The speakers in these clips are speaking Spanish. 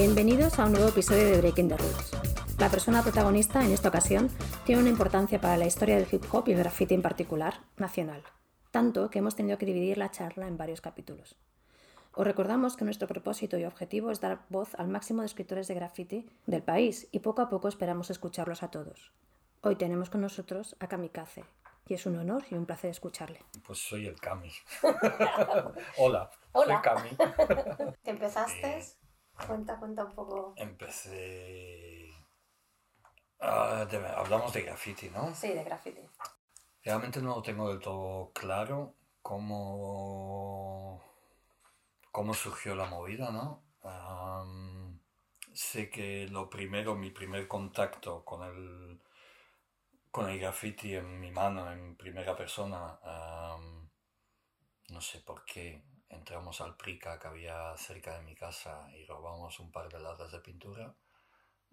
Bienvenidos a un nuevo episodio de Breaking the Rules. La persona protagonista en esta ocasión tiene una importancia para la historia del hip hop y el graffiti en particular, nacional, tanto que hemos tenido que dividir la charla en varios capítulos. Os recordamos que nuestro propósito y objetivo es dar voz al máximo de escritores de graffiti del país y poco a poco esperamos escucharlos a todos. Hoy tenemos con nosotros a Kamikaze y es un honor y un placer escucharle. Pues soy el Cami. Hola, Hola. soy Cami. ¿Qué empezaste? Eh, Cuenta, cuenta un poco. Empecé... Ah, de- hablamos de graffiti, ¿no? Sí, de graffiti. Realmente no lo tengo del todo claro cómo, cómo surgió la movida, ¿no? Sé que lo primero, mi primer contacto con el, con el graffiti en mi mano, en primera persona, no sé por qué, entramos al Prica que había cerca de mi casa y robamos un par de latas de pintura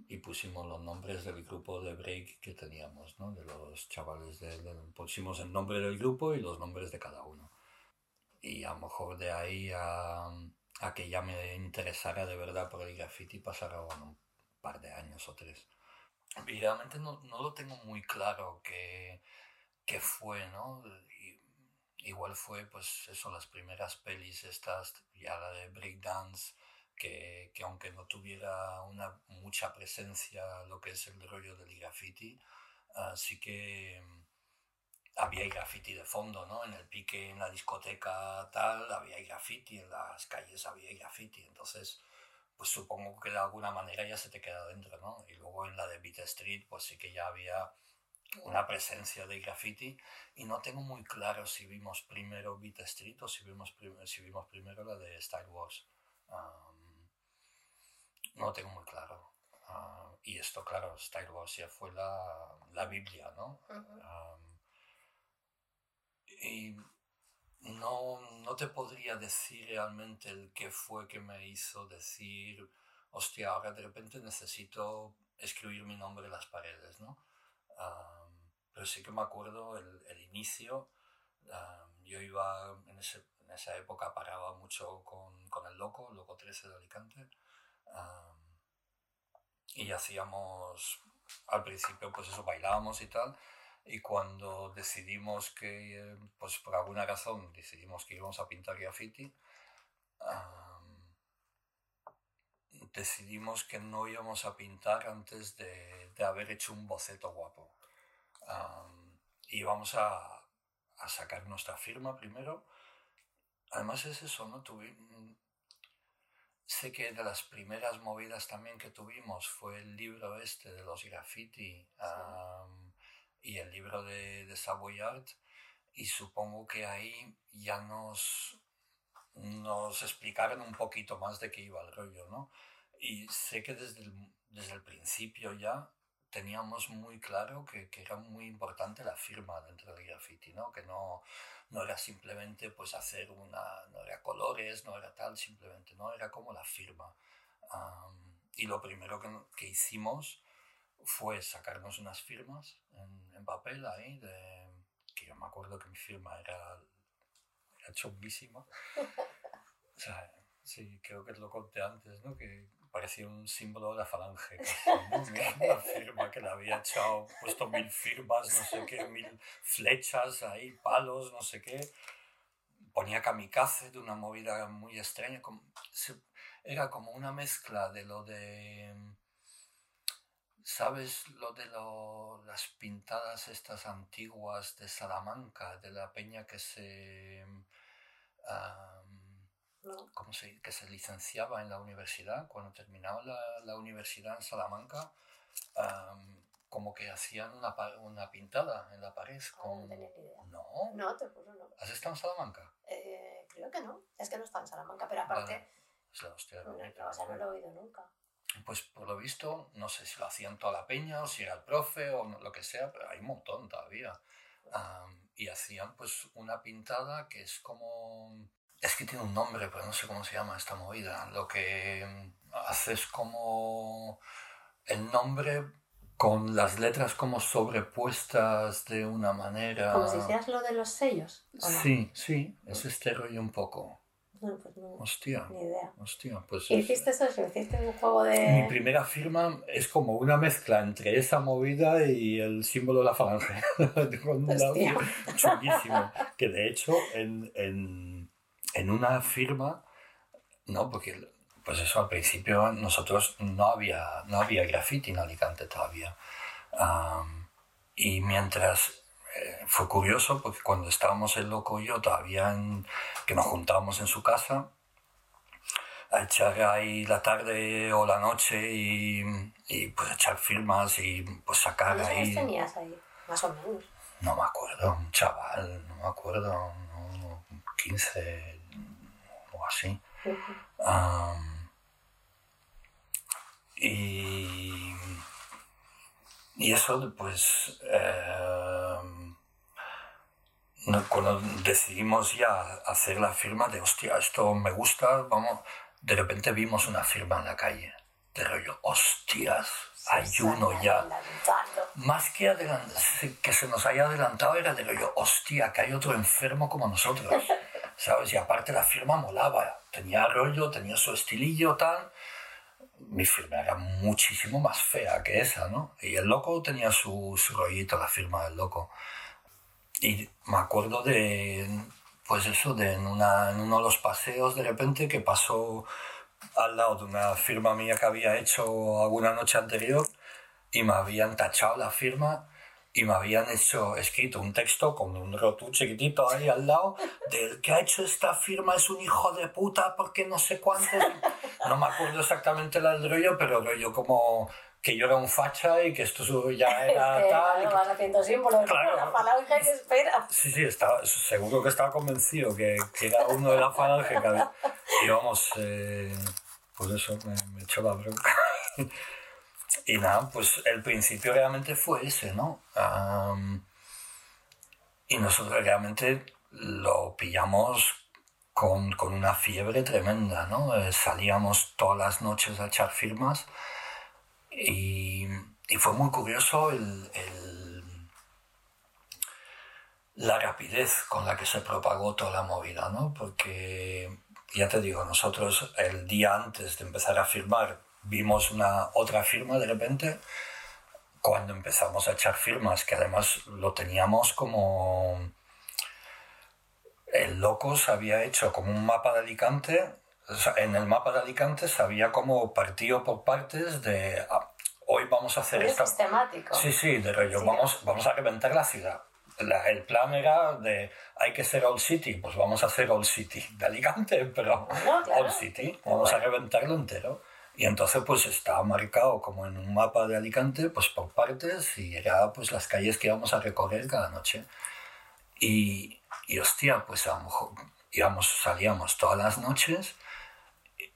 y pusimos los nombres del grupo de break que teníamos, ¿no? De los chavales, de, de- pusimos el nombre del grupo y los nombres de cada uno. Y a lo mejor de ahí a, que ya me interesara de verdad por el graffiti pasaron un par de años o tres. Y realmente no, lo tengo muy claro qué, qué fue, ¿no? Igual fue, pues eso, las primeras pelis estas, ya la de breakdance, que, que aunque no tuviera una mucha presencia lo que es el rollo del graffiti, ah, sí que mm, había graffiti de fondo, ¿no? En el pique, en la discoteca tal, había graffiti, en las calles había graffiti, entonces pues supongo que de alguna manera ya se te queda dentro, ¿no? Y luego en la de Beat Street pues sí que ya había una presencia de graffiti y no tengo muy claro si vimos primero Beat Street o si vimos, prim- si vimos primero la de Star Wars. No tengo muy claro. Ah, y esto, claro, Star Wars ya fue la, la Biblia, ¿no? Y no, no te podría decir realmente el qué fue que me hizo decir, hostia, ahora de repente necesito escribir mi nombre en las paredes, ¿no? Am, pero sí que me acuerdo el, el inicio. yo iba, en, ese- en esa época paraba mucho con, con el Loco, Loco 13 de Alicante. y hacíamos, al principio, pues eso, bailábamos y tal. Y cuando decidimos que, pues por alguna razón, decidimos que íbamos a pintar graffiti, decidimos que no íbamos a pintar antes de, de haber hecho un boceto guapo. Am, y íbamos a, a sacar nuestra firma primero. Además es eso, ¿no? Tuvi- sé que de las primeras movidas también que tuvimos fue el libro este de los graffiti am, y el libro de, de Savoy Art y supongo que ahí ya nos, nos explicaron un poquito más de qué iba el rollo, ¿no? Y sé que desde el, desde el principio ya teníamos muy claro que, que era muy importante la firma dentro del graffiti, ¿no? Que no, no era simplemente pues hacer una, no era colores, no era tal, simplemente, ¿no? Era como la firma. Am, y lo primero que, que hicimos fue sacarnos unas firmas en, en papel ahí, de, que yo me acuerdo que mi firma era, era chunguísima. O sea, sí, creo que lo conté antes, ¿no? Que parecía un símbolo de la falange, casi, ¿no? Una firma que le había echado, puesto mil firmas, no sé qué, mil flechas ahí, palos, no sé qué. Ponía kamikaze de una movida muy extraña. como- se- era como una mezcla de lo de... ¿Sabes lo de lo- las pintadas estas antiguas de Salamanca, de la peña que se... am, ¿no? ¿cómo se, que se licenciaba en la universidad, cuando terminaba la, la universidad en Salamanca, am, como que hacían una, una pintada en la pared Ah, con... no tenía idea. No, No, te juro, no. ¿has estado en Salamanca? Eh, creo que no. Es que no está en Salamanca, pero aparte, Vale. Es la hostia. no, bonita, no, o sea, no lo he oído nunca. Pues por lo visto, no sé si lo hacían toda la peña o si era el profe o lo que sea, pero hay un montón todavía. Am, y hacían pues una pintada que es como... Es que tiene un nombre, pero no sé cómo se llama esta movida. Lo que mm, haces como el nombre con las letras como sobrepuestas de una manera... Como si hicieras lo de los sellos. ¿o no? Sí, sí, es este rollo un poco. No, pues no. Hostia. Ni idea. Hostia, pues. ¿Y es- hiciste eso? ¿Hiciste un juego de...? Mi primera firma es como una mezcla entre esa movida y el símbolo de la falange. Con un lado Hostia. chunguísimo. Que de hecho, en, en, en una firma, no, porque pues eso al principio nosotros no había, no había graffiti en Alicante todavía. Am, y mientras eh, fue curioso porque cuando estábamos el loco y yo todavía en- que nos juntábamos en su casa a echar ahí la tarde o la noche y, y, pues echar firmas y pues sacar ¿Cuántos ahí tenías ahí? Más o menos. no me acuerdo un chaval no me acuerdo no, 15 así. Y, y eso, pues, em, cuando decidimos ya hacer la firma de, hostia, esto me gusta, vamos, de repente vimos una firma en la calle, de rollo, hostias, hay uno ya. Más que que se nos haya adelantado era de rollo, hostia, que hay otro enfermo como nosotros, ¿sabes? Y aparte la firma molaba, tenía rollo, tenía su estilillo, tal. Mi firma era muchísimo más fea que esa, ¿no? Y el loco tenía su, su rollito, la firma del loco. Y me acuerdo de, pues eso, de en, uno de los paseos de repente que pasó al lado de una firma mía que había hecho alguna noche anterior y me habían tachado la firma y me habían hecho escrito un texto con un rotú chiquitito ahí al lado del que ha hecho esta firma es un hijo de puta porque no sé cuántos no me acuerdo exactamente el rollo pero rollo como que yo era un facha y que esto ya era Es que, tal claro, vas haciendo símbolos. Claro. La falange que espera. Sí, sí, estaba, seguro que estaba convencido que, que era uno de la falange. Y vamos, eh, pues eso, me, me echó la bronca. Y nada, pues el principio realmente fue ese, ¿no? Y nosotros realmente lo pillamos con, con una fiebre tremenda, ¿no? Eh, salíamos todas las noches a echar firmas y, y fue muy curioso el, la rapidez con la que se propagó toda la movida, ¿no? Porque, ya te digo, nosotros el día antes de empezar a firmar vimos una otra firma de repente, cuando empezamos a echar firmas, que además lo teníamos como... El loco se había hecho como un mapa de Alicante, o sea, en el mapa de Alicante se había como partido por partes de... ah, hoy vamos a hacer esta... sistemático. Sí, sí, de rollo, Sí. vamos, vamos a reventar la ciudad. La- el plan era de, hay que ser Old City, pues vamos a hacer Old City de Alicante, pero Bueno, claro. Old City, vamos a reventarlo entero. Y entonces pues estaba marcado como en un mapa de Alicante, pues por partes, y era pues las calles que íbamos a recorrer cada noche. Y, y hostia, pues a lo mejor íbamos, salíamos todas las noches,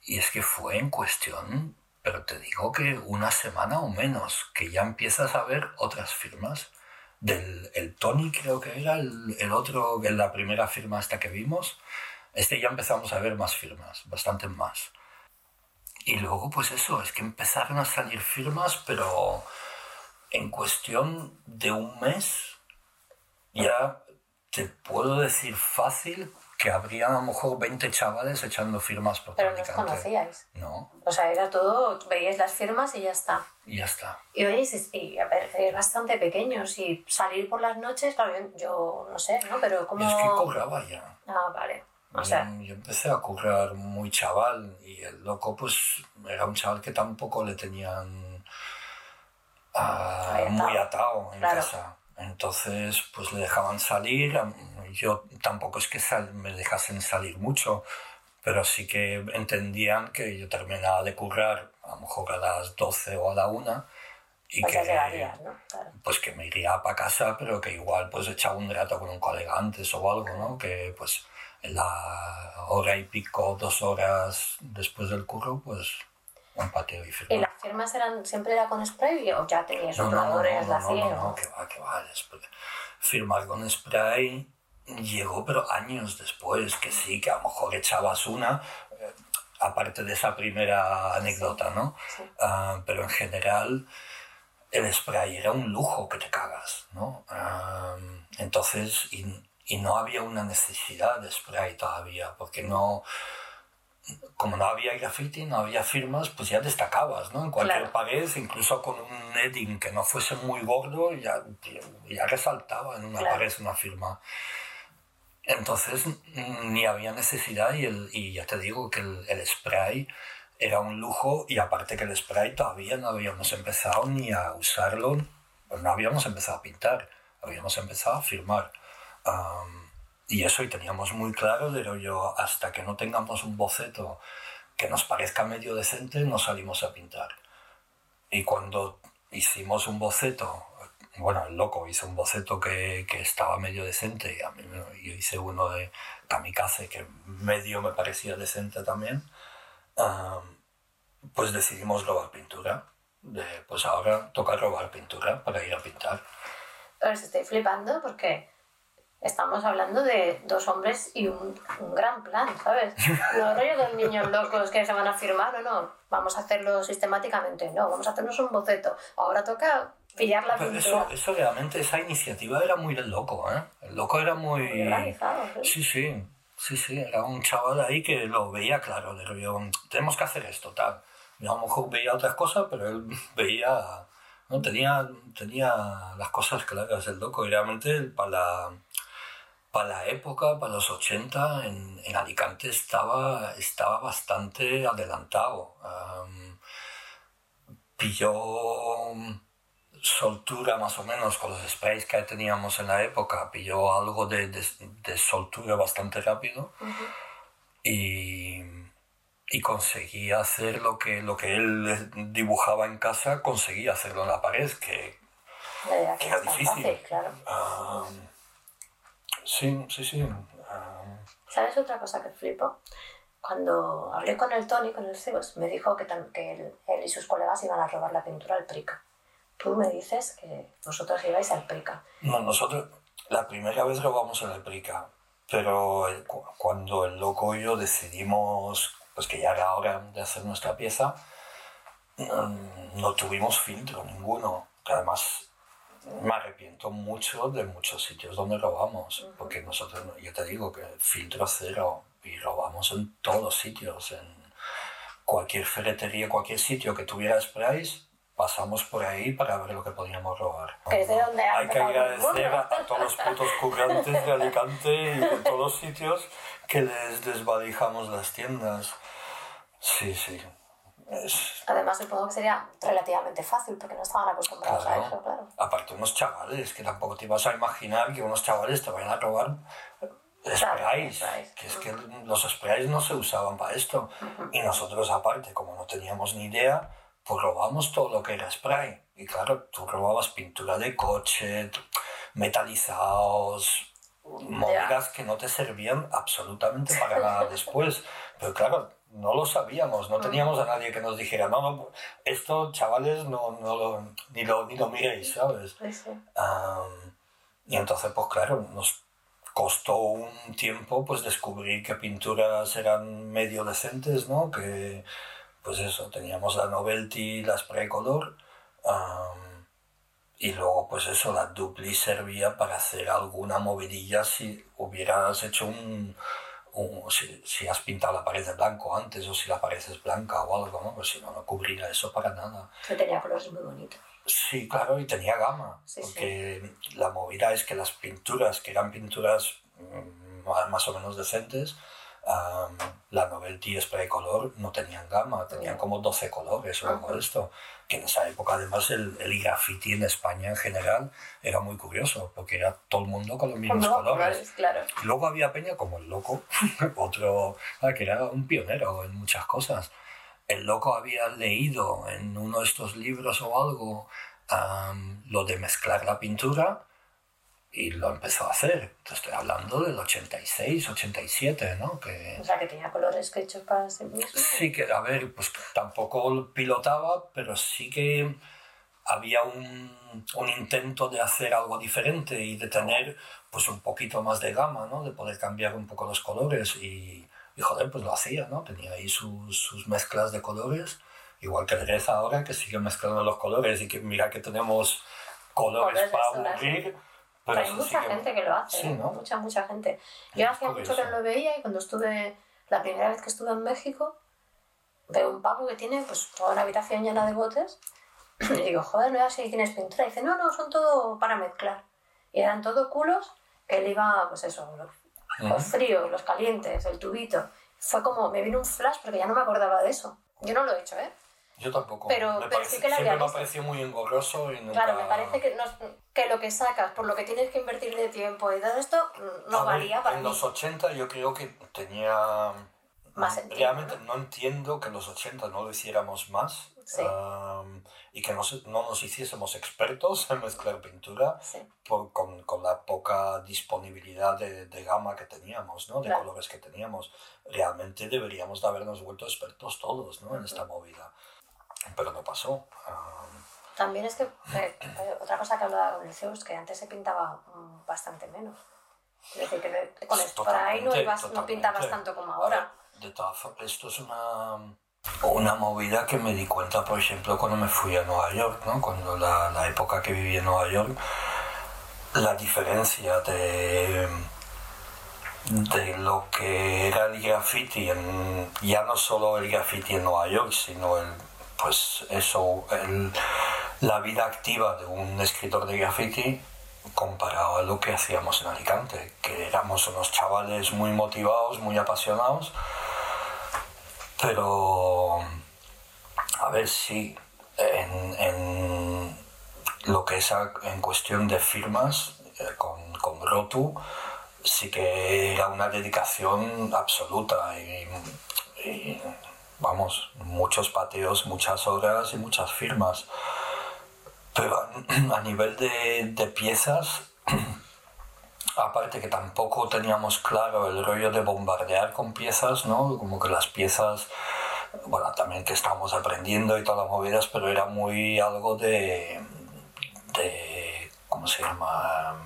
y es que fue en cuestión, pero te digo que una semana o menos, que ya empiezas a ver otras firmas. Del el Tony creo que era el, el otro, la primera firma hasta que vimos. Este ya empezamos a ver más firmas, bastante más. Y luego pues eso, es que empezaron a salir firmas, pero en cuestión de un mes ya te puedo decir fácil que habría a lo mejor 20 chavales echando firmas por Pero no os conocíais. No, O sea, era todo, veíais las firmas y ya está. y ya está. Y veis, y a ver, es bastante pequeños y salir por las noches, claro, yo, yo no sé, ¿no? Pero como... Y es que cobraba ya. Ah, vale. O sea, yo, yo empecé a currar muy chaval y el loco pues era un chaval que tampoco le tenían ah, muy atado en Claro. casa. Entonces pues le dejaban salir. Yo tampoco es que sal- me dejasen salir mucho, pero sí que entendían que yo terminaba de currar a lo mejor a las 12 o a la 1 y pues que llegarías, ¿no? Claro. pues que me iría para casa, pero que igual pues echaba un rato con un colega antes o algo, ¿no? Que pues la hora y pico, dos horas después del curro, pues un pateo y ¿Y firma. las firmas eran siempre era con spray o ya teníais No, no, no, sopladores, no, la no, no, no, que va, que va. Firmar con spray llegó, pero años después, que sí, que a lo mejor echabas una, eh, aparte de esa primera anécdota, ¿no? Sí. Ah, pero en general el spray era un lujo que te cagas, ¿no? Ah, entonces, y, y no había una necesidad de spray todavía, porque no, como no había graffiti, no había firmas, pues ya destacabas, ¿no? En cualquier pared, incluso con un edding que no fuese muy gordo, ya, ya resaltaba en una pared una firma. Entonces ni había necesidad y, el, y ya te digo que el, el, spray era un lujo y aparte que el spray todavía no habíamos empezado ni a usarlo, pues no habíamos empezado a pintar, habíamos empezado a firmar. Y eso y teníamos muy claro, pero yo hasta que no tengamos un boceto que nos parezca medio decente no salimos a pintar. Y cuando hicimos un boceto bueno, el loco hizo un boceto que, que estaba medio decente a mí yo hice uno de Kamikaze que medio me parecía decente también, pues decidimos robar pintura. De, pues ahora toca robar pintura para ir a pintar. Ahora estoy flipando porque estamos hablando de dos hombres y un, un gran plan, ¿sabes? No rollo de niños locos que se van a firmar, o no, vamos a hacerlo sistemáticamente, no, vamos a hacernos un boceto. Ahora toca pillar la Pero eso, eso, realmente, esa iniciativa era muy del loco, ¿eh? El loco era muy... organizado, ¿sí? sí, sí, sí, era un chaval ahí que lo veía claro, de tenemos que hacer esto, tal. Y a lo mejor veía otras cosas, pero él veía, no, tenía, tenía las cosas claras, el loco, y realmente para la, para la época, para los 80, en, en Alicante estaba, estaba bastante adelantado. pilló soltura más o menos con los sprays que teníamos en la época, pilló algo de, de, soltura bastante rápido y, y, conseguía hacer lo que, lo que él dibujaba en casa, conseguía hacerlo en la pared, que, que era difícil. claro. Ah, sí, sí, sí. Ah. ¿Sabes otra cosa que flipo? Cuando hablé con el Tony, con el Cebos, me dijo que, que él, él, y sus colegas iban a robar la pintura al Prica. Tú me dices que vosotros ibais al Prica. No, nosotros la primera vez robamos en el Prica, pero cuando el loco y yo decidimos pues que ya era hora de hacer nuestra pieza, no, tuvimos filtro ninguno. Además, me arrepiento mucho de muchos sitios donde robamos, porque nosotros, yo te digo que filtro cero y robamos en todos sitios, en cualquier ferretería, cualquier sitio que tuviera sprays, pasamos por ahí para ver lo que podíamos robar. Hay que agradecer a, todos los putos currantes de Alicante y de todos los sitios que les desvalijamos las tiendas. Sí, sí. Además, supongo que sería relativamente fácil porque no estaban acostumbrados a eso, claro. Aparte, unos chavales, que tampoco te ibas a imaginar que unos chavales te vayan a robar sprays, que es que los sprays no se usaban para esto. Y nosotros, aparte, como no teníamos ni idea, pues robamos todo lo que era spray. Y claro, tú robabas pintura de coche, metalizados, movidas que no te servían absolutamente para nada después. Pero claro, no lo sabíamos, no teníamos a nadie que nos dijera, no, no, esto, chavales, no, no lo, ni, lo, ni lo miréis, ¿sabes? y entonces, pues claro, nos costó un tiempo pues descubrir que pinturas eran medio decentes, ¿no? Que, pues eso, teníamos la Novelty, la Spray Color, y luego pues eso, la Dupli servía para hacer alguna movidilla si hubieras hecho un... si, has pintado la pared de blanco antes o si la pared es blanca o algo, ¿no? Pues si no, no cubría eso para nada. Que tenía colores muy bonitos. Sí, claro, y tenía gama. porque la movida es que las pinturas, que eran pinturas mm, más o menos decentes, la Novelty Spray Color no tenían gama, tenían como 12 colores o algo de esto. Que en esa época, además, el, el graffiti en España en general era muy curioso, porque era todo el mundo con los mismos colores. Claro. Luego había Peña como el loco, otro ah, que era un pionero en muchas cosas. El loco había leído en uno de estos libros o algo lo de mezclar la pintura y lo empezó a hacer. Te estoy hablando del 86, 87, ¿no? Que, o sea, que tenía colores hechos para sí mismo. Sí, que, a ver, pues tampoco pilotaba, pero sí que había un, un, intento de hacer algo diferente y de tener pues un poquito más de gama, ¿no? De poder cambiar un poco los colores y, y joder, pues lo hacía, ¿no? Tenía ahí sus, sus mezclas de colores, igual que Reza ahora, que sigue mezclando los colores y que mira que tenemos colores, para aburrir Pero, hay mucha gente que lo hace, ¿eh? mucha, mucha gente. Yo hacía mucho que no lo veía y cuando estuve, la primera vez que estuve en México, veo un pavo que tiene pues toda una habitación llena de botes y digo, joder, no sé si tienes pintura. Y dice, no, no, son todo para mezclar. Y eran todo culos que él iba, pues eso, los, fríos, los calientes, el tubito. Fue como, me vino un flash porque ya no me acordaba de eso. Yo no lo he hecho, ¿eh? Yo tampoco. Pero, me pero sí que la siempre me ha parecido muy engorroso y nunca... Claro, me parece que, no, que lo que sacas, por lo que tienes que invertir de tiempo y todo esto, no valía para En los 80 yo creo que tenía... Más sentido, Realmente ¿no? entiendo que en los 80 no lo hiciéramos más. Sí y que no, no, nos hiciésemos expertos en mezclar pintura por, con, con, la poca disponibilidad de, de gama que teníamos, ¿no? de colores que teníamos. Realmente deberíamos de habernos vuelto expertos todos ¿no? en esta movida. Pero no pasó. También es que eh, eh, otra cosa que hablaba con el es que antes se pintaba mm, bastante menos. Es decir, que con por ahí no, no pintabas tanto como ahora. de todas esto es una una movida que me di cuenta, por ejemplo, cuando me fui a Nueva York, ¿no? cuando la, la época que viví en Nueva York, la diferencia de, de lo que era el graffiti, en, ya no solo el graffiti en Nueva York, sino el, pues eso, la vida activa de un escritor de graffiti comparado a lo que hacíamos en Alicante, que éramos unos chavales muy motivados, muy apasionados, pero, a ver si en, lo que es en cuestión de firmas eh, con, con Rotu, sí que era una dedicación absoluta y, vamos, muchos pateos, muchas horas y muchas firmas. Pero a, nivel de, de, piezas, aparte que tampoco teníamos claro el rollo de bombardear con piezas, ¿no? Como que las piezas, bueno, también que estábamos aprendiendo y todas las movidas, pero era muy algo de, de ¿cómo se llama?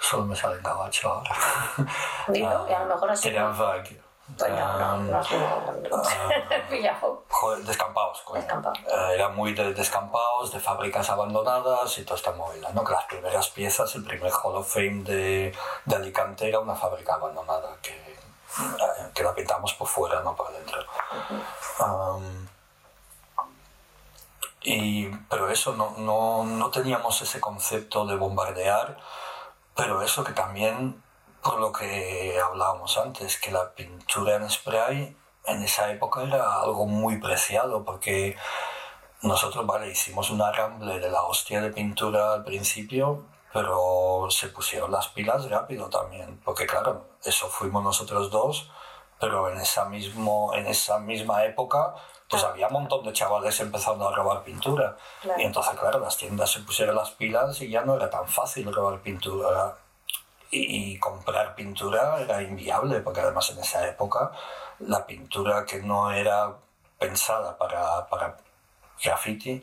Solo me sale en gabacho ahora. Digo, y a lo mejor así. Joder, descampados, eh, era muy de descampados, de fábricas abandonadas y toda esta movida, ¿no? Que las primeras piezas, el primer Hall of Fame de, de Alicante era una fábrica abandonada que, eh, que la pintamos por fuera, no por dentro. y, pero eso, no, no, no teníamos ese concepto de bombardear, pero eso que también por lo que hablábamos antes, que la pintura en spray en esa época era algo muy preciado, porque nosotros, vale, hicimos una ramble de la hostia de pintura al principio, pero se pusieron las pilas rápido también, porque claro, eso fuimos nosotros dos, pero en esa, mismo, en esa misma época pues había un montón de chavales empezando a robar pintura. Y entonces, claro, las tiendas se pusieron las pilas y ya no era tan fácil robar pintura y comprar pintura era inviable, porque además en esa época la pintura que no era pensada para, para graffiti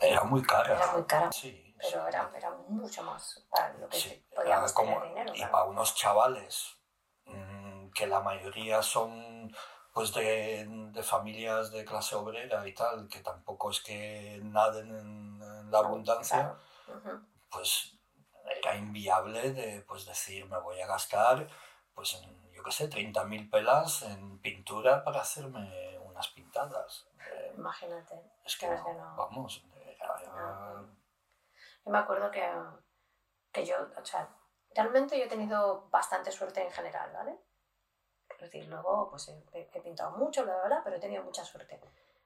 era muy cara. Era muy cara. Sí, pero Era, era, mucho más para lo que podíamos como, dinero. Y para unos chavales mm, que la mayoría son pues de, de, familias de clase obrera y tal, que tampoco es que naden en, la abundancia, pues era inviable de pues, decir, me voy a gastar, pues, en, yo qué sé, 30.000 pelas en pintura para hacerme unas pintadas. Eh, Imagínate. Es que, no, vamos, Yo me acuerdo que, que yo, o sea, realmente yo he tenido bastante suerte en general, ¿vale? Es decir, luego pues he, pintado mucho, la verdad, pero he tenido mucha suerte.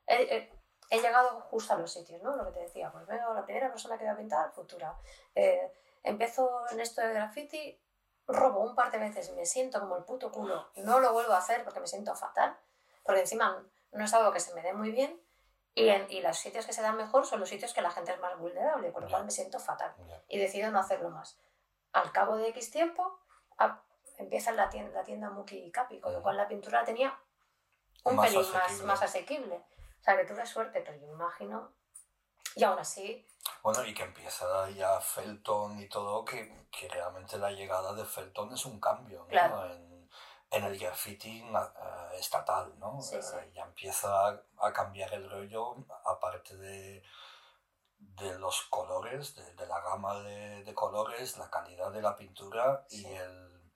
He, he, llegado justo a los sitios, ¿no? Lo que te decía, pues veo la primera persona que voy a pintar, futura. Eh, empiezo en esto de graffiti, robo un par de veces, me siento como el puto culo, no lo vuelvo a hacer porque me siento fatal, porque encima no es algo que se me dé muy bien y, en, y los sitios que se dan mejor son los sitios que la gente es más vulnerable, con lo cual me siento fatal y decido no hacerlo más. Al cabo de X tiempo empieza la tienda, la tienda Muki y Capi, con lo cual la pintura la tenía un más pelín Más, más asequible. O sea, que tuve suerte, pero yo imagino y aún así... Bueno, y que empieza ya Felton y todo, que, que realmente la llegada de Felton es un cambio ¿no? en, en, el graffiti uh, estatal, ¿no? Sí, sí. Uh, ya empieza a, a, cambiar el rollo, aparte de, de los colores, de, la gama de, colores, la calidad de la pintura y, el,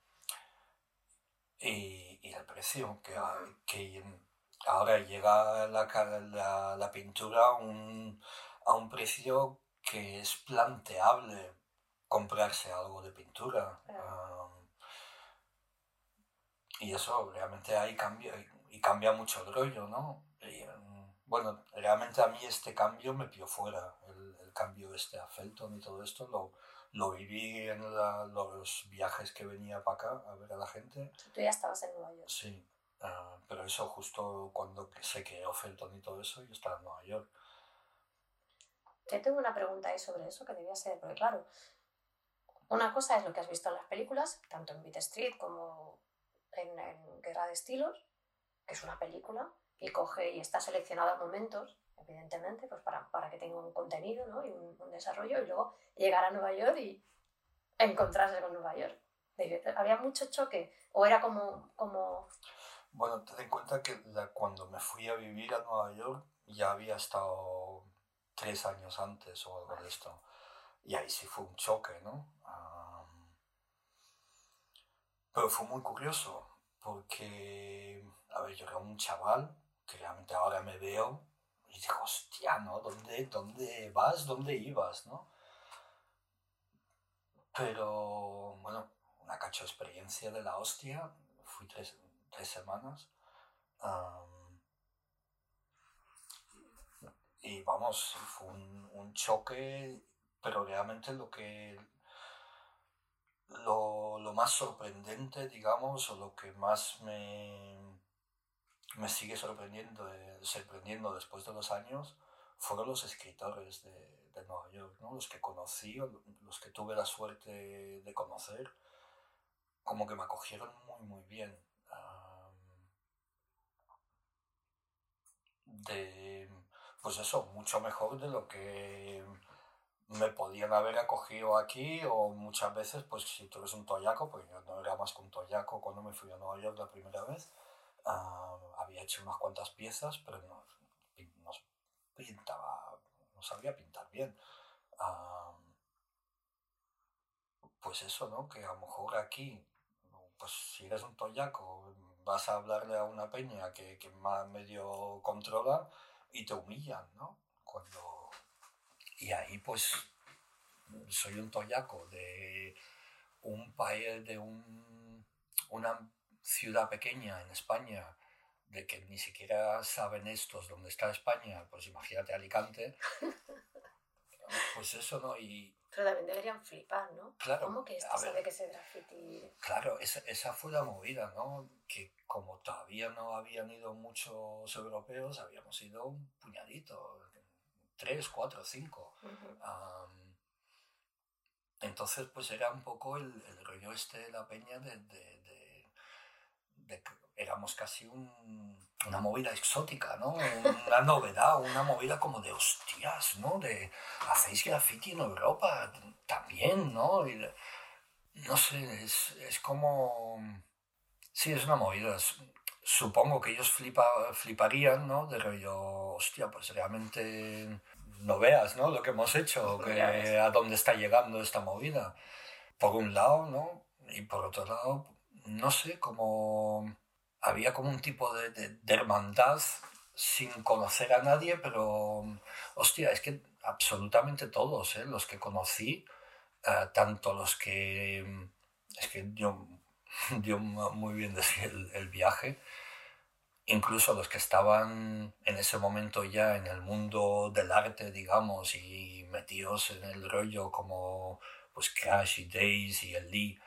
y, el precio, que, que ahora llega la, la, pintura a un, a un precio que es planteable comprarse algo de pintura. y eso realmente ahí cambia, y cambia mucho el rollo, ¿no? bueno, realmente a mí este cambio me pilló fuera, el, el cambio este a Felton y todo esto, lo, lo viví en los viajes que venía para acá a ver a la gente. Tú ya estabas en Nueva York. Sí, ah, pero eso justo cuando se creó Felton y todo eso, yo estaba en Nueva York. Yo tengo una pregunta ahí sobre eso que debía ser, porque claro, una cosa es lo que has visto en las películas, tanto en Beat Street como en, Guerra de Estilos, que es una película, y coge y está seleccionado a momentos, evidentemente, pues para, para que tenga un contenido ¿no? y un, desarrollo, y luego llegar a Nueva York y encontrarse con Nueva York. Había mucho choque, o era como... como... Bueno, ten en cuenta que cuando me fui a vivir a Nueva York ya había estado tres años antes o algo de esto. Y ahí sí fue un choque, ¿no? pero fue muy curioso, porque, a ver, yo era un chaval que realmente ahora me veo y digo, hostia, ¿no? ¿Dónde, dónde vas? ¿Dónde ibas? ¿no? Pero, bueno, una cacho experiencia de la hostia. Fui tres, tres semanas. Y vamos, fue un, un, choque, pero realmente lo que... Lo, lo más sorprendente, digamos, o lo que más me, me sigue sorprendiendo, eh, sorprendiendo después de los años fueron los escritores de, Nueva York, ¿no? los que conocí, los que tuve la suerte de conocer, como que me acogieron muy, muy bien. de, pues eso, mucho mejor de lo que me podían haber acogido aquí o muchas veces, pues si tú eres un toyaco, porque yo no era más que un toyaco cuando me fui a Nueva York la primera vez, Ah, había hecho unas cuantas piezas, pero no, no pintaba, no sabía pintar bien. Ah, pues eso, ¿no? Que a lo mejor aquí, pues si eres un toyaco, vas a hablarle a una peña que, que más medio controla y te humillan, ¿no? Cuando... Y ahí pues soy un toyaco de un país, de un, una ciudad pequeña en España, de que ni siquiera saben estos dónde está España, pues imagínate Alicante. Pues eso, ¿no? Y, Pero también deberían flipar, ¿no? Claro. ¿Cómo que esto sabe que ese graffiti...? Claro, esa, esa fue la movida, ¿no? Que como todavía no habían ido muchos europeos, habíamos ido un puñadito, tres, cuatro, cinco. entonces, pues era un poco el, el rollo este de la peña de éramos casi una movida exótica, ¿no? Una novedad, una movida como de hostias, ¿no? De hacéis graffiti en Europa también, ¿no? no sé, es, como... Sí, es una movida. Supongo que ellos flipa, fliparían, ¿no? De rollo, hostia, pues realmente no veas, ¿no? Lo que hemos hecho, que, a dónde está llegando esta movida. Por un lado, ¿no? Y por otro lado, no sé, como había como un tipo de, hermandad sin conocer a nadie, pero hostia, es que absolutamente todos, ¿eh? los que conocí, eh, tanto los que, es que dio, dio muy bien el, el, viaje, incluso los que estaban en ese momento ya en el mundo del arte, digamos, y metidos en el rollo como pues Crash y Days y el Lee,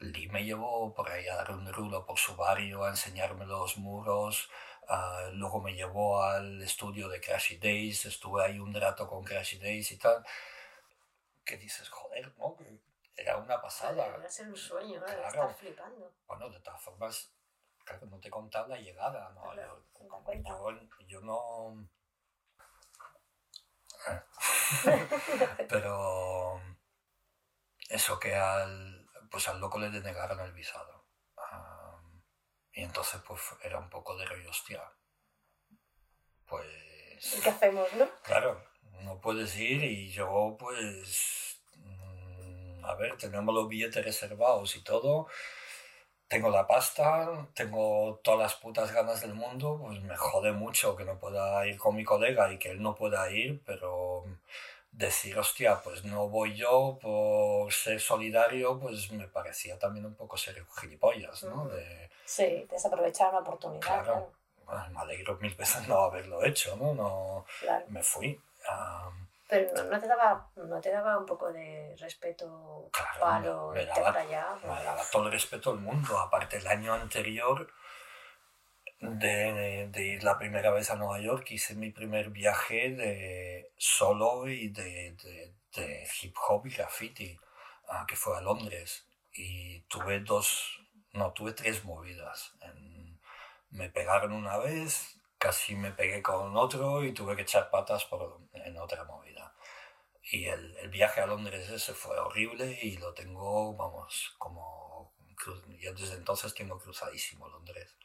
Lee me llevó por ahí a dar un rulo por su barrio, a enseñarme los muros. Ah, luego me llevó al estudio de Crashy Days, estuve ahí un rato con Crashy Days y tal. ¿Qué dices? Joder, ¿no? Era una pasada. Era ser un sueño, ¿no? Claro. Estar flipando. Bueno, de todas formas, claro, no te he contado la llegada, ¿no? yo, yo no... Pero eso que al pues al loco le denegaron el visado. y entonces pues era un poco de rollo, hostia, pues ¿Y qué hacemos, no? Claro, no puedes ir y yo pues... mm, A ver, tenemos los billetes reservados y todo. Tengo la pasta, tengo todas las putas ganas del mundo, pues me jode mucho que no pueda ir con mi colega y que él no pueda ir, pero decir, hostia, pues no voy yo por ser solidario, pues me parecía también un poco ser gilipollas, ¿no? De, Sí, desaprovechar una oportunidad, Claro. claro. bueno, me alegro mil veces no haberlo hecho, ¿no? no claro. me fui. Ah, Pero no, no te daba, no te daba un poco de respeto, Claro, palo, me- me daba- allá. me daba todo el respeto del mundo. Aparte, el año anterior de, de ir la primera vez a Nueva York, hice mi primer viaje de solo y de, de- hip hop y graffiti, ah, que fue a Londres. Y tuve dos, no, tuve tres movidas. Me pegaron una vez, casi me pegué con otro y tuve que echar patas por, en otra movida. Y el, el viaje a Londres ese fue horrible y lo tengo, vamos, como... Yo desde entonces tengo cruzadísimo Londres.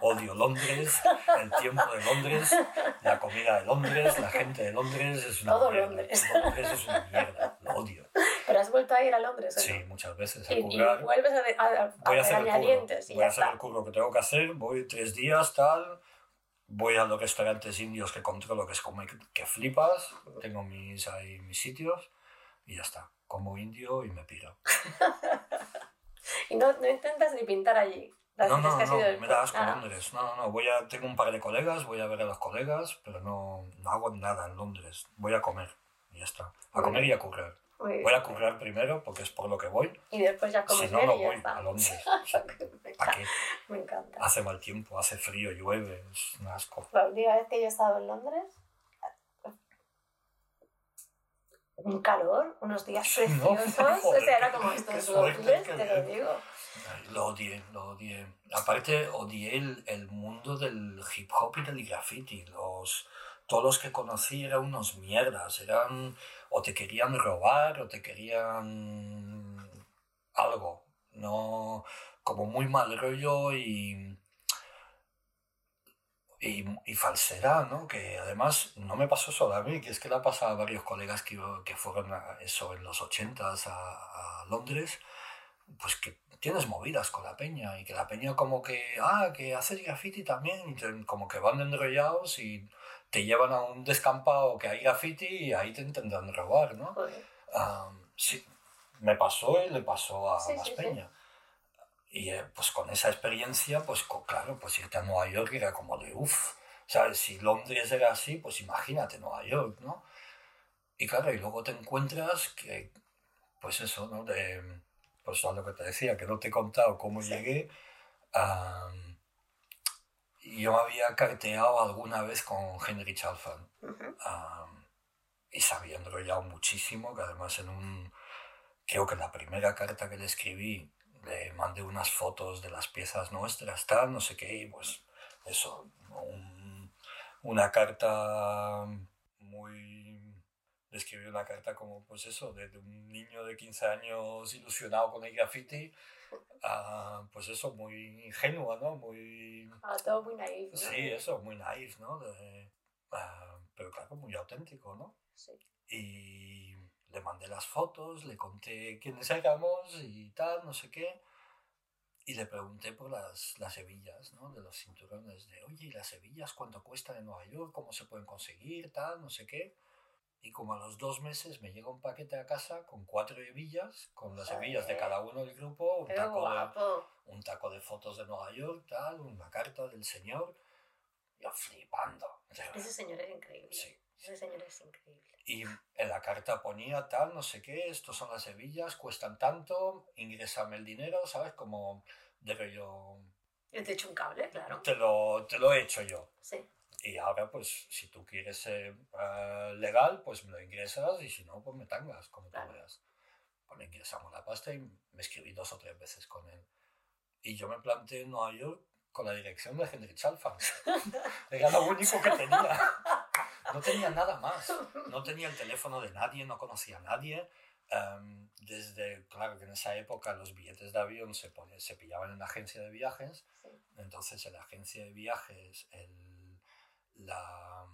Odio Londres, el tiempo de Londres, la comida de Londres, la gente de Londres es una Todo mierda. Londres. Londres es una mierda, lo odio. Pero has vuelto a ir a Londres, ¿o Sí, no? muchas veces a Y, y vuelves a, de- a, a- Voy a hacer el curro, voy a hacer está. el curro que tengo que hacer, voy tres días, tal, voy a los restaurantes indios que controlo, que es como que flipas, tengo mis, ahí, mis sitios y ya está, como indio y me piro. Y no, no intentas ni pintar allí. Las No, no, que no, del- me da asco Ah, Londres, no, no, no, voy a, tengo un par de colegas, voy a ver a los colegas, pero no, no hago nada en Londres, voy a comer y ya está, a comer y a currar. Voy a currar primero porque es por lo que voy, Y después ya comes si no, no voy a Londres. me, ¿Para encanta, qué? me encanta. Hace mal tiempo, hace frío, llueve, es un asco. La última vez que yo he estado en Londres, un calor, unos días preciosos. o sea, era como suerte, Londres, qué te lo digo. Lo odié, lo odié. Aparte, odié el, el mundo del hip hop y del graffiti. Los, todos los que conocí eran unos mierdas. Eran o te querían robar o te querían algo. No, como muy mal rollo y, y, y falsedad, ¿no? Que además no me pasó solo a mí, que es que le ha pasado a varios colegas que, que fueron a eso en los 80s a, a Londres, pues que tienes movidas con la peña y que la peña como que, ah, que haces graffiti también, y te- como que van enrollados y te llevan a un descampado que hay graffiti y ahí te intentan robar, ¿no? Ah, sí, me pasó y le pasó a Sí, más sí, sí. Y eh, pues con esa experiencia, pues co- claro, pues irte a Nueva York era como de uff, ¿sabes? Si Londres era así, pues imagínate Nueva York, ¿no? Y claro, y luego te encuentras que, pues eso, ¿no? De, pues a lo que te decía, que no te he contado cómo Sí. llegué. yo me había carteado alguna vez con Henry Chalfant. Ujú. Am, y se había enrollado muchísimo, que además en un, creo que en la primera carta que le escribí, le mandé unas fotos de las piezas nuestras, tal, no sé qué, y pues eso, un- una carta muy... Le escribí una carta como, pues eso, de, de un niño de 15 años ilusionado con el graffiti, a, pues eso, muy ingenua, ¿no? Muy... Ah, todo muy naif, ¿no? Sí, eso, muy naif, ¿no? De- ah, pero claro, muy auténtico, ¿no? Sí. Y le mandé las fotos, le conté quiénes éramos y tal, no sé qué. Y le pregunté por las, las hebillas, ¿no? De los cinturones, de, oye, ¿y las hebillas cuánto cuestan en Nueva York? ¿Cómo se pueden conseguir? Tal, no sé qué. Y como a los dos meses me llega un paquete a casa con cuatro hebillas, con las hebillas de cada uno del grupo, un taco de, un taco de fotos de Nueva York, tal, una carta del señor. Yo flipando. Ese señor es increíble. Sí. Ese señor es increíble. Y en la carta ponía tal, no sé qué, estos son las hebillas, cuestan tanto, ingrésame el dinero, ¿sabes? Como de rollo, Yo te echo un cable, claro. te lo, te lo he hecho yo. Sí. Y ahora, pues, si tú quieres ser eh, legal, pues me lo ingresas y si no, pues me tangas, como tú Claro. veas. Pues le ingresamos la pasta y me escribí dos o tres veces con él. Y yo me planteé en Nueva York con la dirección de Henry Chalfant. Era lo único que tenía. No tenía nada más. No tenía el teléfono de nadie, no conocía a nadie. Em, desde, claro que en esa época los billetes de avión se, se pillaban en la agencia de viajes. Sí. Entonces en la agencia de viajes el, la,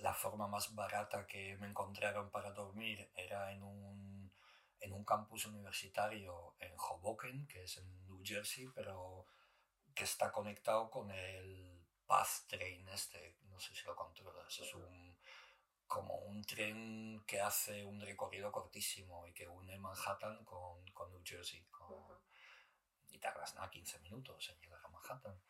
la forma más barata que me encontraron para dormir era en un, en un campus universitario en Hoboken, que es en New Jersey, pero que está conectado con el Path Train este, no sé si lo controlas, es un, como un tren que hace un recorrido cortísimo y que une Manhattan con, con New Jersey. Con, Y tardas nada, 15 minutos en llegar a Manhattan.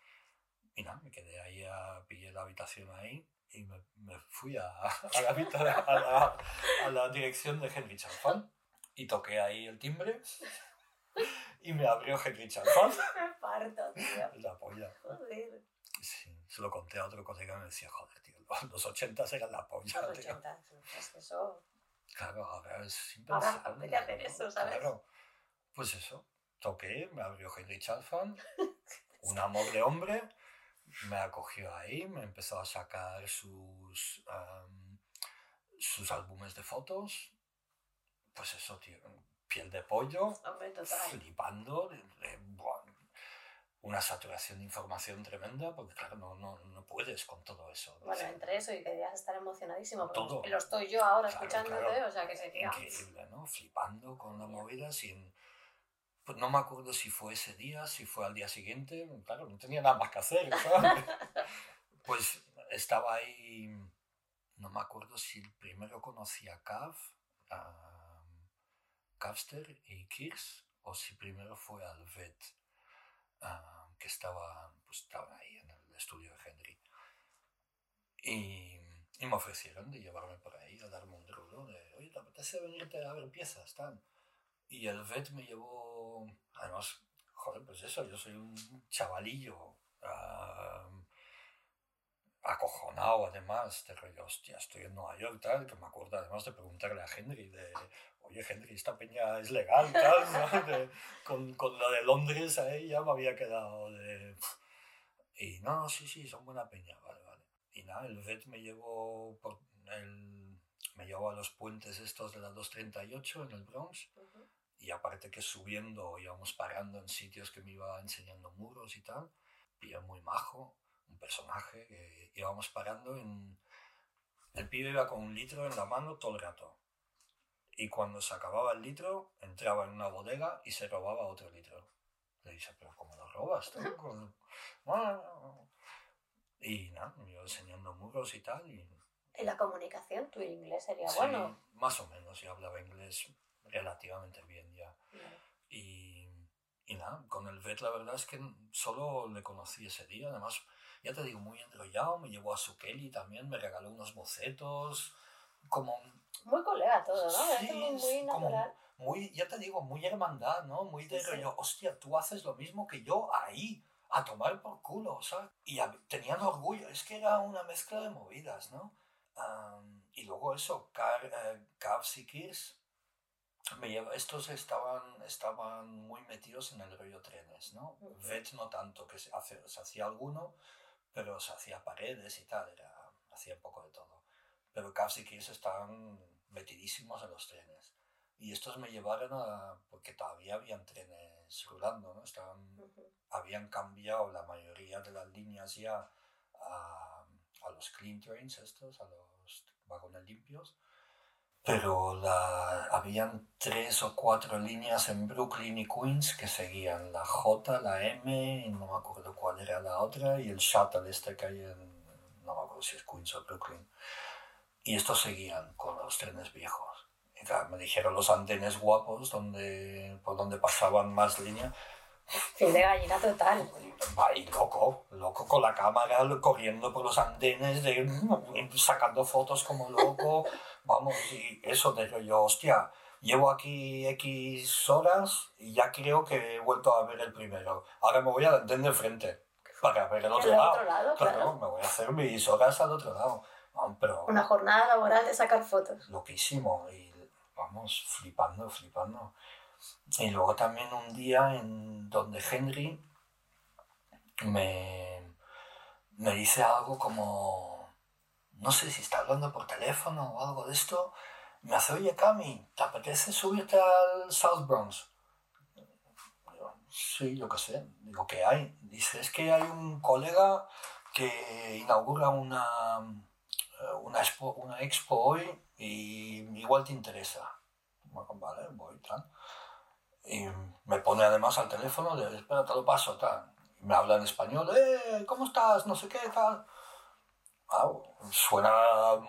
Y nada, me quedé ahí, a, pillé la habitación ahí y me, me fui a, a, la, a, la, a, la, dirección de Henry Chalfant y toqué ahí el timbre y me abrió Henry Chalfant. Me parto, tío. La polla. Joder. Sí, se lo conté a otro colega y me decía, joder, tío, los 80 eran la polla. Los 80, es que eso... Claro, ahora es impensable. Ahora hacer eso, ¿sabes? Claro. Pues eso, toqué, me abrió Henry Chalfant, un amor de hombre, me acogió ahí, me empezó a sacar sus, um, sus álbumes de fotos. Pues eso, tío, piel de pollo, Hombre, total. flipando, de, de, buah, una saturación de información tremenda, porque claro, no, no, no puedes con todo eso. Bueno, entre eso y que debías estar emocionadísimo, porque Todo. lo estoy yo ahora Claro, escuchándote, claro. o sea que sería... Increíble, ¿no? Flipando con la movida sin... Pues no me acuerdo si fue ese día, si fue al día siguiente, claro, no tenía nada más que hacer, ¿sabes? pues estaba ahí, no me acuerdo si primero conocí a Cav, a Cavster y Kirs, o si primero fue al Vet, ah, que estaba, pues estaban ahí en el estudio de Henry. Y, y me ofrecieron de llevarme por ahí a darme un drulo de, oye, ¿te apetece venirte a ver piezas? Tal? Y el vet me llevó, además, joder, pues eso, yo soy un chavalillo ah, acojonado además, de rollo, hostia, estoy en Nueva York, tal, que me acuerdo además de preguntarle a Henry de, oye, Henry, esta peña es legal, tal, ¿no? De- con, con lo de Londres ahí ya me había quedado de... Y no, no, sí, sí, son buena peña, vale, vale. Y nada, el vet me llevó, por el, me llevó a los puentes estos de la 238 en el Bronx. Y aparte que subiendo íbamos parando en sitios que me iba enseñando muros y tal. Pibe muy majo, un personaje que íbamos parando en... El pibe iba con un litro en la mano todo el rato. Y cuando se acababa el litro, entraba en una bodega y se robaba otro litro. Le dije, pero ¿cómo lo robas? tú? "Ah". Y nada, iba enseñando muros y tal. Y En la comunicación, tu inglés sería sí, bueno. más o menos, yo hablaba inglés relativamente bien ya. Y, y nada, con el vet la verdad es que solo le conocí ese día. Además, ya te digo, muy enrollado. Me llevó a su Kelly también, me regaló unos bocetos. Como Muy colega todo, ¿no? Sí, muy, muy es como- natural. muy, ya te digo, muy hermandad, ¿no? Muy de Sí, sí. rollo, hostia, tú haces lo mismo que yo ahí, a tomar por culo, ¿sabes? Y hab- tenían orgullo, es que era una mezcla de movidas, ¿no? Am, y luego eso, Car, eh, Cavs y Kirs, me lleva- estos estaban, estaban muy metidos en el rollo trenes, ¿no? Ujú. Vet no tanto, que se, hace, se hacía alguno, pero se hacía paredes y tal, era, hacía un poco de todo. Pero Cavs y Kirs estaban metidísimos en los trenes. Y estos me llevaron a... porque todavía habían trenes rulando, ¿no? Estaban, Ujú. habían cambiado la mayoría de las líneas ya a, a los clean trains estos, a los vagones limpios. Pero la, habían tres o cuatro líneas en Brooklyn y Queens que seguían la J, la M, y no me acuerdo cuál era la otra, y el shuttle este que hay en, no me acuerdo si es Queens o Brooklyn. Y estos seguían con los trenes viejos. Y claro, me dijeron los andenes guapos donde, por donde pasaban más líneas. Fin de gallina total. Y loco, loco con la cámara corriendo por los andenes, de, sacando fotos como loco. Vamos, y eso de rollo, hostia, llevo aquí X horas y ya creo que he vuelto a ver el primero. Ahora me voy al andén de frente para ver el otro lado. otro lado, claro. me voy a hacer mis horas al otro lado. Pero Una jornada laboral de sacar fotos. loquísimo y vamos flipando, flipando. Y luego también un día en donde Henry me, me dice algo como, no sé si está hablando por teléfono o algo de esto, me hace, oye Cami, ¿te apetece subirte al South Bronx? Sí, yo qué sé, digo, ¿qué hay? Dice, es que hay un colega que inaugura una, una expo, una expo hoy y igual te interesa. Vale, voy, tal. Y me pone además al teléfono de, espera, te lo paso, tal. Me habla en español, eh, ¿cómo estás? No sé qué, tal. Ah, suena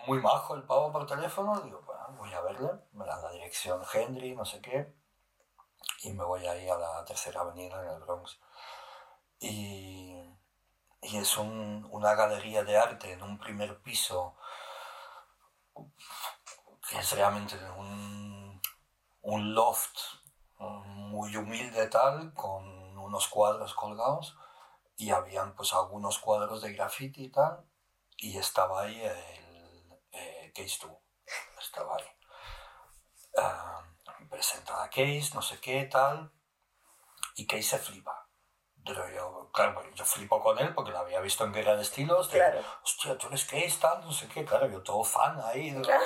muy majo el pavo por teléfono. Digo, bueno, voy a verle. Me da la dirección Henry, no sé qué. Y me voy ahí a la tercera avenida en el Bronx. Y, y es un, una galería de arte en un primer piso que es realmente un, un loft muy humilde tal, con unos cuadros colgados y habían pues algunos cuadros de graffiti y tal y estaba ahí el eh, Case 2, estaba ahí. Uh, presenta a Case, no sé qué, tal, y Case se flipa. Pero yo, claro, yo flipo con él porque lo había visto en Guerra de Estilos, de, Claro. hostia, tú eres Case, tal, no sé qué, claro, yo todo fan ahí. de- Claro.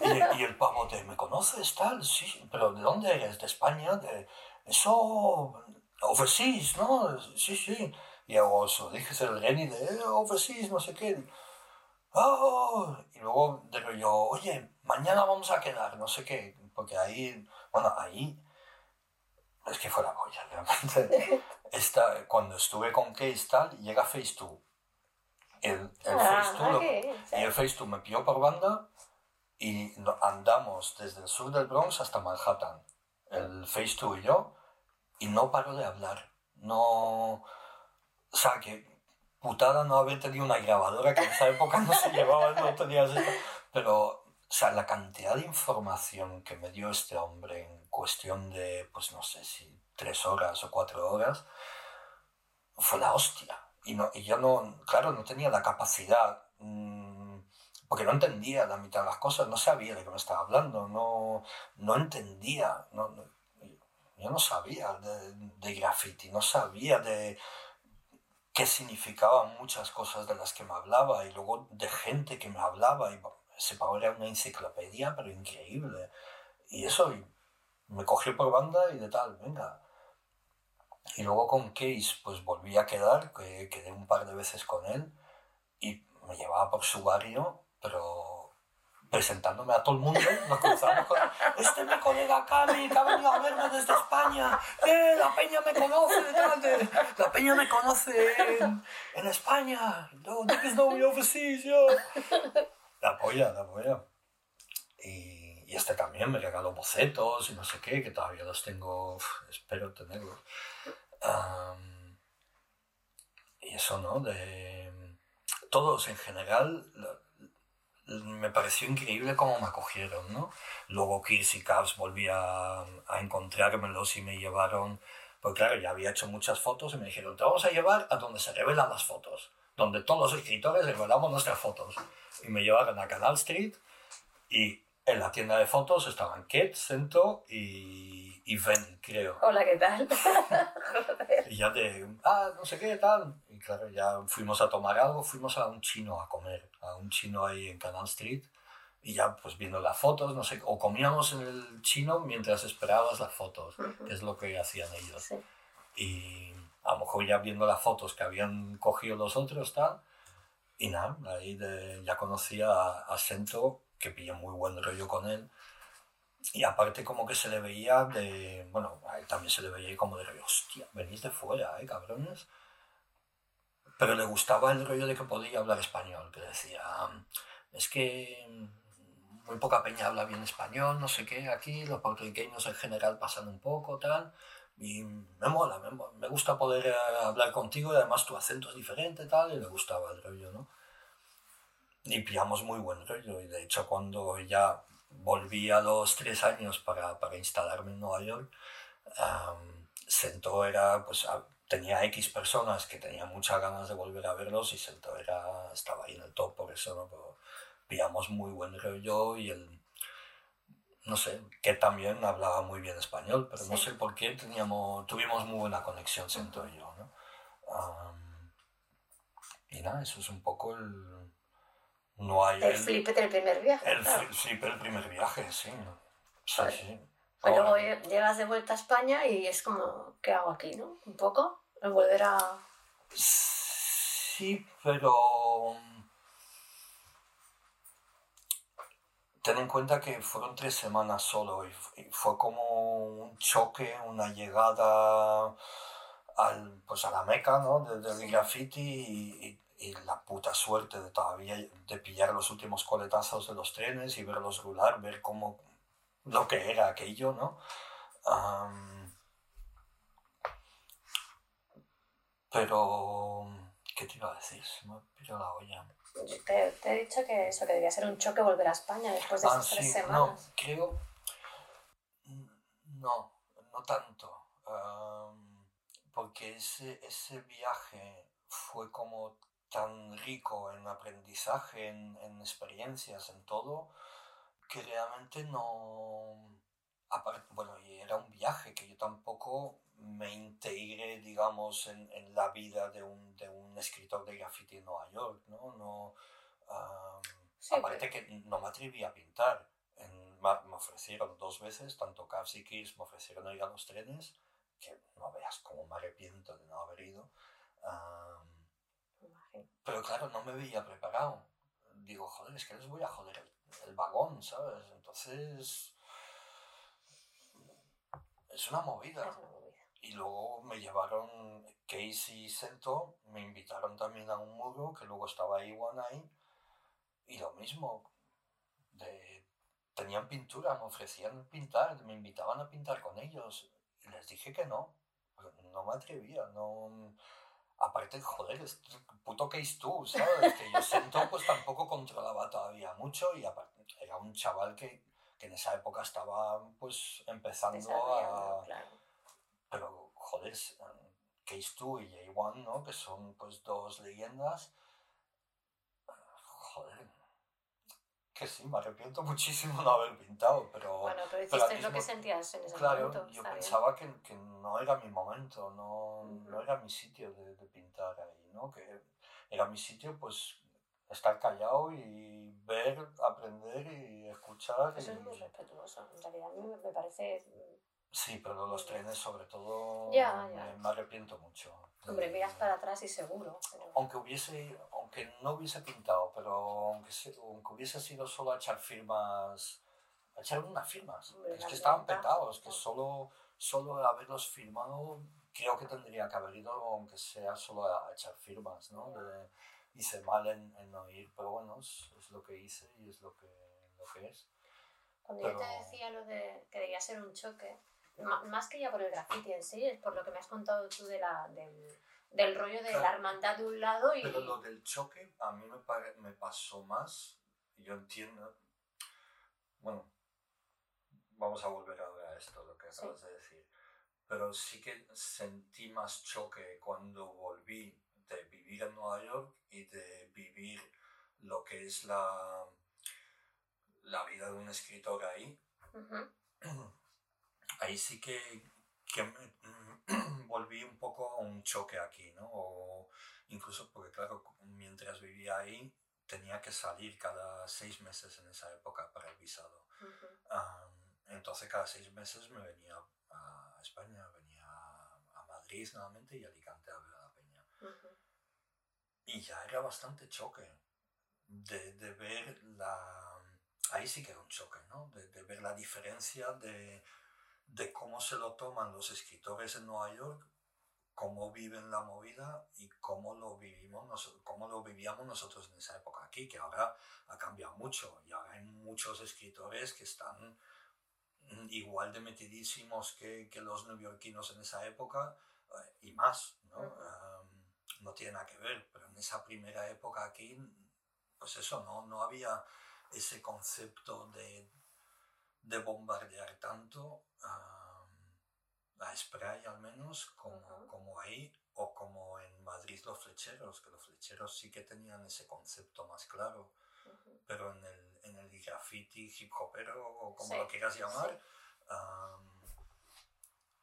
y, y el pavo de, ¿me conoces, tal? Sí, pero ¿de dónde eres? ¿De España? De, eso, overseas, ¿no? Sí, sí. Y hago eso, dije el Reni de, eh, overseas, no sé qué. Oh, y luego digo yo, oye, mañana vamos a quedar, no sé qué, porque ahí, bueno, ahí es que fue la polla, realmente. Esta, cuando estuve con Case tal, llega Face 2. El, el Ah, Face 2 lo- qué bien, sí. y el Face 2 me pilló por banda y andamos desde el sur del Bronx hasta Manhattan. El Face 2 y yo, y no paró de hablar. No. O sea, que putada no haber tenido una grabadora que en esa época no se llevaba, no tenías esto. Pero, o sea, la cantidad de información que me dio este hombre en cuestión de, pues no sé si tres horas o cuatro horas, fue la hostia. Y, no, y yo no, claro, no tenía la capacidad, mm, porque no entendía la mitad de las cosas, no sabía de qué me estaba hablando, no, no entendía, no, yo no sabía de, graffiti, no sabía de qué significaban muchas cosas de las que me hablaba y luego de gente que me hablaba y ese pavo era una enciclopedia pero increíble y eso me cogió por banda y de tal, venga. Y luego con Case pues volví a quedar, que quedé un par de veces con él y me llevaba por su barrio, pero presentándome a todo el mundo, nos cruzamos con este es mi colega Cami, que ha venido a verme desde España, ¡eh, la peña me conoce, tal, de- la peña me conoce en, en España, no, niggas know me overseas, yo. La polla, la polla. Y, y este también me regaló bocetos y no sé qué, que todavía los tengo, espero tenerlos. Am, y eso, ¿no? De todos en general, me pareció increíble cómo me acogieron, ¿no? Luego Kirs y Cavs volví a, a encontrármelos y me llevaron, porque claro, ya había hecho muchas fotos y me dijeron, te vamos a llevar a donde se revelan las fotos, donde todos los escritores revelamos nuestras fotos. Y me llevaron a Canal Street y en la tienda de fotos estaban Ket, Sento y, y Ven, creo. Hola, ¿qué tal? Y ya de, ah, no sé qué, tal. Y claro, ya fuimos a tomar algo, fuimos a un chino a comer, a un chino ahí en Canal Street. Y ya pues viendo las fotos, no sé, o comíamos en el chino mientras esperabas las fotos, que es lo que hacían ellos. Sí. Y a lo mejor ya viendo las fotos que habían cogido los otros, tal. Y nada, ahí de- ya conocía a, a Sento, que pillé muy buen rollo con él. Y aparte como que se le veía de... Bueno, a él también se le veía como de rollo, hostia, venís de fuera, ¿eh, cabrones? Pero le gustaba el rollo de que podía hablar español, que decía, es que muy poca peña habla bien español, no sé qué, aquí los puertorriqueños en general pasan un poco, tal, y me mola, me, me gusta poder eh, hablar contigo y además tu acento es diferente, tal, y le gustaba el rollo, ¿no? Y pillamos muy buen rollo, y de hecho cuando ya volví a los tres años para, para instalarme en Nueva York, am, Sento era, pues a- tenía X personas que tenían muchas ganas de volver a verlos y Sento era, estaba ahí en el top por eso, ¿no? Pero pillamos muy buen rollo y él, no sé, que también hablaba muy bien español, pero no Sí. sé por qué teníamos, tuvimos muy buena conexión Sento y yo, ¿no? Am, y nada, eso es un poco el... No hay El flipete del primer viaje. el, claro. fli- sí, pero el primer viaje, sí. Sí. Pues luego llegas de vuelta a España y es como, ¿qué hago aquí, no? Un poco. El volver a... Sí, pero... ten en cuenta que fueron tres semanas solo y, fue como un choque, una llegada al, pues a la meca ¿no? del graffiti y, la puta suerte de todavía de pillar los últimos coletazos de los trenes y verlos rular, ver cómo lo que era aquello, ¿no? pero, ¿qué te iba a decir? Se me ha la olla. Te, te, he dicho que eso, que debía ser un choque volver a España después de ah, esas tres semanas. No, creo. No, no tanto. porque ese, ese viaje fue como tan rico en aprendizaje, en, en experiencias, en todo, que realmente no. Aparte, bueno, y era un viaje que yo tampoco me integré, digamos, en, en la vida de un, de un, escritor de graffiti en Nueva York, ¿no? no aparte que no me atreví a pintar. En, me, ofrecieron dos veces, tanto Cavs y Kiss me ofrecieron ir a los trenes, que no veas cómo me arrepiento de no haber ido. Pero claro, no me veía preparado. Digo, joder, es que les voy a joder el, el vagón, ¿sabes? Entonces... Es una movida. Y luego me llevaron Casey y Sento, me invitaron también a un muro, que luego estaba ahí ahí, y lo mismo, de, tenían pintura, me ofrecían pintar, me invitaban a pintar con ellos, y les dije que no, no me atrevía, no... Aparte, joder, es puto case tú, ¿sabes? Que yo Sento pues tampoco controlaba todavía mucho y aparte era un chaval que, que en esa época estaba pues empezando a... Pero, joder, Case 2 y J1, ¿no? Que son pues dos leyendas. Joder. Que sí, me arrepiento muchísimo no haber pintado, pero... Bueno, pero hiciste lo que sentías en ese momento. Claro, yo pensaba que, que, no era mi momento, no, no era mi sitio de, de, pintar ahí, ¿no? Que era mi sitio, pues, estar callado y ver, aprender y escuchar. Eso es muy respetuoso. En realidad a mí me parece Sí, pero los trenes sobre todo Me, arrepiento mucho. Hombre, miras para atrás y seguro. Aunque hubiese, aunque no hubiese pintado, pero aunque, aunque hubiese sido solo a echar firmas, a echar unas firmas. es que estaban petados, que solo, solo haberlos firmado creo que tendría que haber ido, aunque sea solo a echar firmas, ¿no? hice mal en, en, no ir, pero bueno, es, lo que hice y es lo que, lo que es. Cuando yo te decía lo de que debía ser un choque, más que ya por el graffiti en sí, es por lo que me has contado tú de la, del, del rollo de la hermandad de un lado y... Pero lo del choque a mí me, me pasó más, yo entiendo, bueno, vamos a volver ahora a esto, lo que acabas de decir, pero sí que sentí más choque cuando volví de vivir en Nueva York y de vivir lo que es la, la vida de un escritor ahí. ahí sí que, volví un poco a un choque aquí, ¿no? O incluso porque, claro, mientras vivía ahí tenía que salir cada seis meses en esa época para el visado. entonces cada seis meses me venía a España, venía a Madrid nuevamente y a Alicante a ver a la peña. Y ya era bastante choque de, de, ver la... Ahí sí que era un choque, ¿no? de ver la diferencia de de cómo se lo toman los escritores en Nueva York, cómo viven la movida y cómo lo, vivimos, cómo lo vivíamos nosotros en esa época aquí, que ahora ha cambiado mucho y ahora hay muchos escritores que están igual de metidísimos que, que los neoyorquinos en esa época eh, y más, ¿no? no tiene nada que ver, pero en esa primera época aquí, pues eso, no, no había ese concepto de, de bombardear tanto a spray al menos, como, como ahí, o como en Madrid los flecheros, que los flecheros sí que tenían ese concepto más claro, pero en el, en el graffiti hip hopero, o como lo quieras llamar,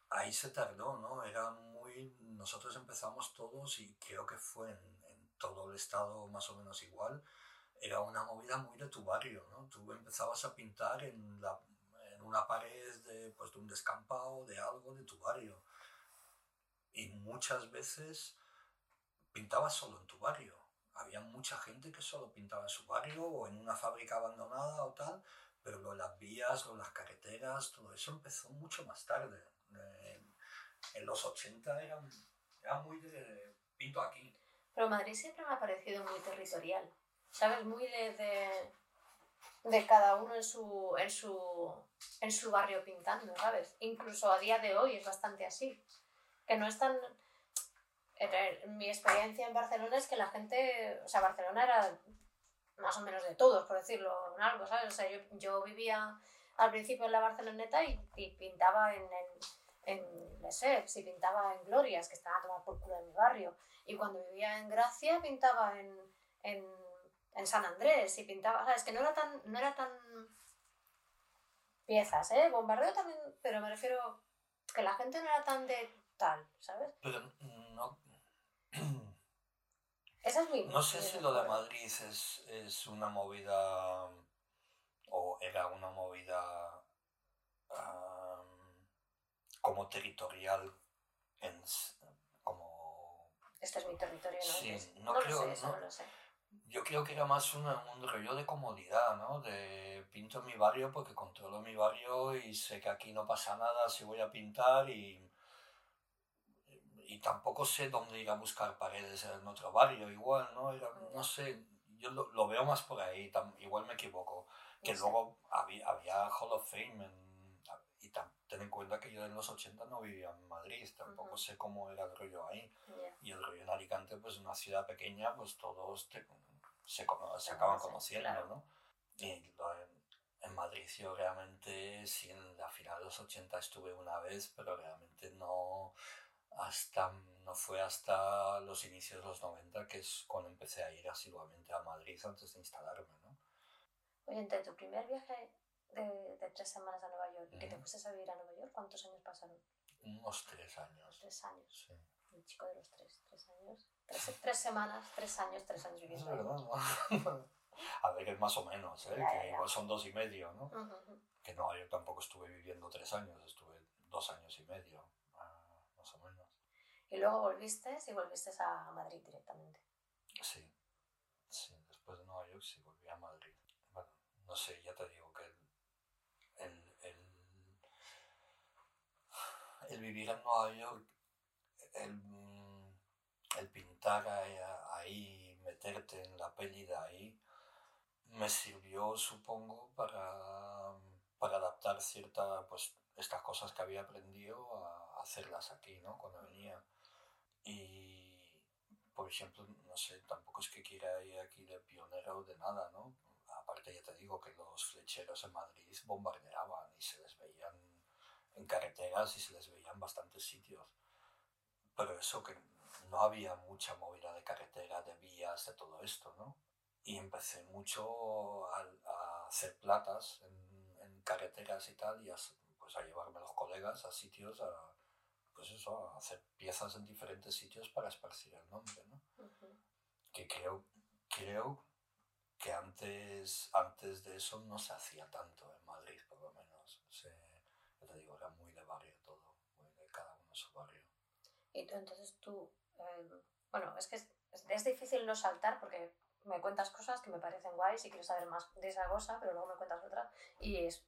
ahí se tardó, ¿no? Era muy... Nosotros empezamos todos y creo que fue en, en todo el estado más o menos igual, era una movida muy de tu barrio, ¿no? Tú empezabas a pintar en la una pared de, pues, de un descampado, de algo, de tu barrio. Y muchas veces pintabas solo en tu barrio. Había mucha gente que solo pintaba en su barrio o en una fábrica abandonada o tal, pero lo las vías, lo las carreteras, todo eso empezó mucho más tarde. Eh, en los 80 era, era muy de pinto aquí. Pero Madrid siempre me ha parecido muy territorial, ¿sabes? Muy de, de, de cada uno en su, en, su, en su barrio pintando, ¿sabes? Incluso a día de hoy es bastante así. Que no es tan... Mi experiencia en Barcelona es que la gente, o sea, Barcelona era más o menos de todos, por decirlo en algo, ¿sabes? O sea, yo, yo vivía al principio en la Barceloneta y, y pintaba en, en, en Lesseps y pintaba en Glorias, que estaba a tomar por culo en mi barrio. Y cuando vivía en Gracia pintaba en, en, en San Andrés y pintaba, ¿sabes? Que no era tan, no era tan piezas, ¿eh? Bombardeo también, pero me refiero que la gente no era tan de tal, ¿sabes? Pero no... Esa es mi... No sé si lo de Madrid es, es una movida o era una movida um, como territorial en, como... Este es mi territorio, ¿no? Sí, no, no, lo creo, sé, eso no- no lo sé. Yo creo que era más una- un rollo de comodidad, ¿no? De pinto en mi barrio porque controlo mi barrio y sé que aquí no pasa nada si voy a pintar y, y tampoco sé dónde ir a buscar paredes en otro barrio, igual, ¿no? Era- no sé, yo lo, lo veo más por ahí, tam- igual me equivoco. Que luego había, había Hall of Fame en- y tam- ten en cuenta que yo en los 80 no vivía en Madrid, tampoco sé cómo era el rollo ahí. Y el rollo en Alicante, pues una ciudad pequeña, pues todos te- se, se acaban conocen, conociendo, claro. ¿no? Y lo en, Madrid yo realmente, sí, en la final de los 80 estuve una vez, pero realmente no, hasta, no fue hasta los inicios de los 90 que es cuando empecé a ir asiduamente a Madrid antes de instalarme, ¿no? Oye, entre tu primer viaje de, de tres semanas a Nueva York y que te fuiste a vivir a Nueva York, ¿cuántos años pasaron? Unos tres años. Tres años. Sí. Un chico de los tres, tres años. Tres, tres semanas, tres años, tres años Es viviendo. ahí. verdad, ¿no? A ver, es más o menos, ¿eh? Ya, que ya. igual son dos y medio, ¿no? Ujú, ujú. que no, yo tampoco estuve viviendo tres años, estuve dos años y medio, ah, más o menos. Y luego volviste y volviste a Madrid directamente. Sí, sí, después de Nueva York sí volví a Madrid. Bueno, no sé, ya te digo que el, el, el, el vivir en Nueva York, el, mm, el pintar ahí, meterte en la peli de ahí, me sirvió, supongo, para, para adaptar ciertas, pues, estas cosas que había aprendido a hacerlas aquí, ¿no? Cuando venía. Y, por ejemplo, no sé, tampoco es que quiera ir aquí de pionero de nada, ¿no? Aparte ya te digo que los flecheros en Madrid bombardeaban y se les veían en carreteras y se les veían bastantes sitios. Pero eso que no había mucha movida de carretera, de vías, de todo esto, ¿no? Y empecé mucho a, a hacer platas en, en carreteras y tal, y a, pues a llevarme a los colegas a sitios, a, pues eso, a hacer piezas en diferentes sitios para esparcir el nombre, ¿no? Que creo, creo que antes, antes de eso no se hacía tanto en Madrid, por lo menos. Se, te digo, era muy de barrio todo, muy de cada uno su barrio. Y tú, entonces tú, eh, bueno, es que es, difícil no saltar porque me cuentas cosas que me parecen guays y quiero saber más de esa cosa, pero luego me cuentas otra y es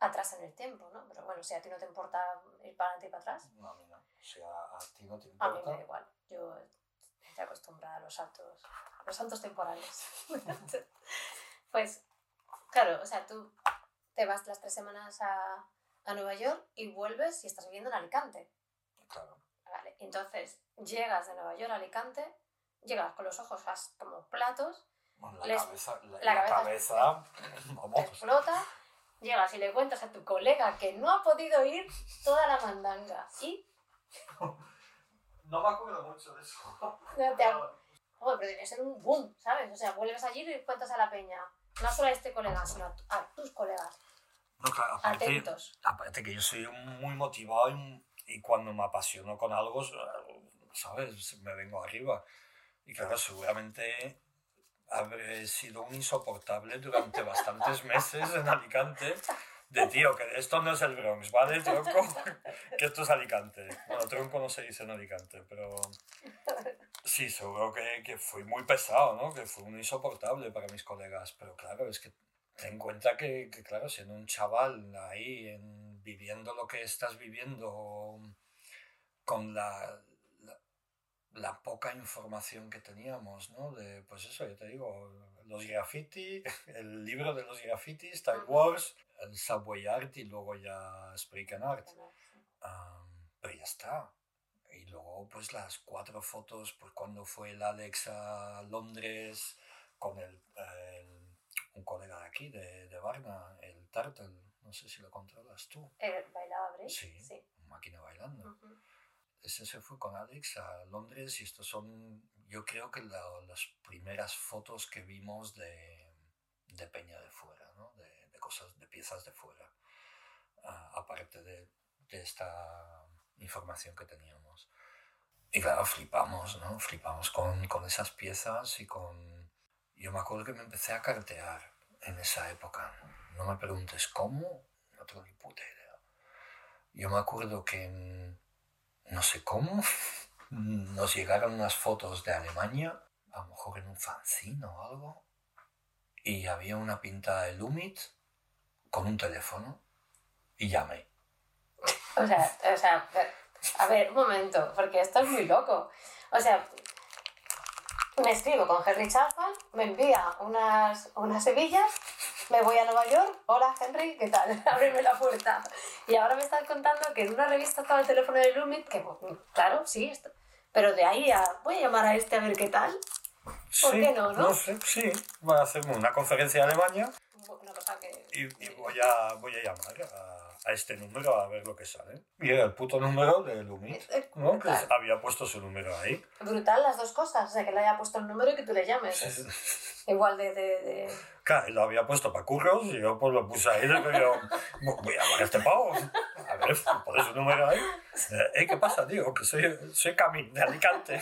atrás en el tiempo, ¿no? Pero bueno, si a ti no te importa ir para adelante y para atrás, No, a mí no. O sea, a ti no te a mí me importa. da igual. Yo estoy acostumbrada a los saltos, los saltos temporales. pues, claro, o sea, tú te vas las tres semanas a, a Nueva York y vuelves y estás viviendo en Alicante. Claro. Entonces llegas de Nueva York a Alicante, llegas con los ojos como platos, Bueno, la Les- cabeza, la, la la cabeza- cabeza, te vamos. explota, llegas y le cuentas a tu colega que no ha podido ir toda la mandanga y No me acuerdo mucho de eso. no te ha- Joder, pero debe ser un boom, ¿sabes? O sea, vuelves allí y le cuentas a la peña, no solo a este colega, sino a, a tus colegas, No, claro, aparte, atentos. aparte que yo soy muy motivado y, y cuando me apasiono con algo, ¿sabes? Me vengo arriba. Y claro, seguramente habré sido un insoportable durante bastantes meses en Alicante. De tío, que esto no es el Bronx, ¿vale, tronco? Que esto es Alicante. Bueno, tronco no se dice en Alicante, pero sí, seguro que, que fui muy pesado, ¿no? Que fue un insoportable para mis colegas. Pero claro, es que ten en cuenta que, que, claro, siendo un chaval ahí, en, viviendo lo que estás viviendo, con la, la, la, poca información que teníamos, ¿no? De, pues eso, yo te digo, los graffiti, el libro de los graffiti, Star Wars, el Subway Art y luego ya Spraycan Art. Um, pero ya está. Y luego, pues las cuatro fotos, pues cuando fue el Alex a Londres con el, el un colega de aquí, de, de Varna, el Turtle, no sé si lo controlas tú. ¿El ¿Bailaba break? Sí, sí. máquina bailando. Uh -huh. Ese se fue con Alex a Londres y estos son, yo creo que la, las primeras fotos que vimos de, de Peña de fuera, ¿no? de, de cosas, de piezas de fuera, uh, aparte de, de esta información que teníamos. Y claro, flipamos, ¿no? Flipamos con, con esas piezas y con... Yo me acuerdo que me empecé a cartear en esa época. No me preguntes cómo, no tengo ni puta idea. Yo me acuerdo que, no sé cómo, nos llegaron unas fotos de Alemania, a lo mejor en un fanzine o algo, y había una pintada de Lumit con un teléfono, y llamé. O sea, o sea, a ver, un momento, porque esto es muy loco. O sea, me escribo con Henry Chapman, me envía unas, unas hebillas, me voy a Nueva York, hola Henry, ¿qué tal? Ábreme la puerta. Y ahora me estás contando que en una revista estaba el teléfono de Lumit, que claro, sí, esto. pero de ahí a, voy a llamar a este a ver qué tal. ¿Por sí, qué no, no? no sé, sí, voy a hacer una conferencia en Alemania que... y, y voy, a, voy a llamar a, a, este número a ver lo que sale. Y era el puto número de Lumit, ¿no? Que Brutal. había puesto su número ahí. Brutal las dos cosas, o sea, que le haya puesto el número y que tú le llames. Sí. Igual de... de, de... Claro, lo había puesto para curros y yo pues lo puse ahí. Yo, voy a llamar a este pavo. A ver, pones su número ahí. Eh, ¿Qué pasa, tío? Que soy, soy Camín de Alicante.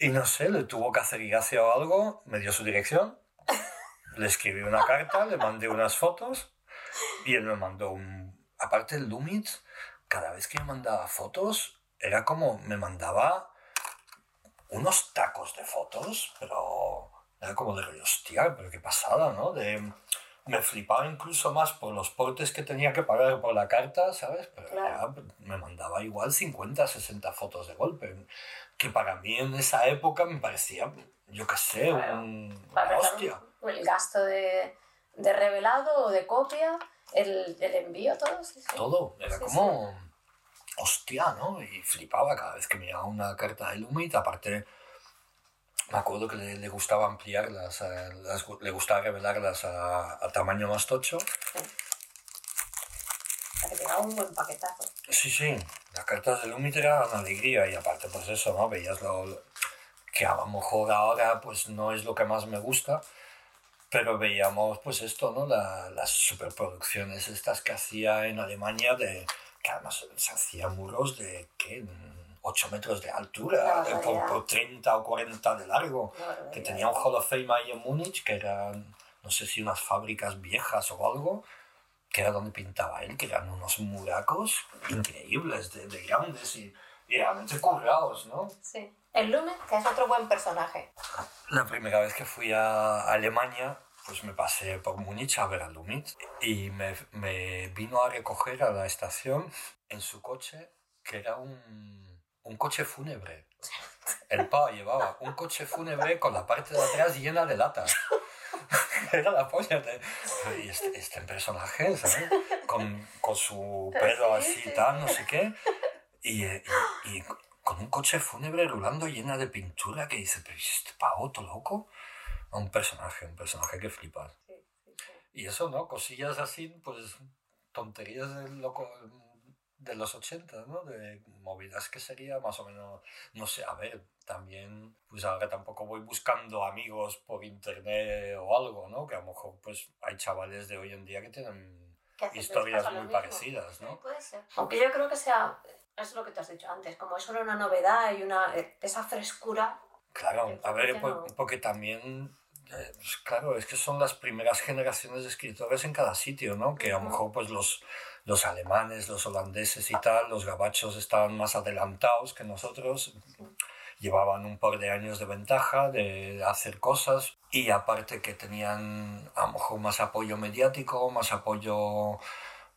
Y no sé, le tuvo que hacer gracia o algo, me dio su dirección, le escribí una carta, le mandé unas fotos y él me mandó un... Aparte el Lumit, cada vez que me mandaba fotos, era como me mandaba unos tacos de fotos, pero era como de hostia, pero qué pasada, ¿no? De, me flipaba incluso más por los portes que tenía que pagar por la carta, ¿sabes? Pero Claro. ya me mandaba igual 50, 60 fotos de golpe, que para mí en esa época me parecía, yo qué sé, Claro. un, Para una hostia. El gasto de, de revelado o de copia, el, el envío, todo. Sí, sí. Todo, era Sí, como, hostia, ¿no? Y flipaba cada vez que me llegaba una carta de Lumit, aparte... Me acuerdo que le, le gustaba ampliarlas, eh, las- le gustaba revelarlas a, a tamaño más tocho. Sea, que da un buen paquetazo. Sí, sí, las cartas de Lumit eran una alegría y aparte pues eso, ¿no? Veías lo, lo- que a lo mejor ahora pues no es lo que más me gusta, pero veíamos pues esto, ¿no? La- las superproducciones estas que hacía en Alemania de que además se hacían muros de, ¿qué? 8 metros de altura, eh, por, por 30 o 40 de largo, que tenía un Hall of Fame ahí en Múnich, que eran, no sé si unas fábricas viejas o algo, que era donde pintaba él, que eran unos muracos increíbles, de, de grandes y, y realmente currados, ¿no? Sí. El Lumen, que es otro buen personaje. La primera vez que fui a Alemania, pues me pasé por Múnich a ver a Lumit y me, me vino a recoger a la estación en su coche, que era un, un coche fúnebre. El pavo llevaba un coche fúnebre con la parte de atrás llena de latas. Era la polla. De, y este, este personaje, ¿sabes? Con, con su pelo Sí, así sí. y tal, no sé qué. Y, y- y con un coche fúnebre rulando llena de pintura que dice, pero ¿y este pavo todo loco? Un personaje, un personaje que flipas. Sí, sí, sí. Y eso, ¿no? Cosillas así, pues tonterías del loco de los 80, ¿no? De movidas que sería más o menos, no sé, a ver, también, pues ahora tampoco voy buscando amigos por internet o algo, ¿no? Que a lo mejor, pues hay chavales de hoy en día que tienen historias muy parecidas, ¿no? puede ser. Aunque yo creo que sea, es lo que te has dicho antes, como es solo una novedad y una, esa frescura. Claro, a ver, no- porque también, eh, pues claro, es que son las primeras generaciones de escritores en cada sitio, ¿no? Que a lo mejor pues los, los alemanes, los holandeses y tal, los gabachos estaban más adelantados que nosotros. llevaban un par de años de ventaja de hacer cosas y aparte que tenían a lo mejor más apoyo mediático, más apoyo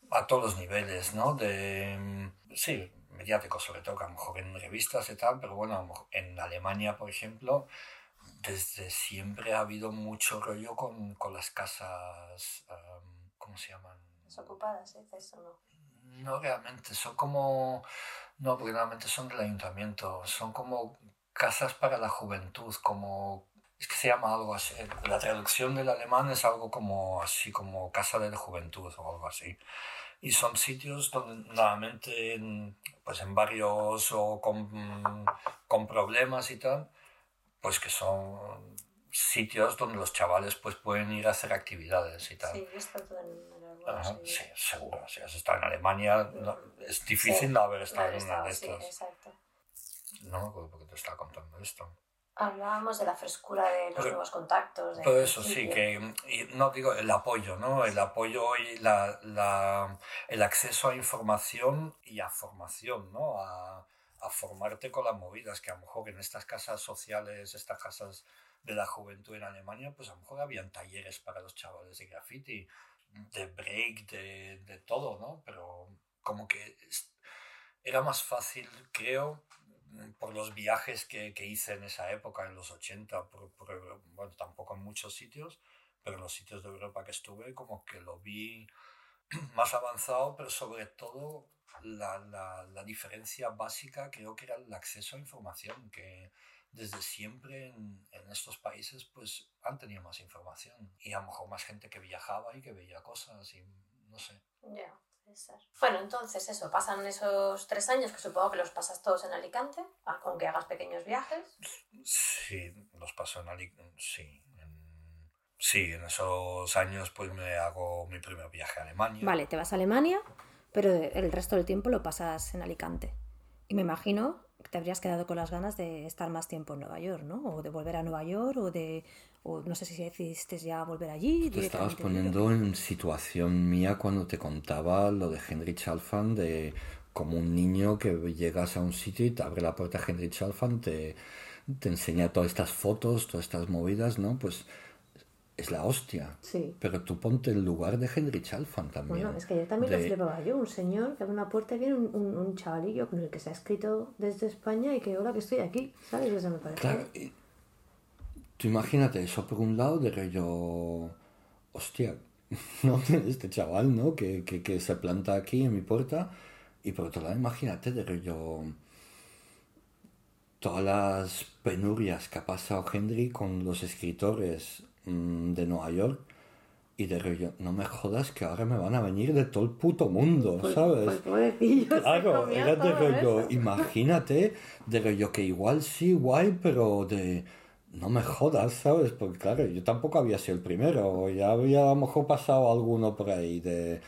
a todos los niveles, ¿no? De, sí, mediático sobre todo, que a lo mejor en revistas y tal, pero bueno, en Alemania, por ejemplo, desde siempre ha habido mucho rollo con, con las casas, ¿cómo se llaman? Desocupadas, ¿eh? Eso no. No realmente, son como, no, porque normalmente son del ayuntamiento, son como casas para la juventud, como es que se llama algo así. La traducción del alemán es algo como así, como casa de la juventud o algo así. Y son sitios donde normalmente, en, pues en barrios o con, con problemas y tal, pues que son sitios donde los chavales pues pueden ir a hacer actividades y tal. Sí, está todo en Ajá, sí, seguro. Si has estado en Alemania, no, es difícil Sí, no haber estado en una de estado, sí, estas. exacto. No me acuerdo por qué te estaba contando esto. Hablábamos de la frescura de los Pero- nuevos contactos. de- Todo eso sí, que y no digo el apoyo, ¿no? El apoyo y la, la- el acceso a información y a formación, ¿no? A, a formarte con las movidas, que a lo mejor en estas casas sociales, estas casas de la juventud en Alemania, pues a lo mejor habían talleres para los chavales de graffiti, de break, de, de todo, ¿no? Pero como que era más fácil, creo, por los viajes que, que hice en esa época, en los 80, por, por- bueno, tampoco en muchos sitios, pero en los sitios de Europa que estuve, como que lo vi más avanzado, pero sobre todo la, la, la diferencia básica creo que era el acceso a información, que desde siempre en, en estos países pues han tenido más información y a lo mejor más gente que viajaba y que veía cosas y no sé. Ya, puede ser. Bueno, entonces eso, pasan esos tres años que supongo que los pasas todos en Alicante, ah, con que hagas pequeños viajes. Sí, los paso en Alicante, sí. en- sí, en esos años pues me hago mi primer viaje a Alemania. Vale, te vas a Alemania, pero el resto del tiempo lo pasas en Alicante. Y me imagino te habrías quedado con las ganas de estar más tiempo en Nueva York, ¿no? O de volver a Nueva York, o de. O no sé si decidiste ya volver allí. Te estabas poniendo en situación mía cuando te contaba lo de Henry Chalfan, de como un niño que llegas a un sitio y te abre la puerta Henry Chalfan, te, te enseña todas estas fotos, todas estas movidas, ¿no? Pues es la hostia. Sí. Pero tú ponte el lugar de Henry Chalfan también. Bueno, es que yo también lo de- flipaba yo, un señor que abre una puerta y viene un, un, un chavalillo con el que se ha escrito desde España y que hola que estoy aquí, ¿sabes? Eso me parece. Claro, y tú imagínate eso por un lado de rollo, hostia, ¿no? este chaval, ¿no? Que, que, que se planta aquí en mi puerta y por otro lado imagínate de rollo todas las penurias que ha pasado Henry con los escritores de Nueva York y de rollo, no me jodas que ahora me van a venir de todo el puto mundo, Pues- ¿sabes? pues se Claro, era de rollo, eso. imagínate, de rollo que igual sí, guay, pero de no me jodas, ¿sabes? Porque claro, yo tampoco había sido el primero, ya había a lo mejor pasado alguno por ahí de...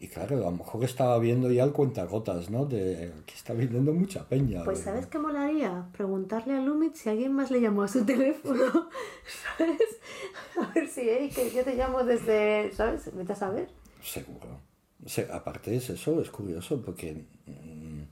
Y claro, a lo mejor estaba viendo ya el cuentagotas, ¿no? De que está viniendo mucha peña. Pues ¿sabes qué molaría? Preguntarle a Lumit si alguien más le llamó a su teléfono, ¿sabes? A ver si, hey, que yo te llamo desde, ¿sabes? Vete a saber. Seguro. O sea, aparte es eso, es curioso porque mm,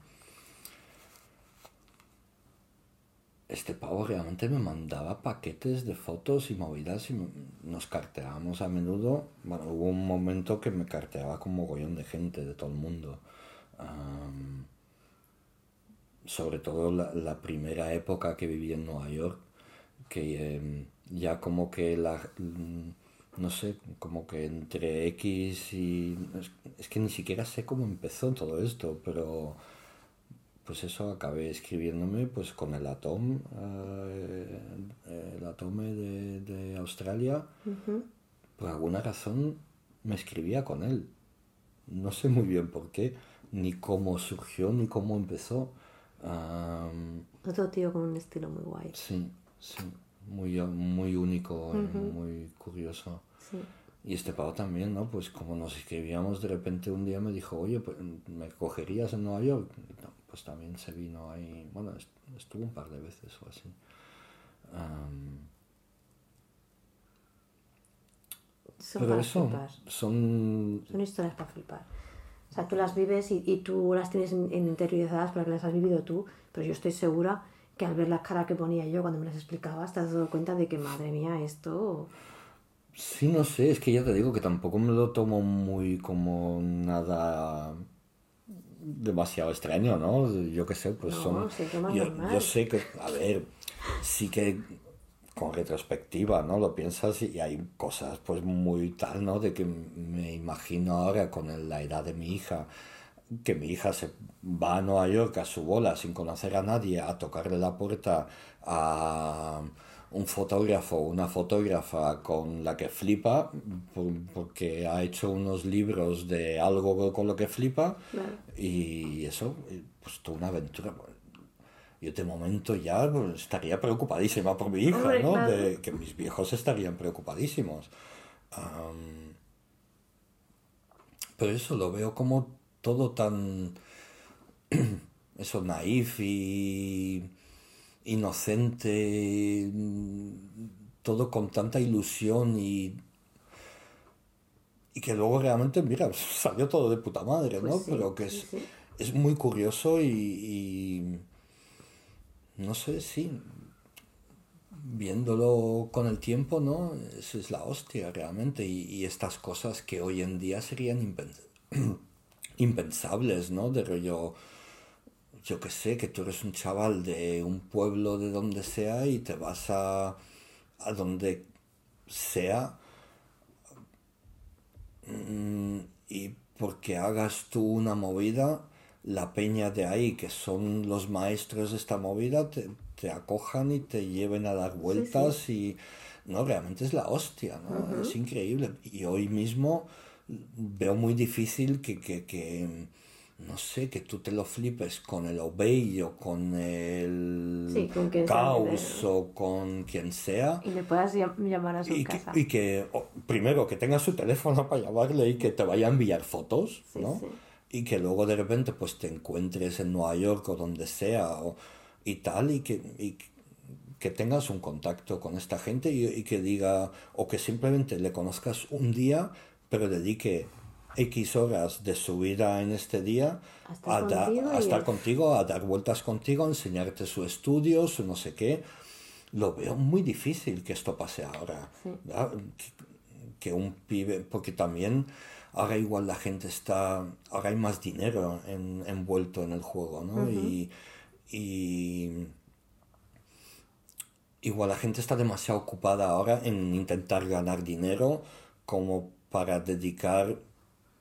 este pavo realmente me mandaba paquetes de fotos y movidas y nos carteábamos a menudo. Bueno, hubo un momento que me carteaba con mogollón de gente de todo el mundo. Sobre todo la, la primera época que viví en Nueva York, que em, ya como que la, mm, no sé, como que entre X y... Es, es que ni siquiera sé cómo empezó todo esto, pero pues eso acabé escribiéndome pues con el Atom, eh, el Atome de, de Australia, por alguna razón me escribía con él. No sé muy bien por qué, ni cómo surgió, ni cómo empezó. Am, Otro tío con un estilo muy guay. sí, sí, muy, muy único y muy curioso. Sí. Y este pavo también, ¿no? Pues como nos escribíamos, de repente un día me dijo, oye, pues, ¿me cogerías en Nueva York? No, pues también se vino ahí, bueno, est- estuvo un par de veces o así. Son pero para eso, flipar. son... Son historias para flipar. O sea, tú las vives y, y tú las tienes in- interiorizadas porque las has vivido tú, pero yo estoy segura que al ver las caras que ponía yo cuando me las explicabas, te has dado cuenta de que, madre mía, esto... Sí, no sé, es que ya te digo que tampoco me lo tomo muy como nada demasiado extraño, ¿no? Yo qué sé, pues No, son... yo, sé que, a ver, sí que con retrospectiva, ¿no? Lo piensas y hay cosas pues muy tal, ¿no? De que me imagino ahora con la edad de mi hija, que mi hija se va a Nueva York a su bola sin conocer a nadie, a tocarle la puerta a un fotógrafo, una fotógrafa con la que flipa, por- porque ha hecho unos libros de algo con lo que flipa, Claro. y eso, pues toda una aventura. Yo de momento ya pues, estaría preocupadísima por mi hija, Hombre, ¿no? claro. De que mis viejos estarían preocupadísimos. Pero eso lo veo como todo tan, eso, naif y inocente, todo con tanta ilusión y, y que luego realmente, mira, salió todo de puta madre, ¿no? Pues sí, Pero que es, sí. es muy curioso y, y no sé, sí, viéndolo con el tiempo, ¿no? Eso es la hostia realmente y, y estas cosas que hoy en día serían impen- impensables, ¿no? De rollo, yo qué sé, que tú eres un chaval de un pueblo de donde sea y te vas a, a donde sea mm, y porque hagas tú una movida, la peña de ahí, que son los maestros de esta movida, te, te acojan y te lleven a dar vueltas y no, realmente es la hostia, ¿no? Es increíble. Y hoy mismo veo muy difícil que, que, que, no sé, que tú te lo flipes con el Obey o con el Sí, con Caos o con quien sea. Y le puedas llam- llamar a su Y que, casa. y que, primero, que tenga su teléfono para llamarle y que te vaya a enviar fotos, Sí, ¿no? sí. Y que luego de repente pues te encuentres en Nueva York o donde sea o, y tal y que, y que tengas un contacto con esta gente y, y que diga, o que simplemente le conozcas un día, pero dedique X horas de su vida en este día A da- contigo a estar contigo, a dar vueltas contigo, a enseñarte su estudio, su no sé qué. Lo veo muy difícil que esto pase ahora. Sí. Que, que un pibe, porque también ahora igual la gente está, ahora hay más dinero en- envuelto en el juego, ¿no? y, y igual la gente está demasiado ocupada ahora en intentar ganar dinero como para dedicar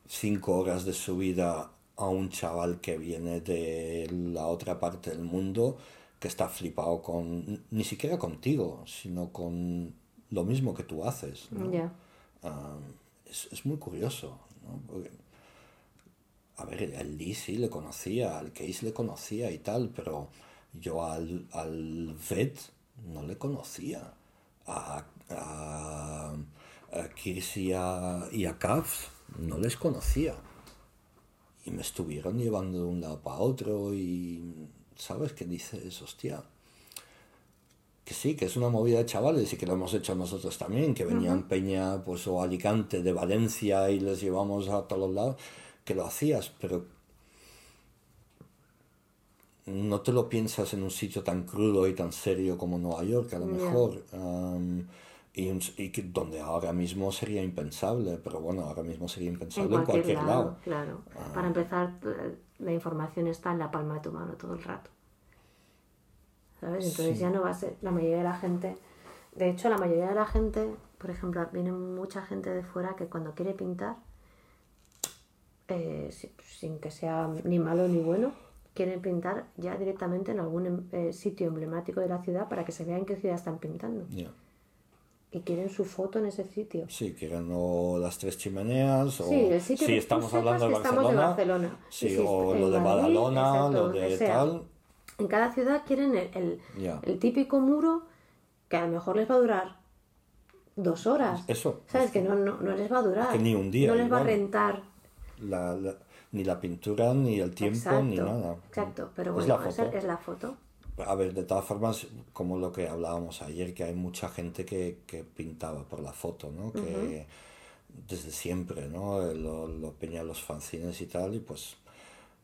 cinco horas de su vida a un chaval que viene de la otra parte del mundo que está flipado con, ni siquiera contigo, sino con lo mismo que tú haces. ¿no? Ah, es, es muy curioso, ¿no? Porque, a ver, al Lee sí le conocía, al Case le conocía y tal, pero yo al, al Vet no le conocía. A, a, a Kirsi y a, Kavs no les conocía. Y me estuvieron llevando de un lado para otro y, ¿sabes qué dices? Hostia, que sí, que es una movida de chavales y que lo hemos hecho nosotros también, que venían Peña pues, o Alicante de Valencia y les llevamos a todos los lados, que lo hacías, pero no te lo piensas en un sitio tan crudo y tan serio como Nueva York, a lo Ya. mejor. am, y, un- y que donde ahora mismo sería impensable, pero bueno, ahora mismo sería En impensable en cualquier, cualquier, lado, lado. claro. Ah. Para empezar, la información está en la palma de tu mano todo el rato. ¿Sabes? Entonces Sí. ya no va a ser la mayoría de la gente. De hecho, la mayoría de la gente, por ejemplo, viene mucha gente de fuera que cuando quiere pintar, eh, si- sin que sea ni malo ni bueno, quieren pintar ya directamente en algún em- eh, sitio emblemático de la ciudad para que se vea en qué ciudad están pintando. Y quieren su foto en ese sitio. Sí, que o las tres chimeneas, o Sí, el sitio si que estamos hablando de que estamos Barcelona, de Barcelona. sí, si o lo de Badalona, exacto, lo de sea. tal, En cada ciudad quieren el, el, Ya. el típico muro que a lo mejor les va a durar dos horas. Eso, ¿Sabes? Que no, no, no les va a durar. Que ni un día, No les va a igual. rentar. la- la- ni la pintura, ni el tiempo, exacto. ni nada. Exacto. Pero Es bueno, la esa foto. es la foto. A ver, de todas formas, como lo que hablábamos ayer, que hay mucha gente que, que pintaba por la foto, ¿no? Que desde siempre, ¿no? Lo, lo peña los fanzines y tal, y pues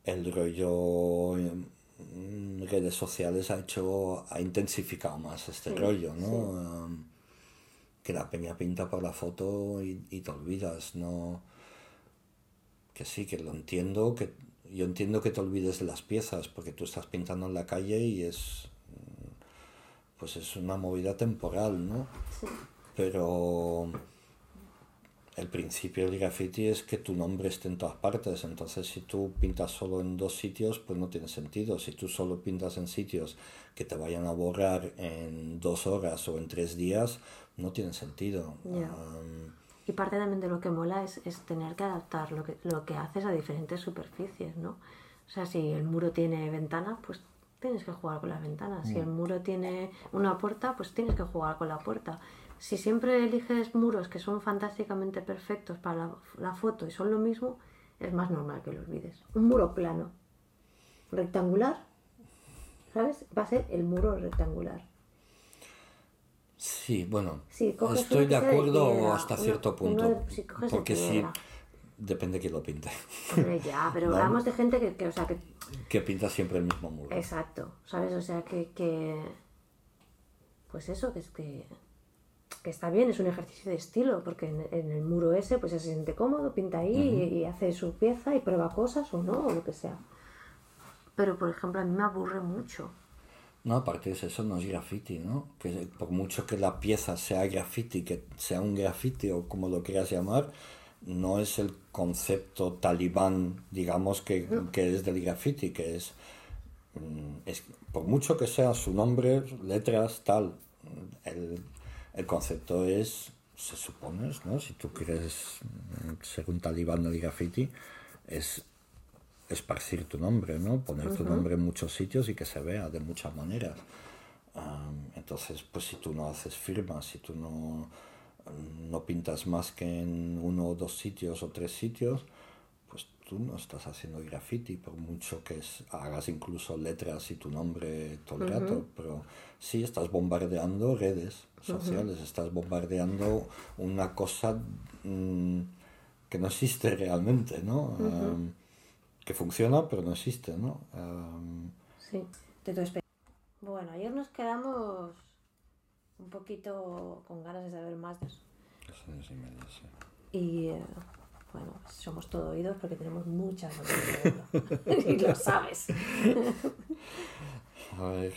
el rollo mm, redes sociales ha hecho, ha intensificado más este Sí, rollo, ¿no? Que la peña pinta por la foto y, y te olvidas, ¿no? Que sí, que lo entiendo, que yo entiendo que te olvides de las piezas, porque tú estás pintando en la calle y es, mm, pues es una movida temporal, ¿no? Sí. Pero el principio del graffiti es que tu nombre esté en todas partes. Entonces, si tú pintas solo en dos sitios, pues no tiene sentido. Si tú solo pintas en sitios que te vayan a borrar en dos horas o en tres días, no tiene sentido. Um, Y parte también de lo que mola es, es tener que adaptar lo que, lo que haces a diferentes superficies, ¿no? O sea, si el muro tiene ventana, pues tienes que jugar con las ventanas. Si el muro tiene una puerta, pues tienes que jugar con la puerta. Si siempre eliges muros que son fantásticamente perfectos para la, la foto y son lo mismo, es más normal que lo olvides. Un muro plano, rectangular, ¿sabes? Va a ser el muro rectangular. Sí, bueno, coges estoy uno de que sea de acuerdo piedra, hasta uno- cierto uno punto. de- si de porque sí, depende quién lo pinte. Ya, pero No. hablamos de gente que, que, o sea, que que pinta siempre el mismo muro. Exacto, ¿sabes? O sea, que, que pues eso, que es que, que está bien, es un ejercicio de estilo, porque en, en el muro ese pues se siente cómodo, pinta ahí y, y hace su pieza y prueba cosas o no, o lo que sea. Pero, por ejemplo, a mí me aburre mucho. No, aparte de eso, no es graffiti, ¿no? Que por mucho que la pieza sea graffiti, que sea un graffiti o como lo quieras llamar, no es el concepto talibán, digamos, que, que es del graffiti, que es, mm, es, por mucho que sea su nombre, letras, tal, el, el concepto es, se supone, ¿no? Si tú quieres mm, ser un talibán del graffiti, es esparcir tu nombre, ¿no? Poner tu nombre en muchos sitios y que se vea de muchas maneras. Am, entonces, pues si tú no haces firmas, si tú no, no pintas más que en uno o dos sitios o tres sitios, pues tú no estás haciendo graffiti, por mucho que es- hagas incluso letras y tu nombre todo el rato, pero sí estás bombardeando redes sociales, estás bombardeando una cosa mm, que no existe realmente, ¿no? Am, que funciona, pero no existe, ¿no? Am, Sí, de tu experiencia. Bueno, ayer nos quedamos un poquito con ganas de saber más. dos años y medio, sí. Y eh, bueno, somos todo oídos porque tenemos muchas de y lo sabes. A ver,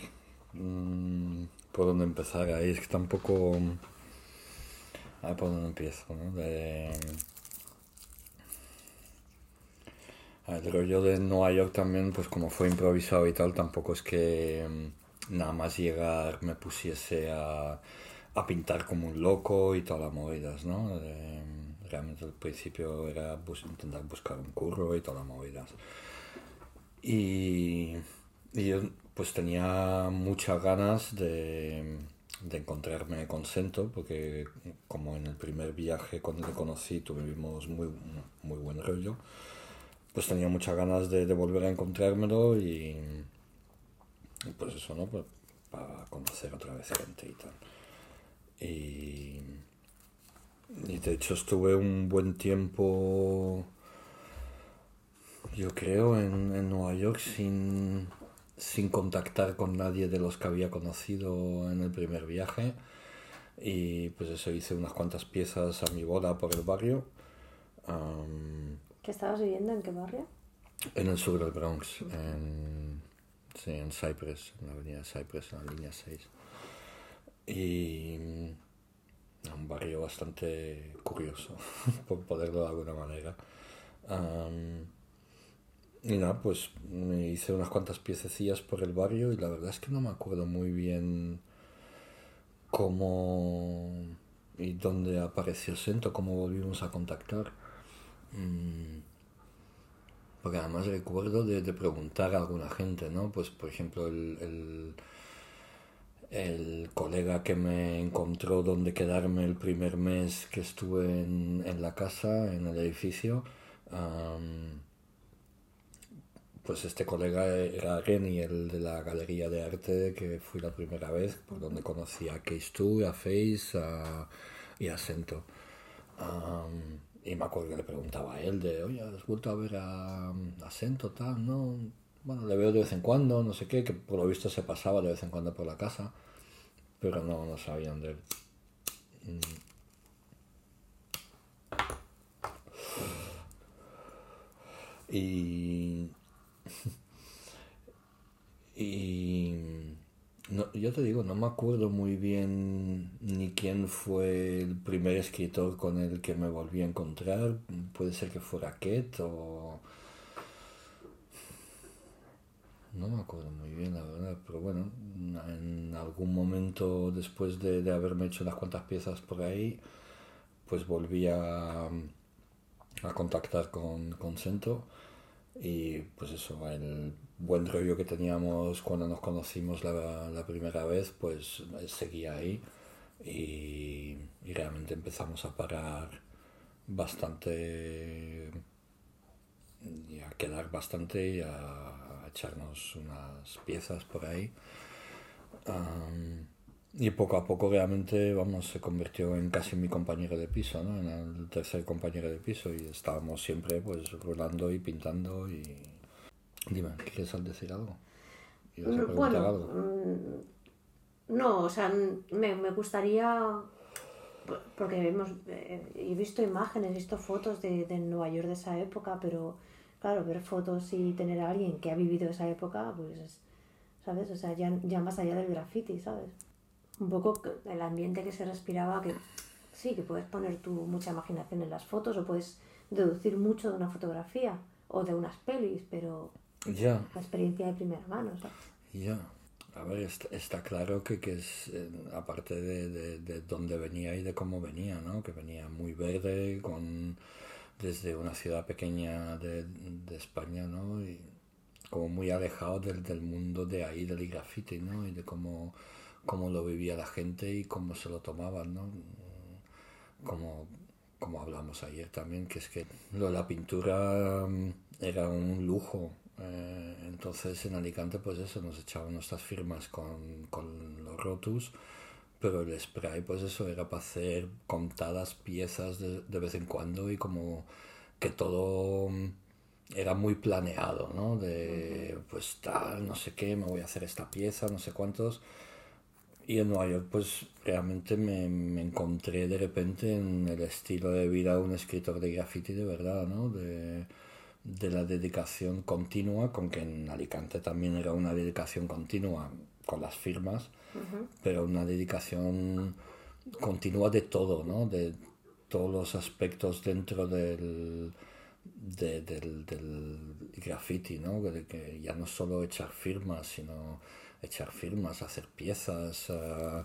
mm, ¿por dónde empezar ahí? Es que tampoco... A ver por dónde empiezo, ¿no? De... A ver, El rollo de Nueva York también, pues como fue improvisado y tal, tampoco es que mm, nada más llegar me pusiese a, a pintar como un loco y todas las movidas, ¿no? De- realmente al principio era bus- intentar buscar un curro y todas las movidas. Y, y yo pues tenía muchas ganas de, de encontrarme con Sento, porque como en el primer viaje cuando le conocí tuvimos muy, muy buen rollo, pues tenía muchas ganas de, volver a encontrármelo y, pues eso, ¿no? Pues para conocer otra vez gente y tal. Y, y de hecho estuve un buen tiempo yo creo, en, Nueva York sin, sin contactar con nadie de los que había conocido en el primer viaje. Y pues eso, hice unas cuantas piezas a mi boda por el barrio, ¿Qué estabas viviendo? ¿En qué barrio? en el sur del Bronx, en, sí, en Cypress, en la avenida Cypress, en la línea 6. Y mm, un barrio bastante curioso, por ponerlo de alguna manera. Am, y nada, pues me hice unas cuantas piececillas por el barrio y la verdad es que no me acuerdo muy bien cómo y dónde apareció Sento, cómo volvimos a contactar. Mm, Porque además recuerdo de, preguntar a alguna gente, ¿no? Pues por ejemplo el, el, colega que me encontró donde quedarme el primer mes que estuve en, en la casa, en el edificio, pues este colega era Reni, el de la galería de arte que fui la primera vez, por donde conocí a Case 2, a Face y a Sento. Y me acuerdo que le preguntaba a él de, oye, ¿has vuelto a ver a, a Sento tal? No, bueno, le veo de vez en cuando, no sé qué, que por lo visto se pasaba de vez en cuando por la casa, pero no, no sabían de él. Mm. Y. y. No, yo te digo, no me acuerdo muy bien ni quién fue el primer escritor con el que me volví a encontrar. Puede ser que fuera Ket o. No me acuerdo muy bien, la verdad, pero bueno, en algún momento después de, de haberme hecho unas cuantas piezas por ahí, pues volví a, a contactar con, con Sento y pues eso, el buen rollo que teníamos cuando nos conocimos la, la primera vez, pues seguía ahí y, y, realmente empezamos a parar bastante y a quedar bastante y a, a echarnos unas piezas por ahí. Um, y poco a poco realmente, vamos, se convirtió en casi mi compañero de piso, ¿no? En el tercer compañero de piso y estábamos siempre pues rolando y pintando y... Dime, ¿quieres decir algo? No, bueno, algo? Mm, no, o sea, me, me gustaría, porque hemos eh, he visto imágenes, he visto fotos de, de Nueva York de esa época, pero claro, ver fotos y tener a alguien que ha vivido esa época, pues, ¿sabes? O sea, ya, ya más allá del graffiti, ¿sabes? un poco el ambiente que se respiraba, que sí, que puedes poner tu mucha imaginación en las fotos o puedes deducir mucho de una fotografía o de unas pelis, pero ya. la experiencia de primera mano. Ya. A ver, está, está, claro que, que es, eh, aparte de, de, de, dónde venía y de cómo venía, ¿no? Que venía muy verde, con desde una ciudad pequeña de, de España, ¿no? Y como muy alejado del, del mundo de ahí, del graffiti, ¿no? Y de cómo cómo lo vivía la gente y cómo se lo tomaban, ¿no? Como, como hablamos ayer también, que es que lo de la pintura mm, era un lujo. Eh, entonces en Alicante pues eso, nos echaban nuestras firmas con, con los rotus, pero el spray pues eso era para hacer contadas piezas de, de vez en cuando y como que todo mm, era muy planeado, ¿no? De pues tal, no sé qué, me voy a hacer esta pieza, no sé cuántos. Y en Nueva York, pues realmente me, me, encontré de repente en el estilo de vida de un escritor de graffiti de verdad, ¿no? De, de la dedicación continua, con que en Alicante también era una dedicación continua con las firmas, uh -huh. pero una dedicación continua de todo, ¿no? De todos los aspectos dentro del, de, del, del graffiti, ¿no? De que ya no solo echar firmas, sino echar firmas, hacer piezas, uh,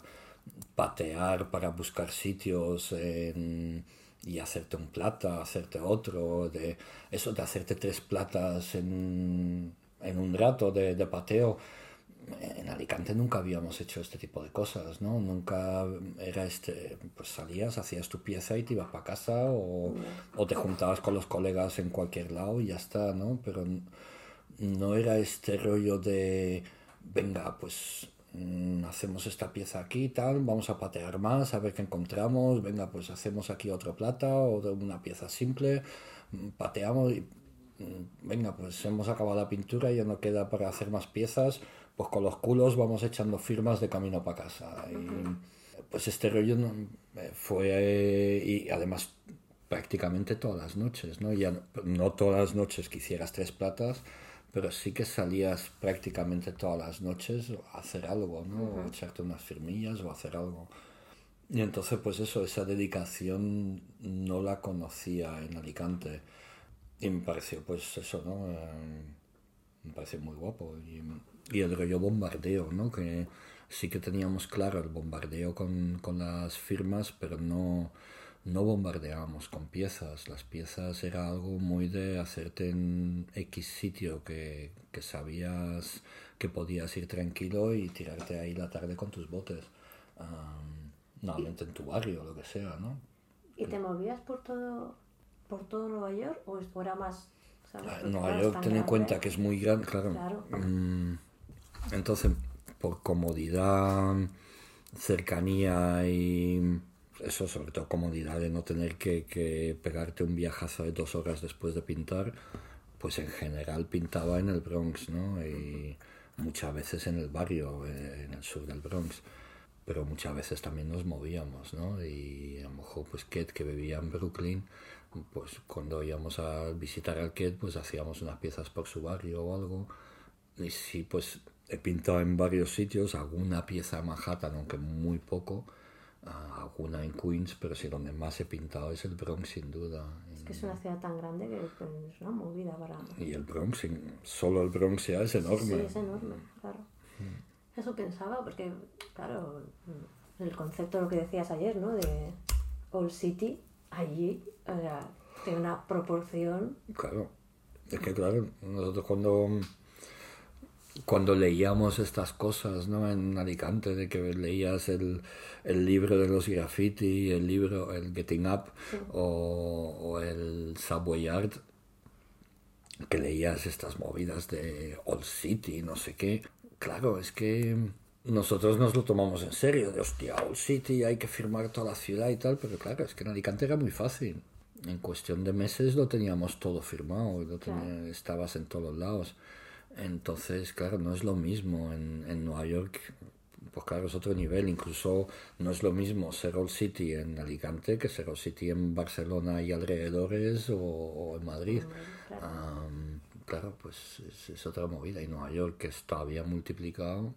patear para buscar sitios en, y hacerte un plata, hacerte otro, de eso de hacerte tres platas en, en un rato de, de, pateo. En Alicante nunca habíamos hecho este tipo de cosas, ¿no? Nunca era este, pues salías, hacías tu pieza y te ibas para casa o, o te juntabas con los colegas en cualquier lado y ya está, ¿no? Pero no era este rollo de venga, pues hacemos esta pieza aquí tal, vamos a patear más, a ver qué encontramos, venga, pues hacemos aquí otra plata o una pieza simple, mm, pateamos y mmm, venga, pues hemos acabado la pintura y ya no queda para hacer más piezas, pues con los culos vamos echando firmas de camino para casa. Y, pues este rollo no, eh, fue, y además prácticamente todas las noches, ¿no? Ya no todas las noches que hicieras tres platas, pero sí que salías prácticamente todas las noches a hacer algo, ¿no? Uh -huh. O echarte unas firmillas o hacer algo. Y entonces, pues eso, esa dedicación no la conocía en Alicante. Y me pareció, pues eso, ¿no? Eh, me pareció muy guapo. Y, y, el rollo bombardeo, ¿no? Que sí que teníamos claro el bombardeo con, con las firmas, pero no no bombardeábamos con piezas. Las piezas era algo muy de hacerte en X sitio que, que sabías que podías ir tranquilo y tirarte ahí la tarde con tus botes. Um, normalmente en tu barrio o lo que sea, ¿no? ¿Y te movías por todo, por todo Nueva York o era más... ¿sabes? Nueva York, ten en cuenta que es muy grande, claro. claro. Um, entonces, por comodidad, cercanía y eso sobre todo comodidad de no tener que, que, pegarte un viajazo de dos horas después de pintar pues en general pintaba en el Bronx, ¿no? Y muchas veces en el barrio, eh, en el sur del Bronx. Pero muchas veces también nos movíamos, ¿no? Y a lo mejor, pues Kate, que vivía en Brooklyn, pues cuando íbamos a visitar al Kate, pues hacíamos unas piezas por su barrio o algo. Y sí, pues he pintado en varios sitios, alguna pieza en Manhattan, aunque muy poco, alguna en Queens, pero sí donde más he pintado es el Bronx, sin duda. Es que es una ciudad tan grande que es una movida para... Y el Bronx, solo el Bronx ya es enorme. Sí, es enorme, claro. Eso pensaba, porque, claro, el concepto de lo que decías ayer, ¿no? De Old City, allí, o sea, tiene una proporción... Claro, es que claro, nosotros cuando cuando leíamos estas cosas ¿no? en Alicante, de que leías el, el libro de los graffiti, el libro, el Getting Up o, o, el Subway Art, que leías estas movidas de Old City, no sé qué. Claro, es que nosotros nos lo tomamos en serio, de hostia, Old City, hay que firmar toda la ciudad y tal, pero claro, es que en Alicante era muy fácil. En cuestión de meses lo teníamos todo firmado, lo estabas en todos lados. Entonces, claro, no es lo mismo en, en Nueva York, pues claro, es otro nivel. Incluso no es lo mismo ser Old City en Alicante que ser Old City en Barcelona y alrededores o, en Madrid. claro. pues es, otra movida. Y Nueva York, que es todavía multiplicado,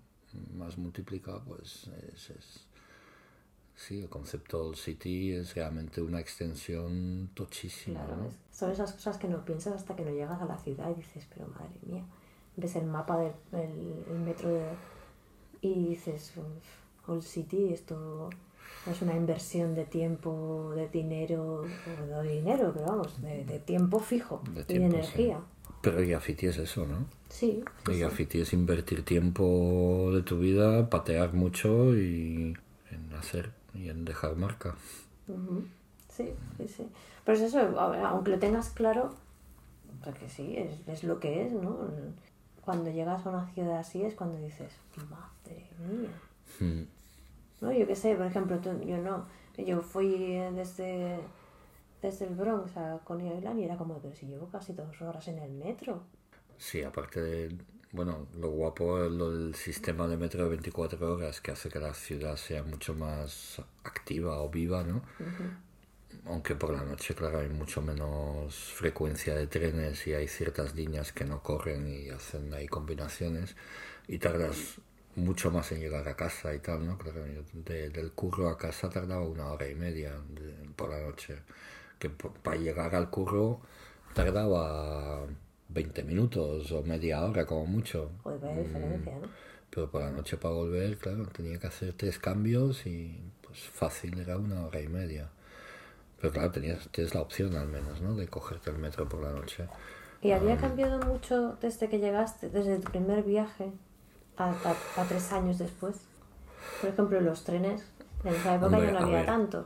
más multiplicado, pues es, es sí, el concepto Old City es realmente una extensión tochísima. Claro, son esas cosas que no piensas hasta que no llegas a la ciudad y dices, pero madre mía ves el mapa del el, metro y dices, Old City, esto es una inversión de tiempo, de dinero, no de dinero, pero vamos, de, tiempo fijo de y de energía. Pero el graffiti es eso, ¿no? Sí. El graffiti es invertir tiempo de tu vida, patear mucho y en hacer y en dejar marca. Sí, sí, sí. Pero es eso, aunque lo tengas claro, porque sí, es, es lo que es, ¿no? Cuando llegas a una ciudad así es cuando dices, madre mía. Hmm. ¿No? Yo qué sé, por ejemplo, yo no, yo fui desde, desde el Bronx a Coney Island y era como, pero si llevo casi dos horas en el metro. Sí, aparte de, bueno, lo guapo es el sistema de metro de 24 horas que hace que la ciudad sea mucho más activa o viva, ¿no? Aunque por la noche, claro, hay mucho menos frecuencia de trenes y hay ciertas líneas que no corren y hacen ahí combinaciones y tardas mucho más en llegar a casa y tal, ¿no? Claro, del curro a casa tardaba una hora y media por la noche, que para llegar al curro tardaba 20 minutos o media hora como mucho. diferencia, ¿no? Pero por la noche para volver, claro, tenía que hacer tres cambios y pues fácil era una hora y media. Pero claro, tenías, tienes la opción al menos, ¿no? De cogerte el metro por la noche. ¿Y había cambiado mucho desde que llegaste, desde tu primer viaje a, tres años después? Por ejemplo, los trenes, en esa época ya no había tanto.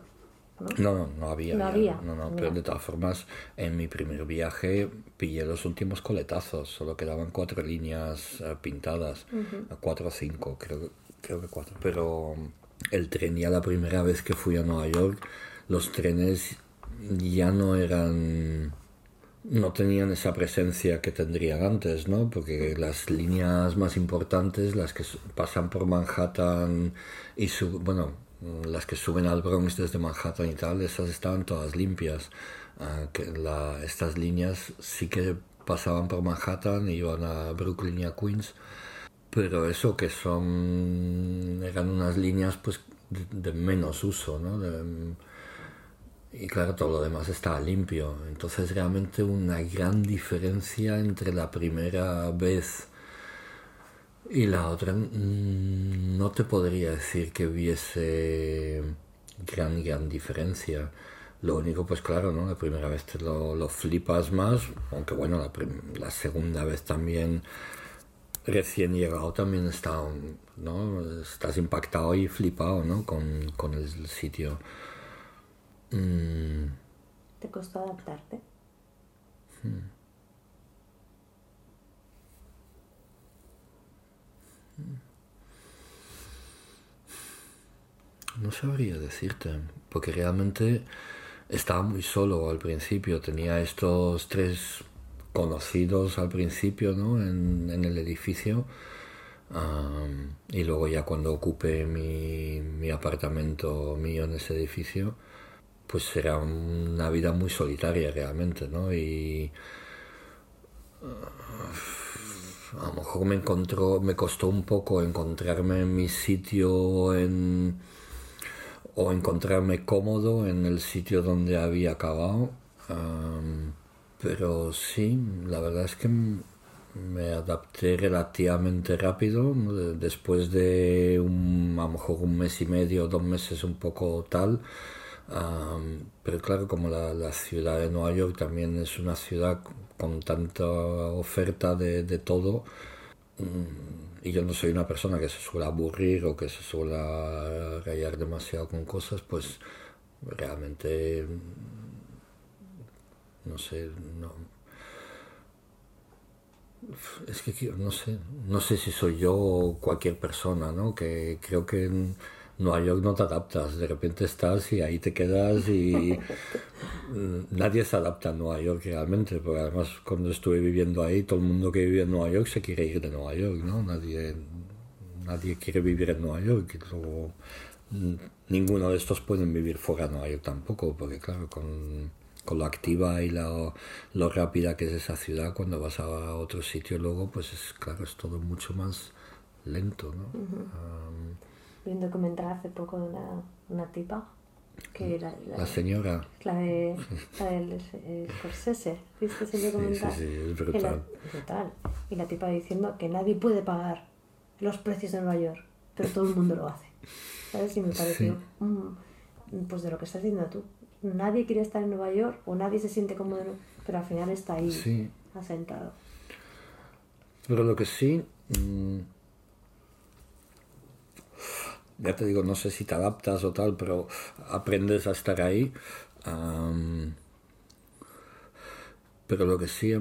¿no? No, no, había. No había. No, no, pero de todas formas, en mi primer viaje pillé los últimos coletazos, solo quedaban cuatro líneas eh, pintadas, cuatro o cinco, creo, creo que cuatro. Pero el tren ya la primera vez que fui a Nueva York los trenes ya no eran no tenían esa presencia que tendrían antes, ¿no? Porque las líneas más importantes, las que pasan por Manhattan y bueno, las que suben al Bronx desde Manhattan y tal, esas estaban todas limpias. Ah, estas líneas sí que pasaban por Manhattan y iban a Brooklyn y a Queens, pero eso que son eran unas líneas pues de, menos uso, ¿no? Y claro, todo lo demás estaba limpio. Entonces realmente una gran diferencia entre la primera vez y la otra mm, no te podría decir que hubiese gran, gran diferencia. Lo único, pues claro, ¿no? La primera vez te lo, flipas más, aunque bueno, la, la, segunda vez también recién llegado también está, ¿no? Estás impactado y flipado, ¿no? Con, con el sitio. Mm. ¿Te costó adaptarte? Hmm. No sabría decirte, porque realmente estaba muy solo al principio. Tenía estos tres conocidos al principio ¿no? en, en el edificio y luego ya cuando ocupe mi, mi, apartamento mío en ese edificio, pues será una vida muy solitaria realmente, ¿no? Y a lo mejor me encontró, me costó un poco encontrarme en mi sitio en, o encontrarme cómodo en el sitio donde había acabado. pero sí, la verdad es que me adapté relativamente rápido, después de un, a lo mejor un mes y medio, dos meses un poco tal. Pero claro, como la, ciudad de Nueva York también es una ciudad con tanta oferta de, de todo, mm, y yo no soy una persona que se suele aburrir o que se suele rayar demasiado con cosas, pues realmente, no sé, no, es que no sé, no sé si soy yo o cualquier persona, ¿no? Que creo que Nueva York no te adaptas, de repente estás y ahí te quedas y nadie se adapta a Nueva York realmente, porque además cuando estuve viviendo ahí, todo el mundo que vive en Nueva York se quiere ir de Nueva York, ¿no? Nadie, nadie quiere vivir en Nueva York y luego ninguno de estos pueden vivir fuera de Nueva York tampoco, porque claro, con con lo activa y lo, lo, rápida que es esa ciudad, cuando vas a otro sitio luego, pues es claro, es todo mucho más lento, ¿no? Vi un documental hace poco de una, una tipa que era la, señora la de la del Scorsese ¿viste ese documental? Sí, sí, sí es brutal. brutal y la tipa diciendo que nadie puede pagar los precios de Nueva York pero todo el mundo lo hace ¿sabes? y me pareció mm, pues de lo que estás diciendo tú nadie quiere estar en Nueva York o nadie se siente cómodo, pero al final está ahí, asentado. Pero lo que sí, mm, ya te digo, no sé si te adaptas o tal, pero aprendes a estar ahí. pero lo que sí,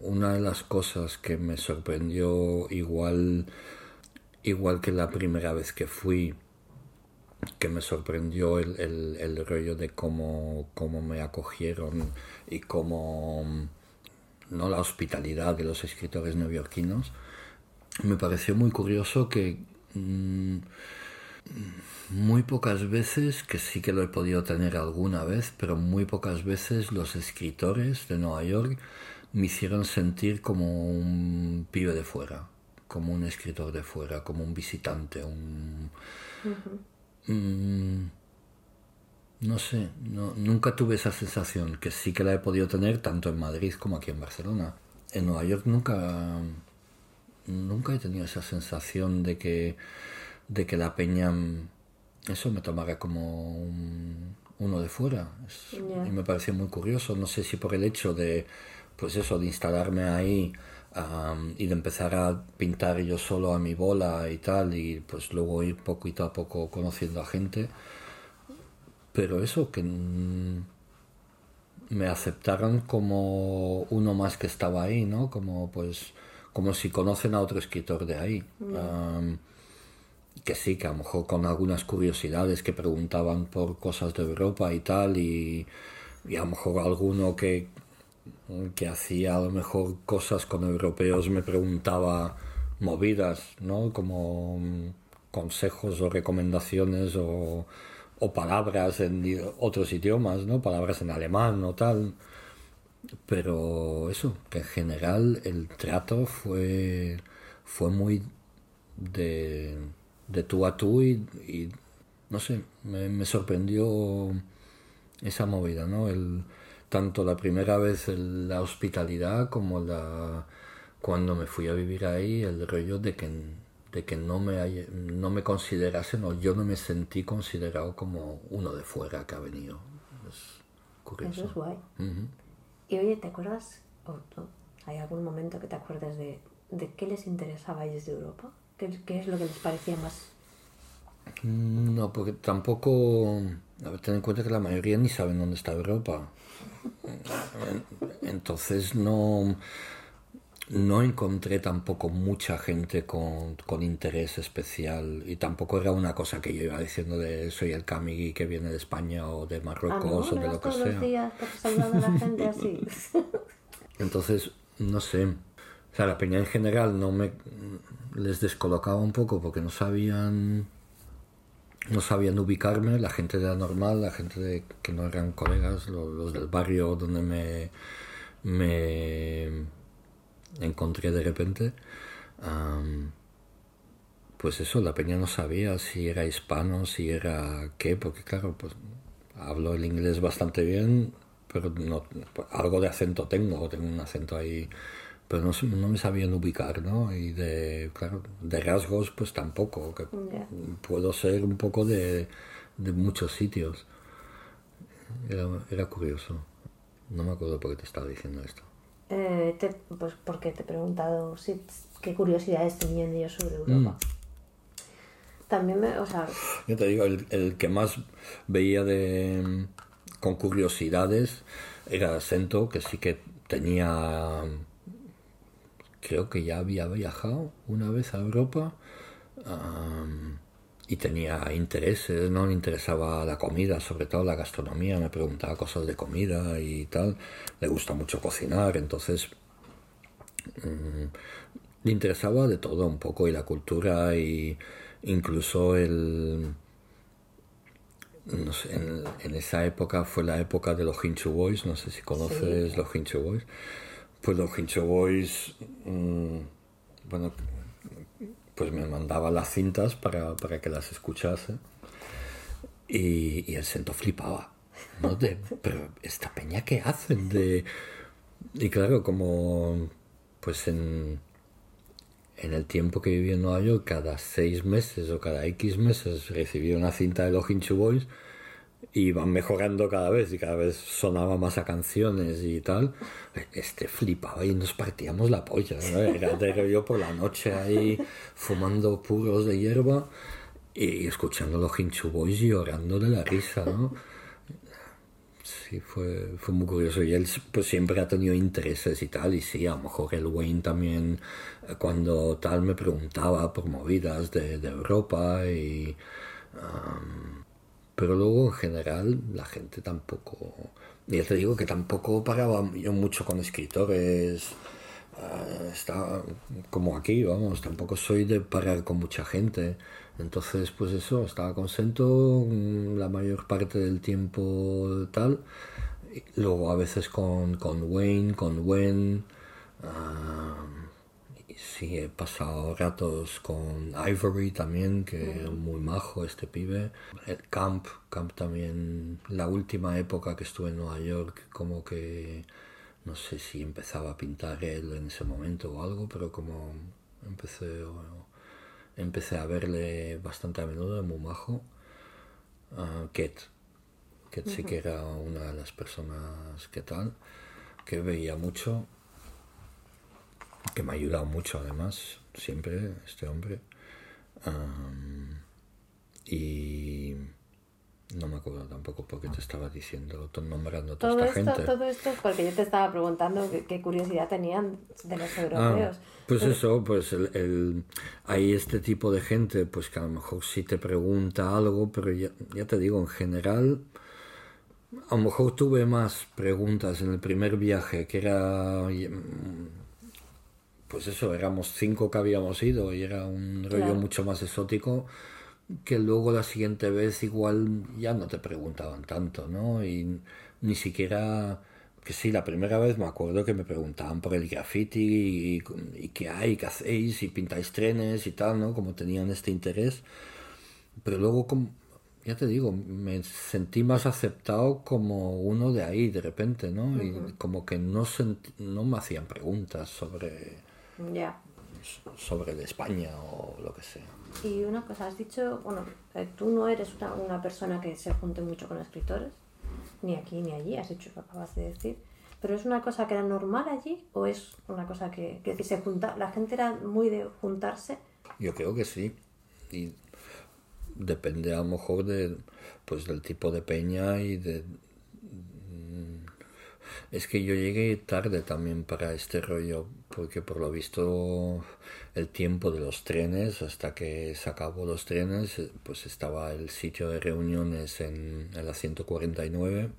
una de las cosas que me sorprendió igual, igual que la primera vez que fui, que me sorprendió el, el, rollo de cómo, cómo, me acogieron y cómo no la hospitalidad de los escritores neoyorquinos me pareció muy curioso que mm, muy pocas veces que sí que lo he podido tener alguna vez pero muy pocas veces los escritores de Nueva York me hicieron sentir como un pibe de fuera como un escritor de fuera como un visitante un Mm, no sé, no, nunca tuve esa sensación, que sí que la he podido tener tanto en Madrid como aquí en Barcelona. En Nueva York nunca, nunca he tenido esa sensación de que, de que la peña, eso me tomara como uno de fuera. Y me pareció muy curioso, no sé si por el hecho de, pues eso, de instalarme ahí y de empezar a pintar yo solo a mi bola y tal, y pues luego ir poquito a poco conociendo a gente. Pero eso, que me aceptaran como uno más que estaba ahí, ¿no? Como pues como si conocen a otro escritor de ahí. Que sí, que a lo mejor con algunas curiosidades que preguntaban por cosas de Europa y tal, y, y a lo mejor alguno que, que hacía a lo mejor cosas con europeos me preguntaba movidas, ¿no? Como mm, consejos o recomendaciones o, o palabras en otros idiomas, ¿no? Palabras en alemán o tal. Pero eso, que en general el trato fue, fue muy de, de tú a tú y, y no sé, me, me, sorprendió esa movida, ¿no? El, tanto la primera vez la hospitalidad como la cuando me fui a vivir ahí el rollo de que de que no me no me considerasen o yo no me sentí considerado como uno de fuera que ha venido. Es curioso. Eso es guay. Y oye te acuerdas o, hay algún momento que te acuerdes de, de qué les interesaba ellos de Europa ¿Qué, qué es lo que les parecía más mm, no porque tampoco a ver, ten en cuenta que la mayoría ni saben dónde está Europa entonces no, no encontré tampoco mucha gente con, con, interés especial y tampoco era una cosa que yo iba diciendo de soy el Camigui que viene de España o de Marruecos ah, o de lo que sea. Los días a la gente así. Entonces, no sé. O sea, la peña en general no me les descolocaba un poco porque no sabían no sabían ubicarme, la gente de la normal, la gente de, que no eran colegas, los, del barrio donde me, me encontré de repente. pues eso, la peña no sabía si era hispano, si era qué, porque claro, pues hablo el inglés bastante bien, pero no, algo de acento tengo, tengo un acento ahí, pero no, no me sabían ubicar, ¿no? Y de, claro, de rasgos pues tampoco, que puedo ser un poco de, de muchos sitios. Era, era, curioso. No me acuerdo por qué te estaba diciendo esto. Eh, pues porque te he preguntado si, qué curiosidades tenían ellos sobre Europa. Mm. También me, o sea... Yo te digo, el, el que más veía de con curiosidades era acento que sí que tenía creo que ya había viajado una vez a Europa y tenía intereses, ¿no? Le interesaba la comida, sobre todo la gastronomía, me preguntaba cosas de comida y tal. Le gusta mucho cocinar, entonces mm, le interesaba de todo un poco y la cultura y incluso el no sé, en, esa época fue la época de los Hinchu Boys, no sé si conoces los Hinchu Boys. Pues los Hinchu Boys, mm, bueno, pues me mandaba las cintas para, para que las escuchase y, el Sento flipaba. ¿no? De, pero esta peña que hacen de... Y claro, como pues en, en el tiempo que viví en Nueva York, cada seis meses o cada X meses recibía una cinta de los Hinchu Boys y iban mejorando cada vez y cada vez sonaba más a canciones y tal. Este flipaba y nos partíamos la polla. ¿no? Era yo por la noche ahí fumando puros de hierba y escuchando los Hinchu Boys llorando de la risa, ¿no? sí, fue, fue muy curioso. Y él pues siempre ha tenido intereses y tal. Y sí, a lo mejor el Wayne también, eh, cuando tal me preguntaba por movidas de, de Europa. Y, pero luego en general la gente tampoco. Ya te digo que tampoco paraba yo mucho con escritores. Uh, está como aquí, vamos, tampoco soy de parar con mucha gente. Entonces, pues eso, estaba contento la mayor parte del tiempo tal. luego a veces con, con Wayne, con Wen. Uh, sí, he pasado ratos con Ivory también, que es muy majo este pibe. El Camp, Camp también, la última época que estuve en Nueva York, como que no sé si empezaba a pintar él en ese momento o algo, pero como empecé empecé a verle bastante a menudo, muy majo. Uh, Ket, Ket sí que era una de las personas que tal, que veía mucho, que me ha ayudado mucho además, siempre, este hombre. y no me acuerdo tampoco porque te estaba diciendo, nombrando toda todo esta esto, gente. Todo esto porque yo te estaba preguntando qué, curiosidad tenían de los europeos. Ah, pues eso, pues el, el, hay este tipo de gente pues que a lo mejor sí te pregunta algo, pero ya, ya te digo, en general, a lo mejor tuve más preguntas en el primer viaje, que era pues eso, éramos cinco que habíamos ido y era un rollo mucho más exótico que luego la siguiente vez igual ya no te preguntaban tanto, ¿no? Y ni siquiera, que sí, la primera vez me acuerdo que me preguntaban por el graffiti y, qué hay, qué hacéis, y pintáis trenes y tal, ¿no? Como tenían este interés. Pero luego, como, ya te digo, me sentí más aceptado como uno de ahí de repente, ¿no? Y como que no, no me hacían preguntas sobre... Ya. sobre de España o lo que sea. Y una cosa, has dicho, bueno, eh, tú no eres una, una, persona que se junte mucho con escritores, ni aquí ni allí, has dicho que acabas de decir, pero ¿es una cosa que era normal allí o es una cosa que, que se junta, la gente era muy de juntarse? Yo creo que sí, y depende a lo mejor de, pues, del tipo de peña y de... Es que yo llegué tarde también para este rollo, porque por lo visto el tiempo de los trenes, hasta que se acabó los trenes, pues estaba el sitio de reuniones en, en la 149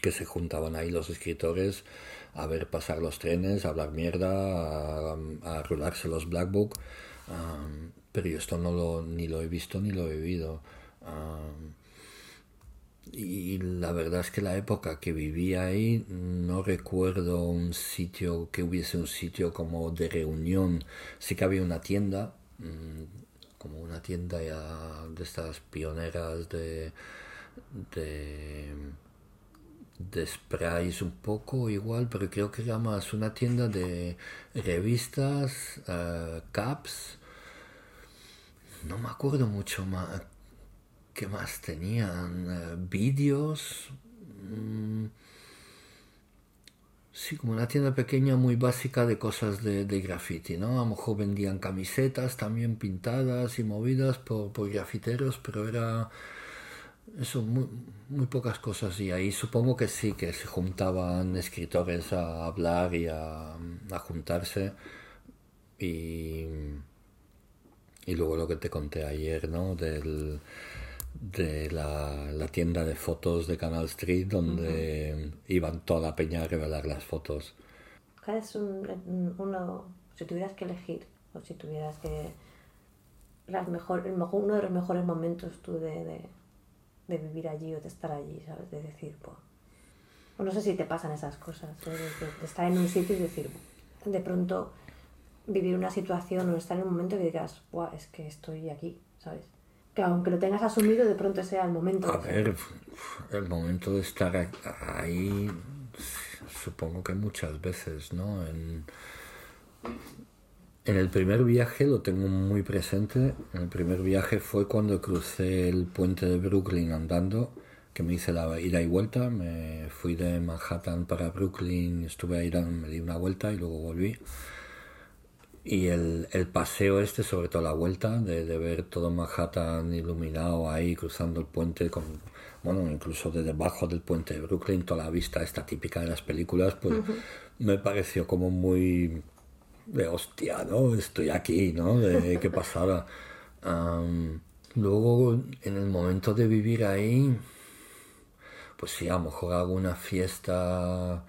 que se juntaban ahí los escritores a ver pasar los trenes, a hablar mierda, a, a los Black Book. pero yo esto no lo, ni lo he visto ni lo he vivido. Y la verdad es que la época que vivía ahí no recuerdo un sitio que hubiese un sitio como de reunión. Sí que había una tienda, mm, como una tienda ya de estas pioneras de, de de sprays un poco igual, pero creo que era más una tienda de revistas, uh, caps. No me acuerdo mucho más. ¿Qué más tenían? Uh, vídeos. Mm. Sí, como una tienda pequeña muy básica de cosas de, de graffiti, ¿no? A lo mejor vendían camisetas también pintadas y movidas por, por grafiteros, pero era eso, muy, muy pocas cosas y ahí supongo que sí, que se juntaban escritores a hablar y a, juntarse y, y luego lo que te conté ayer, ¿no? Del, de la, tienda de fotos de Canal Street donde iban toda la peña a revelar las fotos. ¿Cuál es un, uno, si tuvieras que elegir o si tuvieras que... Las mejor, uno de los mejores momentos tú de de vivir allí o de estar allí, ¿sabes? De decir, pues, no sé si te pasan esas cosas, ¿eh? de, estar en un sitio y decir, de pronto vivir una situación o estar en un momento que digas, Buah, es que estoy aquí, ¿sabes? Que aunque lo tengas asumido, de pronto sea el momento. A ver, el momento de estar ahí, supongo que muchas veces, ¿no? En, en el primer viaje lo tengo muy presente. En el primer viaje fue cuando crucé el puente de Brooklyn andando, que me hice la ida y vuelta. Me fui de Manhattan para Brooklyn, estuve ahí, me di una vuelta y luego volví. Y el, el paseo este, sobre todo la vuelta, de, de, ver todo Manhattan iluminado ahí, cruzando el puente, con, bueno, incluso de debajo del puente de Brooklyn, toda la vista esta típica de las películas, pues me pareció como muy de hostia, ¿no? Estoy aquí, ¿no? De qué pasada. luego, en el momento de vivir ahí, pues sí, a lo mejor hago una fiesta,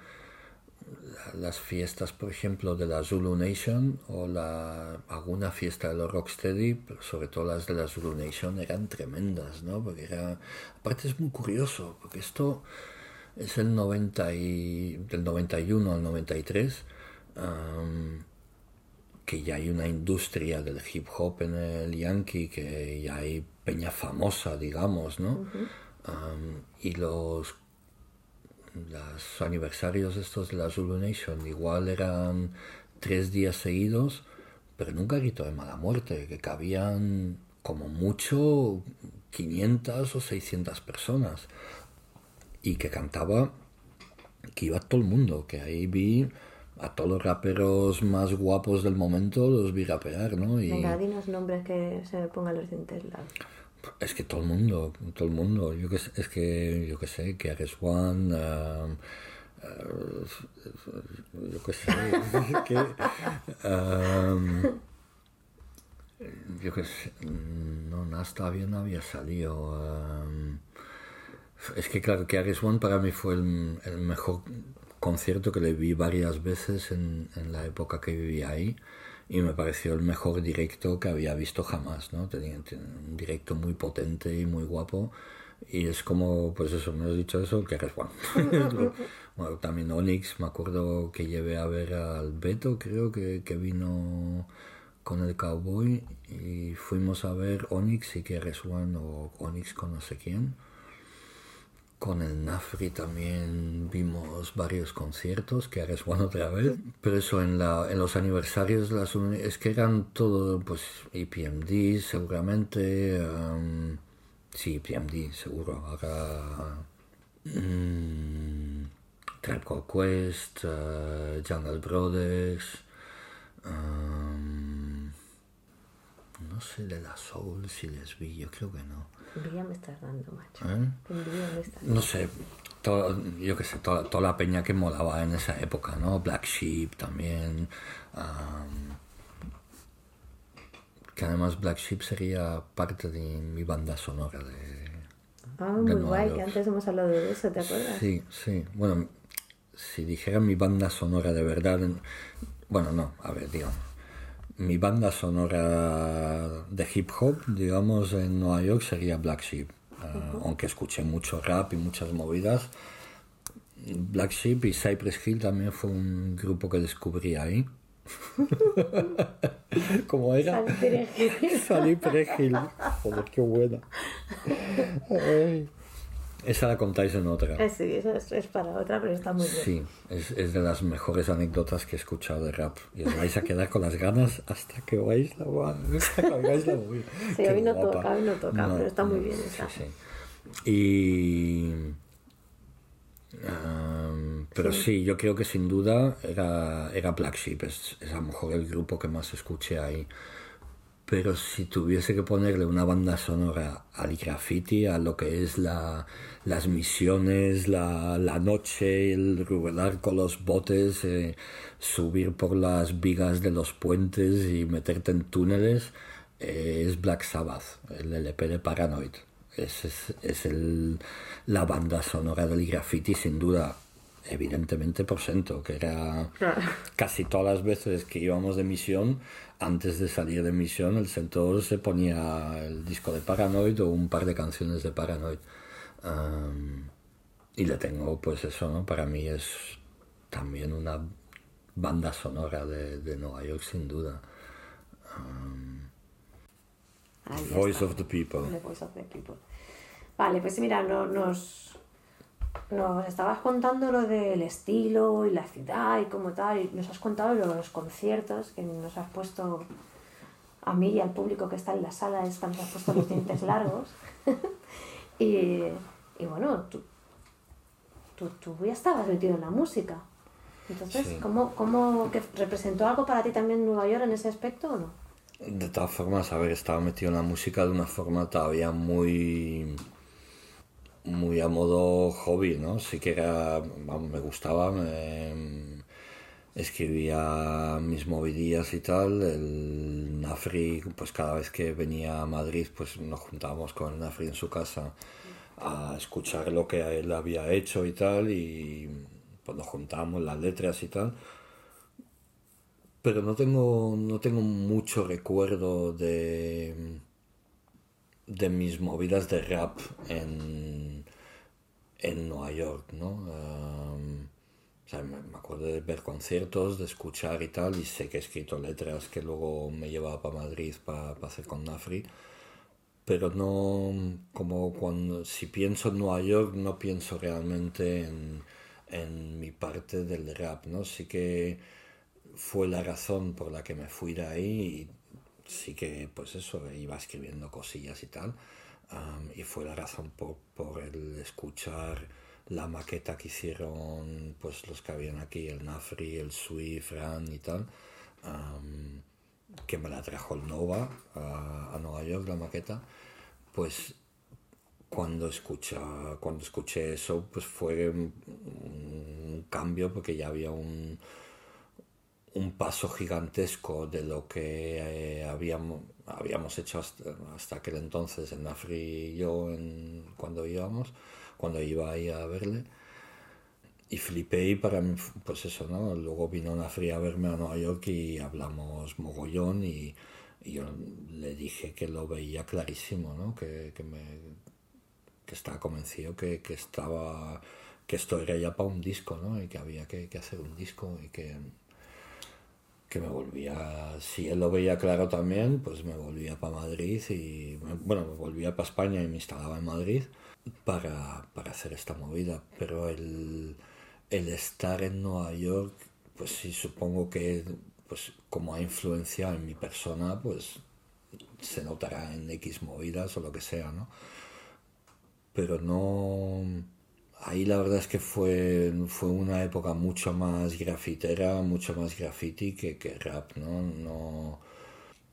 las fiestas, por ejemplo, de la Zulu Nation, o la, alguna fiesta de los Rocksteady, pero sobre todo las de la Zulu Nation eran tremendas, ¿no? Porque era, aparte es muy curioso, porque esto es el 90 y, del 91 al 93, que ya hay una industria del hip hop en el Yankee, que ya hay peña famosa, digamos, ¿no? y los, los aniversarios estos de la Zulu Nation igual eran tres días seguidos, pero nunca grito de mala muerte, que cabían como mucho 500 o 600 personas y que cantaba que iba todo el mundo, que ahí vi a todos los raperos más guapos del momento los vi rapear, ¿no? Y... Venga, dinos nombres que se pongan los dientes largos. Es que todo el mundo, todo el mundo. Yo que, es que, yo que sé, que Ares One, uh, uh, yo que sé, que, um, yo que sé, no, Nas bien no había salido. Um, es que claro, que Ares One para mí fue el, mejor concierto que le vi varias veces en, en, la época que vivía ahí y me pareció el mejor directo que había visto jamás, ¿no? Tenía, un directo muy potente y muy guapo y es como, pues eso, me has dicho eso, que eres Juan. bueno, también Onyx, me acuerdo que llevé a ver al Beto, creo que, que vino con el Cowboy y fuimos a ver Onyx y que eres Juan o Onyx con no sé quién con el Nafri también vimos varios conciertos, que ahora es bueno otra vez. Pero eso, en, la, en los aniversarios las es que eran todo, pues, EPMD seguramente. Um, sí, EPMD seguro. Ahora. Um, Quest, uh, Jungle Brothers. Um, no sé de la Soul si les vi, yo creo que no me estás dando, macho. ¿Eh? No sé, yo qué sé, toda, toda, la peña que molaba en esa época, ¿no? Black Sheep también. que además Black Sheep sería parte de mi banda sonora de, Ah, muy guay, York. que antes hemos hablado de eso, ¿te acuerdas? Sí, sí. Bueno, si dijera mi banda sonora de verdad, en- bueno, no, a ver, digo, mi banda sonora de hip hop, digamos, en Nueva York sería Black Sheep. Ah, Aunque escuché mucho rap y muchas movidas. Black Sheep y Cypress Hill también fue un grupo que descubrí ahí. ¿Cómo era? Salí Perejil. Joder, qué buena. Ay. Esa la contáis en otra. Eh, sí, es, es para otra, pero está muy bien. Sí, es, es de las mejores anécdotas que he escuchado de rap. Y os vais a quedar con las ganas hasta que oáis la, hasta que la movida. Sí, hoy no toca, hoy no toca, pero está muy bien esa. Sí, sí. Y... pero sí. yo creo que sin duda era, era Black Sheep. Es, es a lo mejor el grupo que más escuché ahí. Pero si tuviese que ponerle una banda sonora al graffiti, a lo que es la, las misiones, la, la noche, el ruedar con los botes, eh, subir por las vigas de los puentes y meterte en túneles, eh, es Black Sabbath, el LP de Paranoid. Es, es, es el, la banda sonora del graffiti, sin duda. Evidentemente por Sento, que era casi todas las veces que íbamos de misión, antes de salir de misión, el Centaur se ponía el disco de Paranoid o un par de canciones de Paranoid. Y le tengo, pues eso, ¿no? Para mí es también una banda sonora de, de Nueva York, sin duda. Voice of the People. The Voice of the People. Vale, pues mira, no- nos, nos estabas contando lo del estilo y la ciudad y cómo tal, y nos has contado los conciertos que nos has puesto a mí y al público que está en la sala, esta nos has puesto los dientes largos. y, y bueno, tú, tú, tú ya estabas metido en la música. Entonces, Sí. ¿cómo, cómo que representó algo para ti también Nueva York en ese aspecto o no? De todas formas, a ver, estaba metido en la música de una forma todavía muy muy a modo hobby, ¿no? Sí que era, vamos, me gustaba, me- escribía mis movidillas y tal. El Nafri, pues cada vez que venía a Madrid, pues nos juntábamos con el Nafri en su casa a escuchar lo que él había hecho y tal, y pues nos juntábamos las letras y tal pero no tengo, no tengo mucho recuerdo de, de mis movidas de rap en, en Nueva York, ¿no? Am, o sea, me, me acuerdo de ver conciertos, de escuchar y tal, y sé que he escrito letras que luego me llevaba para Madrid para hacer con Nafri, pero no, como cuando, si pienso en Nueva York, no pienso realmente en, en mi parte del rap, ¿no? Sí que fue la razón por la que me fui de ahí y sí que pues eso iba escribiendo cosillas y tal y fue la razón por, por el escuchar la maqueta que hicieron pues los que habían aquí el Nafri, el Sui, Fran y tal que me la trajo el Nova a, a Nueva York la maqueta pues cuando escucha cuando escuché eso pues fue un, un cambio porque ya había un un paso gigantesco de lo que eh, habíamos, habíamos hecho hasta, hasta aquel entonces en Nafri y yo en- cuando íbamos, cuando iba ahí a verle. Y flipé y para mí, pues eso, ¿no? Luego vino Nafri a verme a Nueva York y hablamos mogollón y, yo le dije que lo veía clarísimo, ¿no? Que, que me, que estaba convencido que, que estaba que esto era ya para un disco, ¿no? Y que había que hacer un disco y que, que me volvía, si él lo veía claro también, pues me volvía para Madrid y, bueno, me volvía para España y me instalaba en Madrid para, para hacer esta movida. Pero el, el estar en Nueva York, pues sí, supongo que, pues como ha influenciado en mi persona, pues se notará en X movidas o lo que sea, ¿no? Pero no... Ahí la verdad es que fue, fue una época mucho más grafitera, mucho más graffiti que, que rap, ¿no? no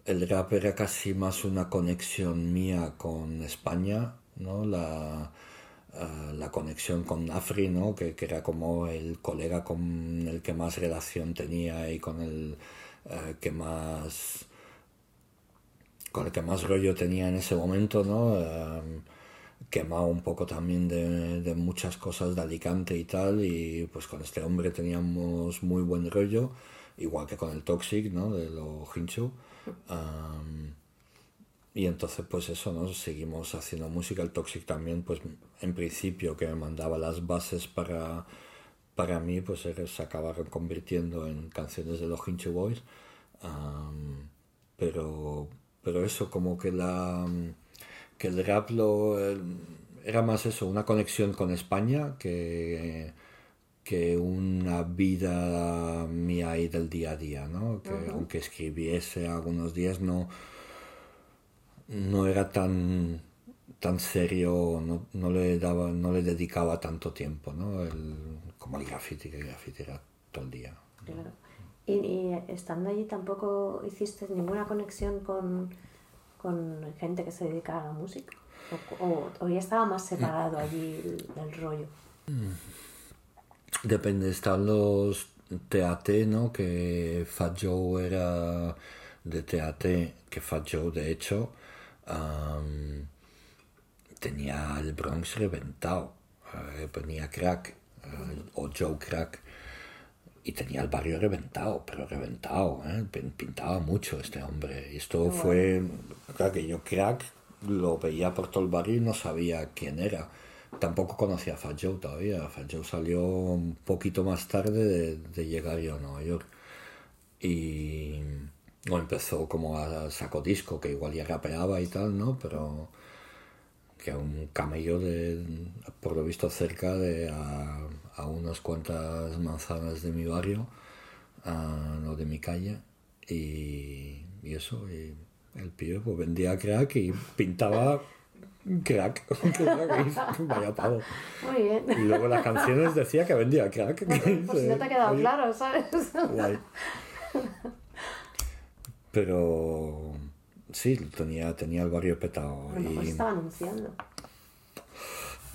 el rap era casi más una conexión mía con España, ¿no? La, eh, la conexión con Nafri, ¿no? Que, que era como el colega con el que más relación tenía y con el eh, que más con el que más rollo tenía en ese momento, ¿no? Eh, quemado un poco también de, muchas cosas de Alicante y tal, y pues con este hombre teníamos muy buen rollo, igual que con el Toxic, ¿no? De lo hincho. y entonces pues eso, ¿no? Seguimos haciendo música, el Toxic también, pues en principio que me mandaba las bases para, para mí, pues se acabaron convirtiendo en canciones de los Hincho Boys. pero, pero eso, como que la que el rap lo, era más eso, una conexión con España que, que una vida mía ahí del día a día, ¿no? Que aunque escribiese algunos días no, no era tan tan serio, no, no, le daba, no le dedicaba tanto tiempo, ¿no? El, como el graffiti, que el graffiti era todo el día. Claro. Y, y estando allí tampoco hiciste ninguna conexión con con gente que se dedica a la música? ¿O, ya estaba más separado allí el, rollo? Depende, están los TAT, ¿no? Que Fat Joe era de TAT, que Fat Joe de hecho tenía el Bronx reventado, eh, ponía crack, eh, o Joe crack y tenía el barrio reventado, pero reventado, ¿eh? pintaba mucho este hombre. Y esto fue, claro que yo crack lo veía por todo el barrio y no sabía quién era. Tampoco conocía a Fat Joe todavía. Fat Joe salió un poquito más tarde de, llegar yo a Nueva York. Y no empezó como a saco disco, que igual ya rapeaba y tal, ¿no? Pero que un camello de, por lo visto cerca de a, a unas cuantas manzanas de mi barrio, no de mi calle, y, y eso, y el pibe pues vendía crack y pintaba crack, vaya pavo. Muy bien. Y luego las canciones decía que vendía crack. Pues, si no te ha quedado claro, ¿sabes? Pero sí, tenía, tenía el barrio petado. y... estaba anunciando.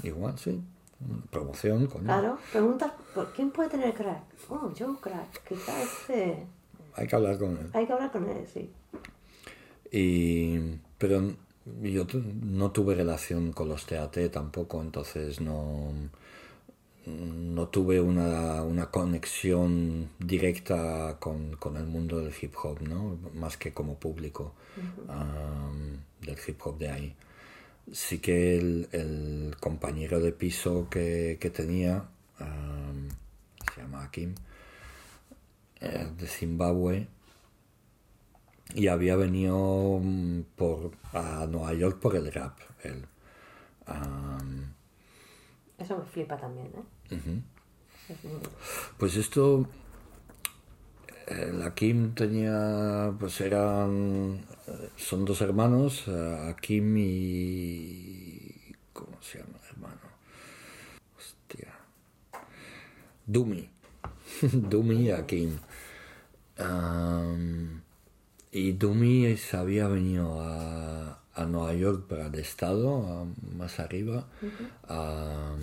Igual, sí. Promoción, con Claro, preguntas, ¿quién puede tener crack? Oh, yo crack, quizá este... Hay que hablar con él. Hay que hablar con él, sí. Y, pero yo no tuve relación con los TAT tampoco, entonces no, no tuve una, una conexión directa con, con, el mundo del hip hop, ¿no? más que como público del hip hop de ahí sí que el, el compañero de piso que, que tenía, se llama Kim, de Zimbabue, y había venido mm, por, a Nueva York por el rap. Él. Eso me flipa también, ¿eh? Pues esto la Kim tenía, pues eran, son dos hermanos, Kim y... ¿Cómo se llama hermano? Hostia. Dumi. Dumi y Akim. y Dumi se había venido a, a, Nueva York para el estado, más arriba, a,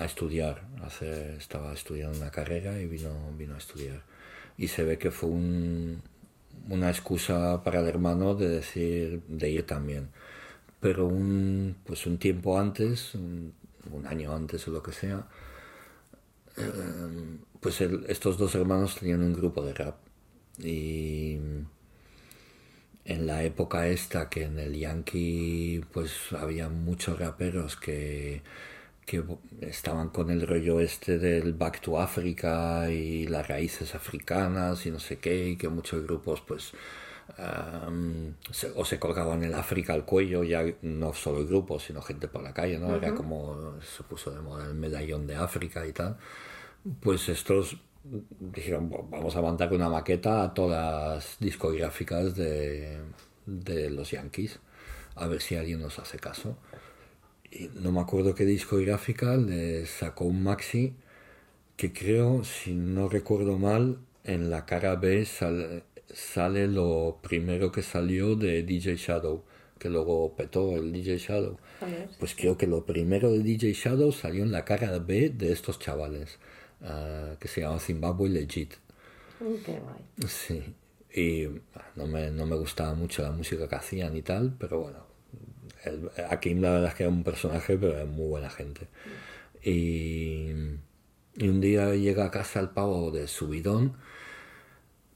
a, estudiar. Hace, estaba estudiando una carrera y vino, vino a estudiar y se ve que fue un, una excusa para el hermano de decir de ir también. Pero un pues un tiempo antes un, año antes o lo que sea eh, pues estos dos hermanos tenían un grupo de rap. Y en la época esta que en el Yankee pues había muchos raperos que que estaban con el rollo este del Back to Africa y las raíces africanas y no sé qué, y que muchos grupos pues o se colgaban el África al cuello, ya no solo el grupo, sino gente por la calle, ¿no? Era como se puso de moda el medallón de África y tal. Pues estos dijeron, vamos a mandar una maqueta a todas las discográficas de, de los Yankees, a ver si alguien nos hace caso no me acuerdo qué discográfica le sacó un maxi que creo, si no recuerdo mal, en la cara B sale, lo primero que salió de DJ Shadow, que luego petó el DJ Shadow. Pues creo que lo primero de DJ Shadow salió en la cara B de estos chavales, ah, que se llama Zimbabwe Legit. Qué guay. Sí, y no me, no me gustaba mucho la música que hacían y tal, pero bueno, el, Akim la verdad es que era un personaje, pero es muy buena gente. Y, y un día llega a casa el pavo de subidón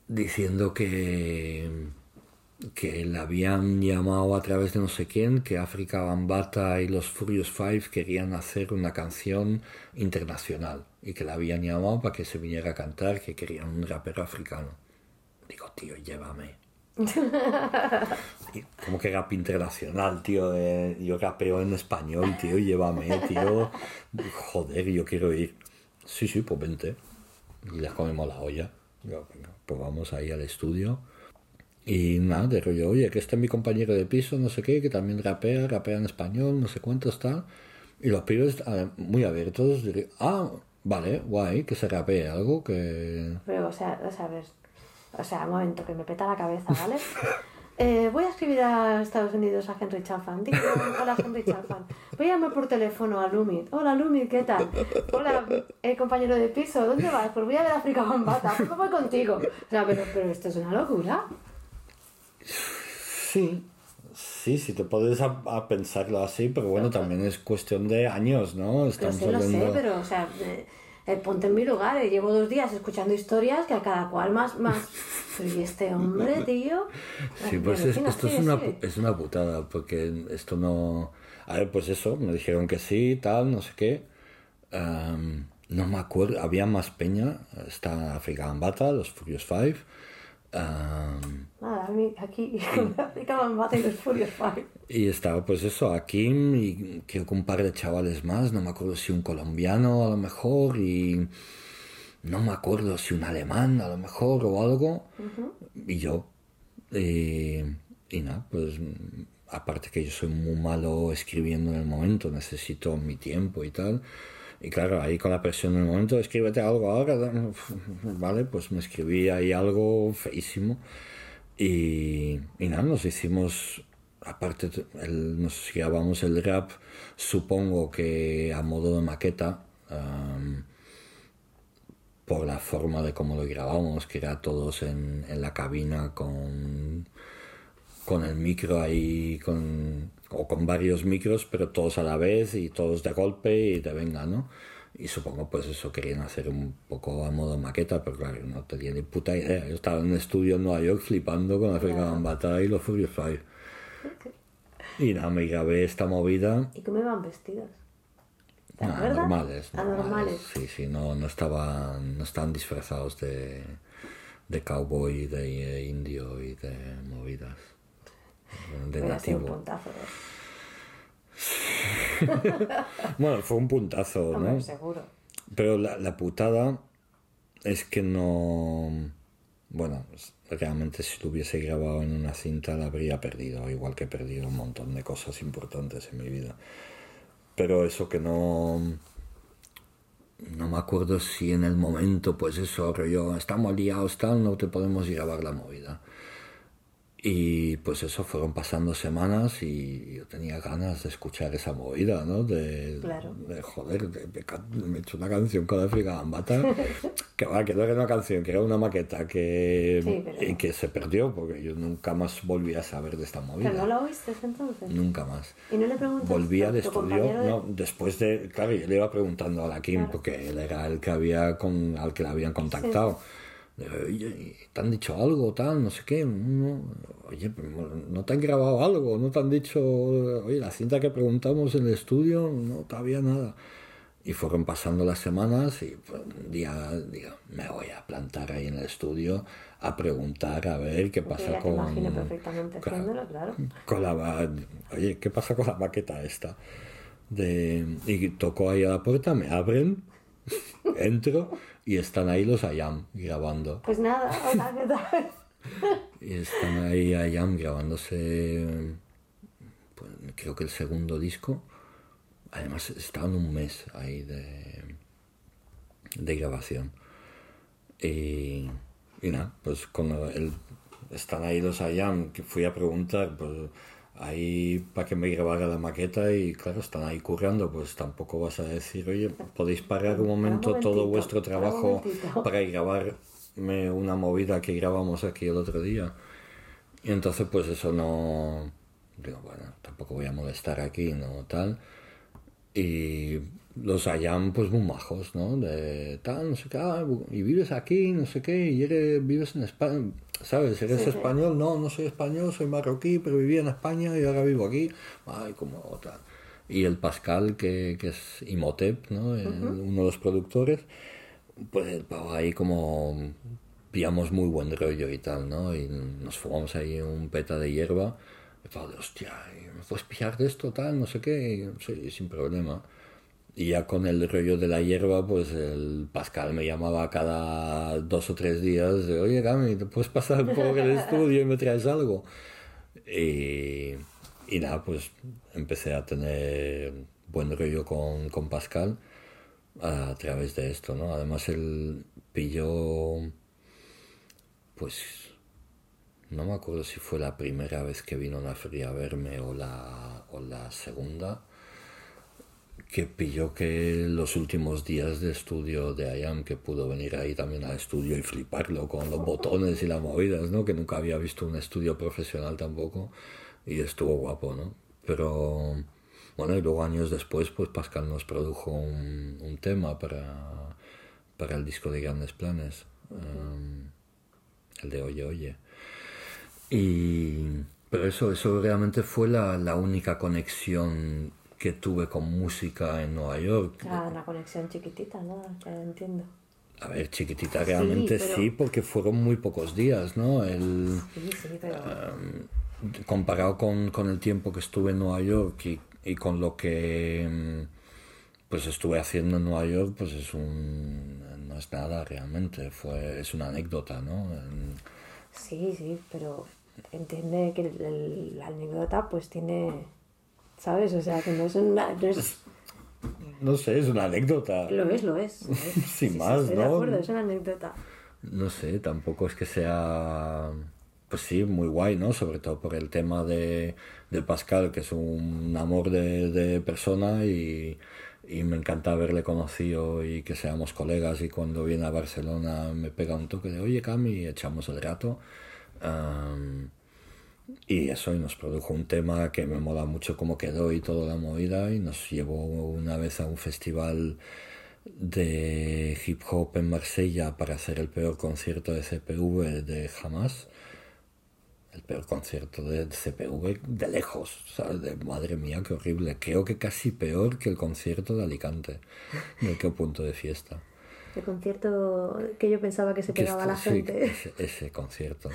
diciendo que que le habían llamado a través de no sé quién, que África Bambata y los Furious Five querían hacer una canción internacional y que la habían llamado para que se viniera a cantar, que querían un rapero africano. Digo, tío, llévame. Como que rap internacional, tío. yo rapeo en español, tío, llévame, tío. Joder, yo quiero ir. Sí, sí, pues vente. Y les comemos la olla. pues vamos ahí al estudio y nada, de rollo, oye, que este es mi compañero de piso, no sé qué, que también rapea, rapea en español, no sé cuánto está. Y los pibes muy abiertos, ah, vale, guay, que se rapee algo, que... Pero, o sea, a ver, o sea, un momento, que me peta la cabeza, ¿vale? Eh, voy a escribir a Estados Unidos a Henry Chaffan. Digo, hola Henry Chaffan. Voy a llamar por teléfono a Lumit. Hola Lumit, ¿qué tal? Hola, eh, compañero de piso, ¿dónde vas? Pues voy a ver África Bambata. Pues voy contigo. O sea, pero, pero esto es una locura. Sí, sí, sí te puedes a, pensarlo así, pero bueno, también es cuestión de años, ¿no? Estamos lo sé, lo sé, pero, o sea, eh, ponte en mi lugar, eh, llevo dos días escuchando historias que a cada cual más, más... Pero ¿y este hombre, tío? Sí, pues esto es, una, es una putada, porque esto no... A ver, pues eso, me dijeron que sí, tal, no sé qué. no me acuerdo, había más peña, está African Bata, los Furious Five. Nada, a mí aquí me aplicaban Furious Five. Y estaba pues eso, aquí y creo que un par de chavales más, no me acuerdo si un colombiano a lo mejor y no me acuerdo si un alemán a lo mejor o algo. Y yo. Y, y nada, pues aparte que yo soy muy malo escribiendo en el momento, necesito mi tiempo y tal. Y claro, ahí con la presión del momento, escríbete algo ahora, vale, pues me escribí ahí algo feísimo. Y, nada, nos hicimos, aparte, nos grabamos el rap, supongo que a modo de maqueta, por la forma de cómo lo grabamos, que era todos en la cabina con, con el micro ahí, con o con varios micros, pero todos a la vez y todos de golpe y de venga, ¿no? Y supongo pues eso querían hacer un poco a modo maqueta, pero claro, no tenía ni puta idea. Yo estaba en un estudio en Nueva York flipando con African Bambata y los Furious Five. Y nada, me grabé esta movida. ¿Y cómo iban vestidos? Ah, normales, normales. Sí, sí, no, no, estaban, no estaban disfrazados de, de cowboy, de indio y de movidas de nativo. bueno, fue un puntazo, ¿no? seguro. Pero la, la, putada es que no. Bueno, realmente si lo hubiese grabado en una cinta la habría perdido, igual que he perdido un montón de cosas importantes en mi vida. Pero eso que no. No me acuerdo si en el momento, pues eso, yo, estamos liados, tal, no te podemos grabar la movida. Y pues eso, fueron pasando semanas y yo tenía ganas de escuchar esa movida, ¿no? De, de joder, me he hecho una canción con África Bambata, que, va, que no era una canción, que era una maqueta que, y que se perdió, porque yo nunca más volví a saber de esta movida. ¿Pero no la oíste entonces? Nunca más. ¿Y no le preguntaste Volví al estudio, no, después de, claro, yo le iba preguntando a la Kim, porque él era el que había con, al que la habían contactado. Oye, ¿te han dicho algo, tal, no sé qué? oye, ¿no te han grabado algo? ¿No te han dicho, oye, la cinta que preguntamos en el estudio? No, todavía nada. Y fueron pasando las semanas y pues, un día digo, me voy a plantar ahí en el estudio a preguntar a ver qué pasa con... perfectamente claro. Con la, oye, ¿qué pasa con la maqueta esta? De, y toco ahí a la puerta, me abren, entro y están ahí los Ayam grabando. Pues nada, hola, ¿qué tal? y están ahí Ayam grabándose, pues, creo que el segundo disco. Además, estaban un mes ahí de, de grabación. Y, y nada, pues cuando el, están ahí los Ayam, que fui a preguntar, pues ahí para que me grabara la maqueta y claro, están ahí currando, pues tampoco vas a decir, oye, podéis parar un momento todo vuestro trabajo para grabarme una movida que grabamos aquí el otro día. Y entonces pues eso no, Digo, bueno, tampoco voy a molestar aquí, ¿no? Tal. Y los hayan pues muy majos, ¿no? De tal, no sé qué, ah, y vives aquí, no sé qué, y eres, vives en España, ¿sabes? ¿Eres español? No, no soy español, soy marroquí, pero vivía en España y ahora vivo aquí. Ay, como tal. Y el Pascal, que, que es Imhotep, ¿no? Uno de los productores, pues el pavo ahí como pillamos muy buen rollo y tal, ¿no? Y nos fumamos ahí un peta de hierba. Y pavo hostia, ¿me puedes pillar de esto, tal, no sé qué? sí, sin problema. Y ya con el rollo de la hierba, pues el Pascal me llamaba cada dos o tres días de, oye, Gami, ¿te puedes pasar por el estudio y me traes algo? Y, y nada, pues empecé a tener buen rollo con, con Pascal a través de esto, ¿no? Además él pilló, pues, no me acuerdo si fue la primera vez que vino a la feria a verme o la, o la segunda, que pilló que los últimos días de estudio de IAM, que pudo venir ahí también al estudio y fliparlo con los botones y las movidas, ¿no? Que nunca había visto un estudio profesional tampoco y estuvo guapo, ¿no? Pero bueno, y luego años después, pues Pascal nos produjo un, un tema para, para el disco de Grandes Planes, um, el de Oye Oye. Y, pero eso, eso realmente fue la, la única conexión que tuve con música en Nueva York. Ah, una conexión chiquitita, ¿no? Ya entiendo. A ver, chiquitita realmente sí, sí, porque fueron muy pocos días, ¿no? El, Sí, sí, pero... um, comparado con, con, el tiempo que estuve en Nueva York y, y, con lo que mm, pues estuve haciendo en Nueva York, pues es un no es nada realmente, fue es una anécdota, ¿no? Sí, sí, pero entiende que el, el, la anécdota pues tiene ¿sabes? O sea, que no es una... No, es... no sé, es una anécdota. Lo es, lo es. Lo es. Sin sí, más, sí, estoy ¿no? de acuerdo, es una anécdota. No sé, tampoco es que sea... Pues sí, muy guay, ¿no? Sobre todo por el tema de, de Pascal, que es un amor de, de persona y, y me encanta haberle conocido y que seamos colegas y cuando viene a Barcelona me pega un toque de, oye Cami, y echamos el rato. Um, y eso, y nos produjo un tema que me mola mucho cómo quedó y toda la movida, y nos llevó una vez a un festival de hip hop en Marsella para hacer el peor concierto de CPV de jamás. El peor concierto de CPV de lejos, ¿sabes? De, madre mía, qué horrible. Creo que casi peor que el concierto de Alicante. ¿De qué punto de fiesta? El concierto que yo pensaba que se pegaba que a la gente. Sí, ese, ese concierto.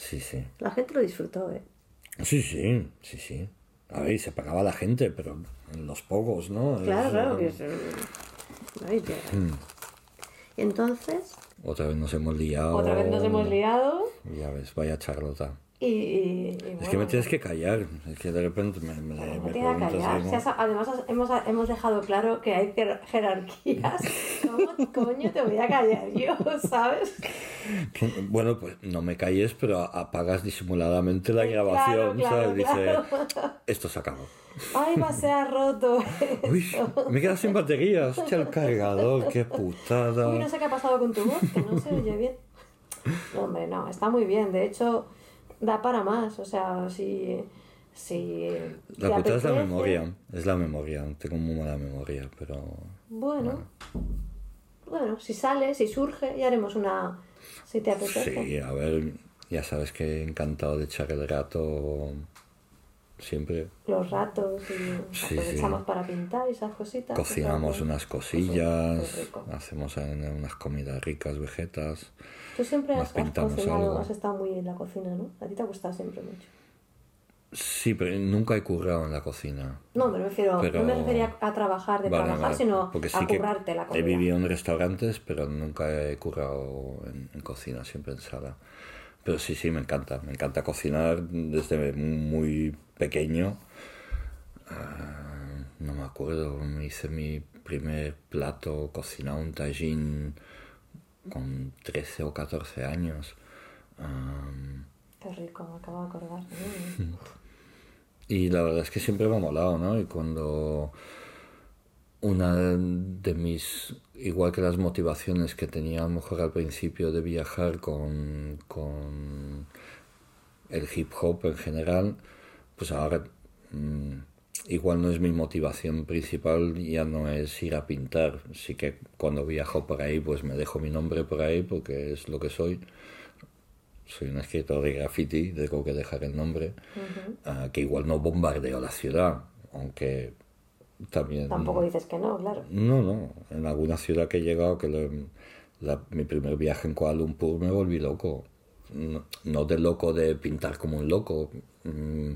Sí, sí. La gente lo disfrutó, ¿eh? Sí, sí, sí, sí. A ver, se pagaba la gente, pero en los pocos, ¿no? Claro, claro. Que es, Ay. Mm. Y entonces... Otra vez nos hemos liado. Otra vez nos hemos liado. Ya ves, vaya charlota. Y, y, y es que me tienes que callar. Es que de repente me, me, me a callar. Si has, además hemos, hemos dejado claro que hay jerarquías. ¿Cómo coño te voy a callar yo, sabes? Bueno, pues no me calles, pero apagas disimuladamente la grabación, claro, claro, ¿sabes? claro. Dice, esto se acabó. Ay, va, se ha roto. Uy, me quedas sin batería. Hostia, el cargador, qué putada. Uy, no sé qué ha pasado con tu voz, que no se oye bien. No, hombre, no, está muy bien. De hecho, da para más. O sea, si. si la putada es la memoria. Es la memoria. Tengo muy mala memoria, pero. Bueno. Bueno, bueno si sale, si surge, ya haremos una. Si te apetece. Sí, a ver, ya sabes que encantado de echar el rato siempre. Los ratos y sí, aprovechamos sí. para pintar y esas cositas. Cocinamos unas cosillas, hacemos unas comidas ricas, vegetas. Tú siempre has, has cocinado, has estado muy en la cocina, ¿no? A ti te ha gustado siempre mucho. Sí, pero nunca he currado en la cocina. No, me refiero, pero... no me refería a trabajar de vale, trabajar, vale. sino Porque sí a currarte la comida. He vivido en restaurantes, pero nunca he currado en, en cocina, siempre en sala. Pero sí, sí, me encanta. Me encanta cocinar desde muy pequeño. Uh, no me acuerdo, me hice mi primer plato cocinado un tajín con 13 o 14 años. Um, Qué rico, me acabo de acordar. y la verdad es que siempre me ha molado, ¿no? Y cuando una de mis, igual que las motivaciones que tenía a lo mejor al principio de viajar con, con el hip hop en general, pues ahora mm, igual no es mi motivación principal, ya no es ir a pintar. Sí que cuando viajo por ahí, pues me dejo mi nombre por ahí porque es lo que soy. Soy un escritor de graffiti, tengo que dejar el nombre, ah, que igual no bombardeo la ciudad, aunque también... Tampoco dices que no, claro. No, no, en alguna ciudad que he llegado, que mi primer viaje en Kuala Lumpur me volví loco. No, no de loco de pintar como un loco, mm,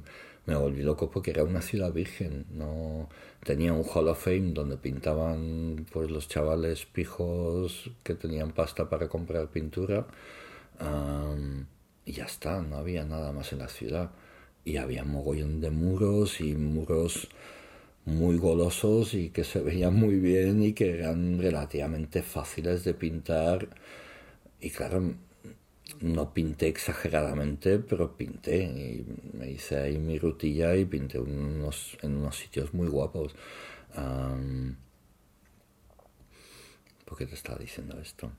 me volví loco porque era una ciudad virgen, no tenía un Hall of Fame donde pintaban pues los chavales pijos que tenían pasta para comprar pintura y ya está, no había nada más en la ciudad. Y había mogollón de muros y muros muy golosos y que se veían muy bien y que eran relativamente fáciles de pintar. Y claro no pinté exageradamente, pero pinté y me hice ahí mi rutilla y pinté unos, en unos sitios muy guapos. ¿Por qué te estaba diciendo esto?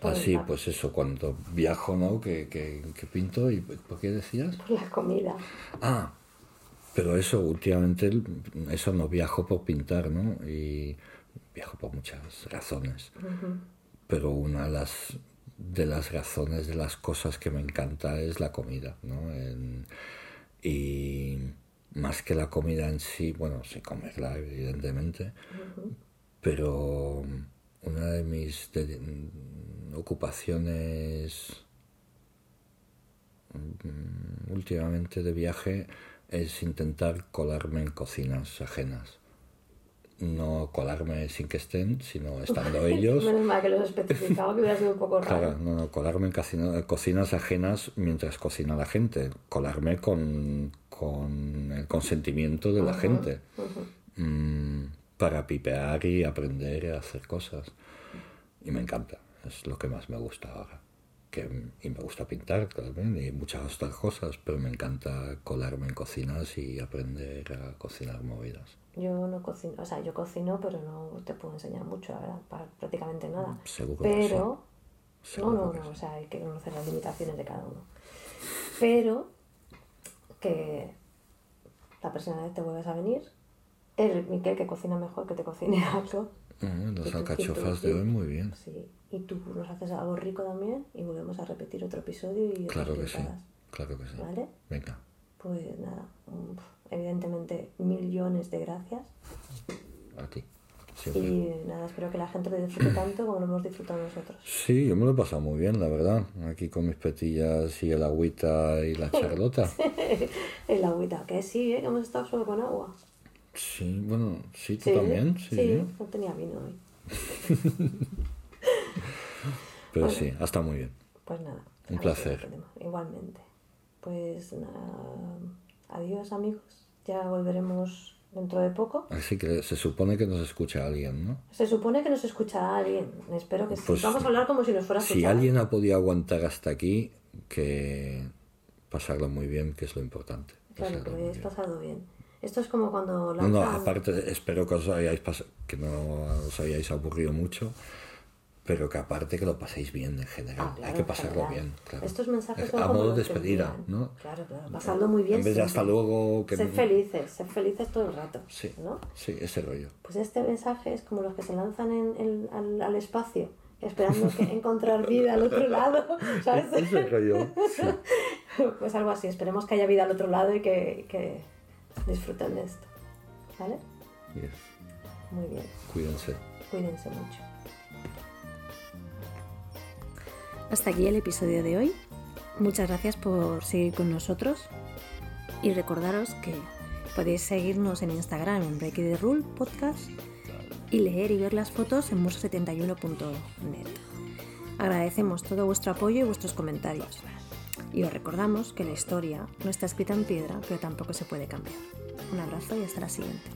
Pues Así, pues eso, cuando viajo, ¿no? Que, que, que, pinto y ¿por qué decías? Por la comida. Ah, pero eso, últimamente, eso no viajo por pintar, ¿no? Y viajo por muchas razones. Pero una de las de las razones de las cosas que me encanta es la comida, ¿no? y más que la comida en sí, bueno, sí comerla evidentemente, pero una de mis ocupaciones mm, últimamente de viaje es intentar colarme en cocinas ajenas no colarme sin que estén, sino estando ellos. Menos mal que lo he especificado, que hubiera sido un poco raro. Claro, no, no, colarme en cocinas ajenas mientras cocina la gente. Colarme con, con el consentimiento de la gente. Mm, para pipear y aprender a hacer cosas. Y me encanta, es lo que más me gusta ahora. Que, y me gusta pintar también y muchas otras cosas, pero me encanta colarme en cocinas y aprender a cocinar movidas. Yo no cocino, o sea, yo cocino, pero no te puedo enseñar mucho, la verdad, para prácticamente nada. Mm, seguro pero, sí. no, no, no, o sea, hay que conocer las limitaciones de cada uno. Pero que la próxima vez te vuelves a venir, el Miquel que cocina mejor que te cocine algo. Mm, las alcachofas de hoy muy bien. Sí, y tú nos haces algo rico también y volvemos a repetir otro episodio y Claro que sí, claro que sí. ¿Vale? Venga. Pues nada, evidentemente millones de gracias. A ti. Y nada, espero que la gente lo disfrute tanto como lo hemos disfrutado nosotros. Sí, yo me lo he pasado muy bien, la verdad. Aquí con mis petillas y el agüita y la charlota. el agüita, que sí, ¿eh? que hemos estado solo con agua. Sí, bueno, sí, tú también. Sí. sí, no tenía vino hoy. Pero sí, ha estado muy bien. Pues nada. Un placer. Igualmente. Pues nada, adiós amigos. Ya volveremos dentro de poco. Así que se supone que nos escucha alguien, ¿no? Se supone que nos escucha alguien. Espero que sí. Pues Vamos a hablar como si nos fuera a Si alguien ha podido aguantar hasta aquí, que pasarlo muy bien, que es lo importante. Claro, que lo hayáis pasado bien. Esto es como cuando lanzan... No, no, aparte espero que, os hayáis que no os hayáis aburrido mucho pero que aparte que lo paséis bien en general. Ah, claro, Hay que pasarlo bien. Claro. Estos mensajes son A modo de despedida. ¿no? Claro, claro. Pasando muy bien. En vez de hasta luego. Que Sed felices, sed felices todo el rato. Sí, ¿no? sí, ese rollo. Pues este mensaje es como los que se lanzan en, en- al, al espacio, esperando que encontrar vida al otro lado, ¿sabes? Ese rollo. Sí. Pues algo así, esperemos que haya vida al otro lado y que, que disfruten de esto. ¿Vale? Yes. Muy bien, Cuídense. cuídense mucho. Hasta aquí el episodio de hoy. Muchas gracias por seguir con nosotros y recordaros que podéis seguirnos en Instagram en Break the Rule Podcast y leer y ver las fotos en musa71.net. Agradecemos todo vuestro apoyo y vuestros comentarios. Y os recordamos que la historia no está escrita en piedra, pero tampoco se puede cambiar. Un abrazo y hasta la siguiente.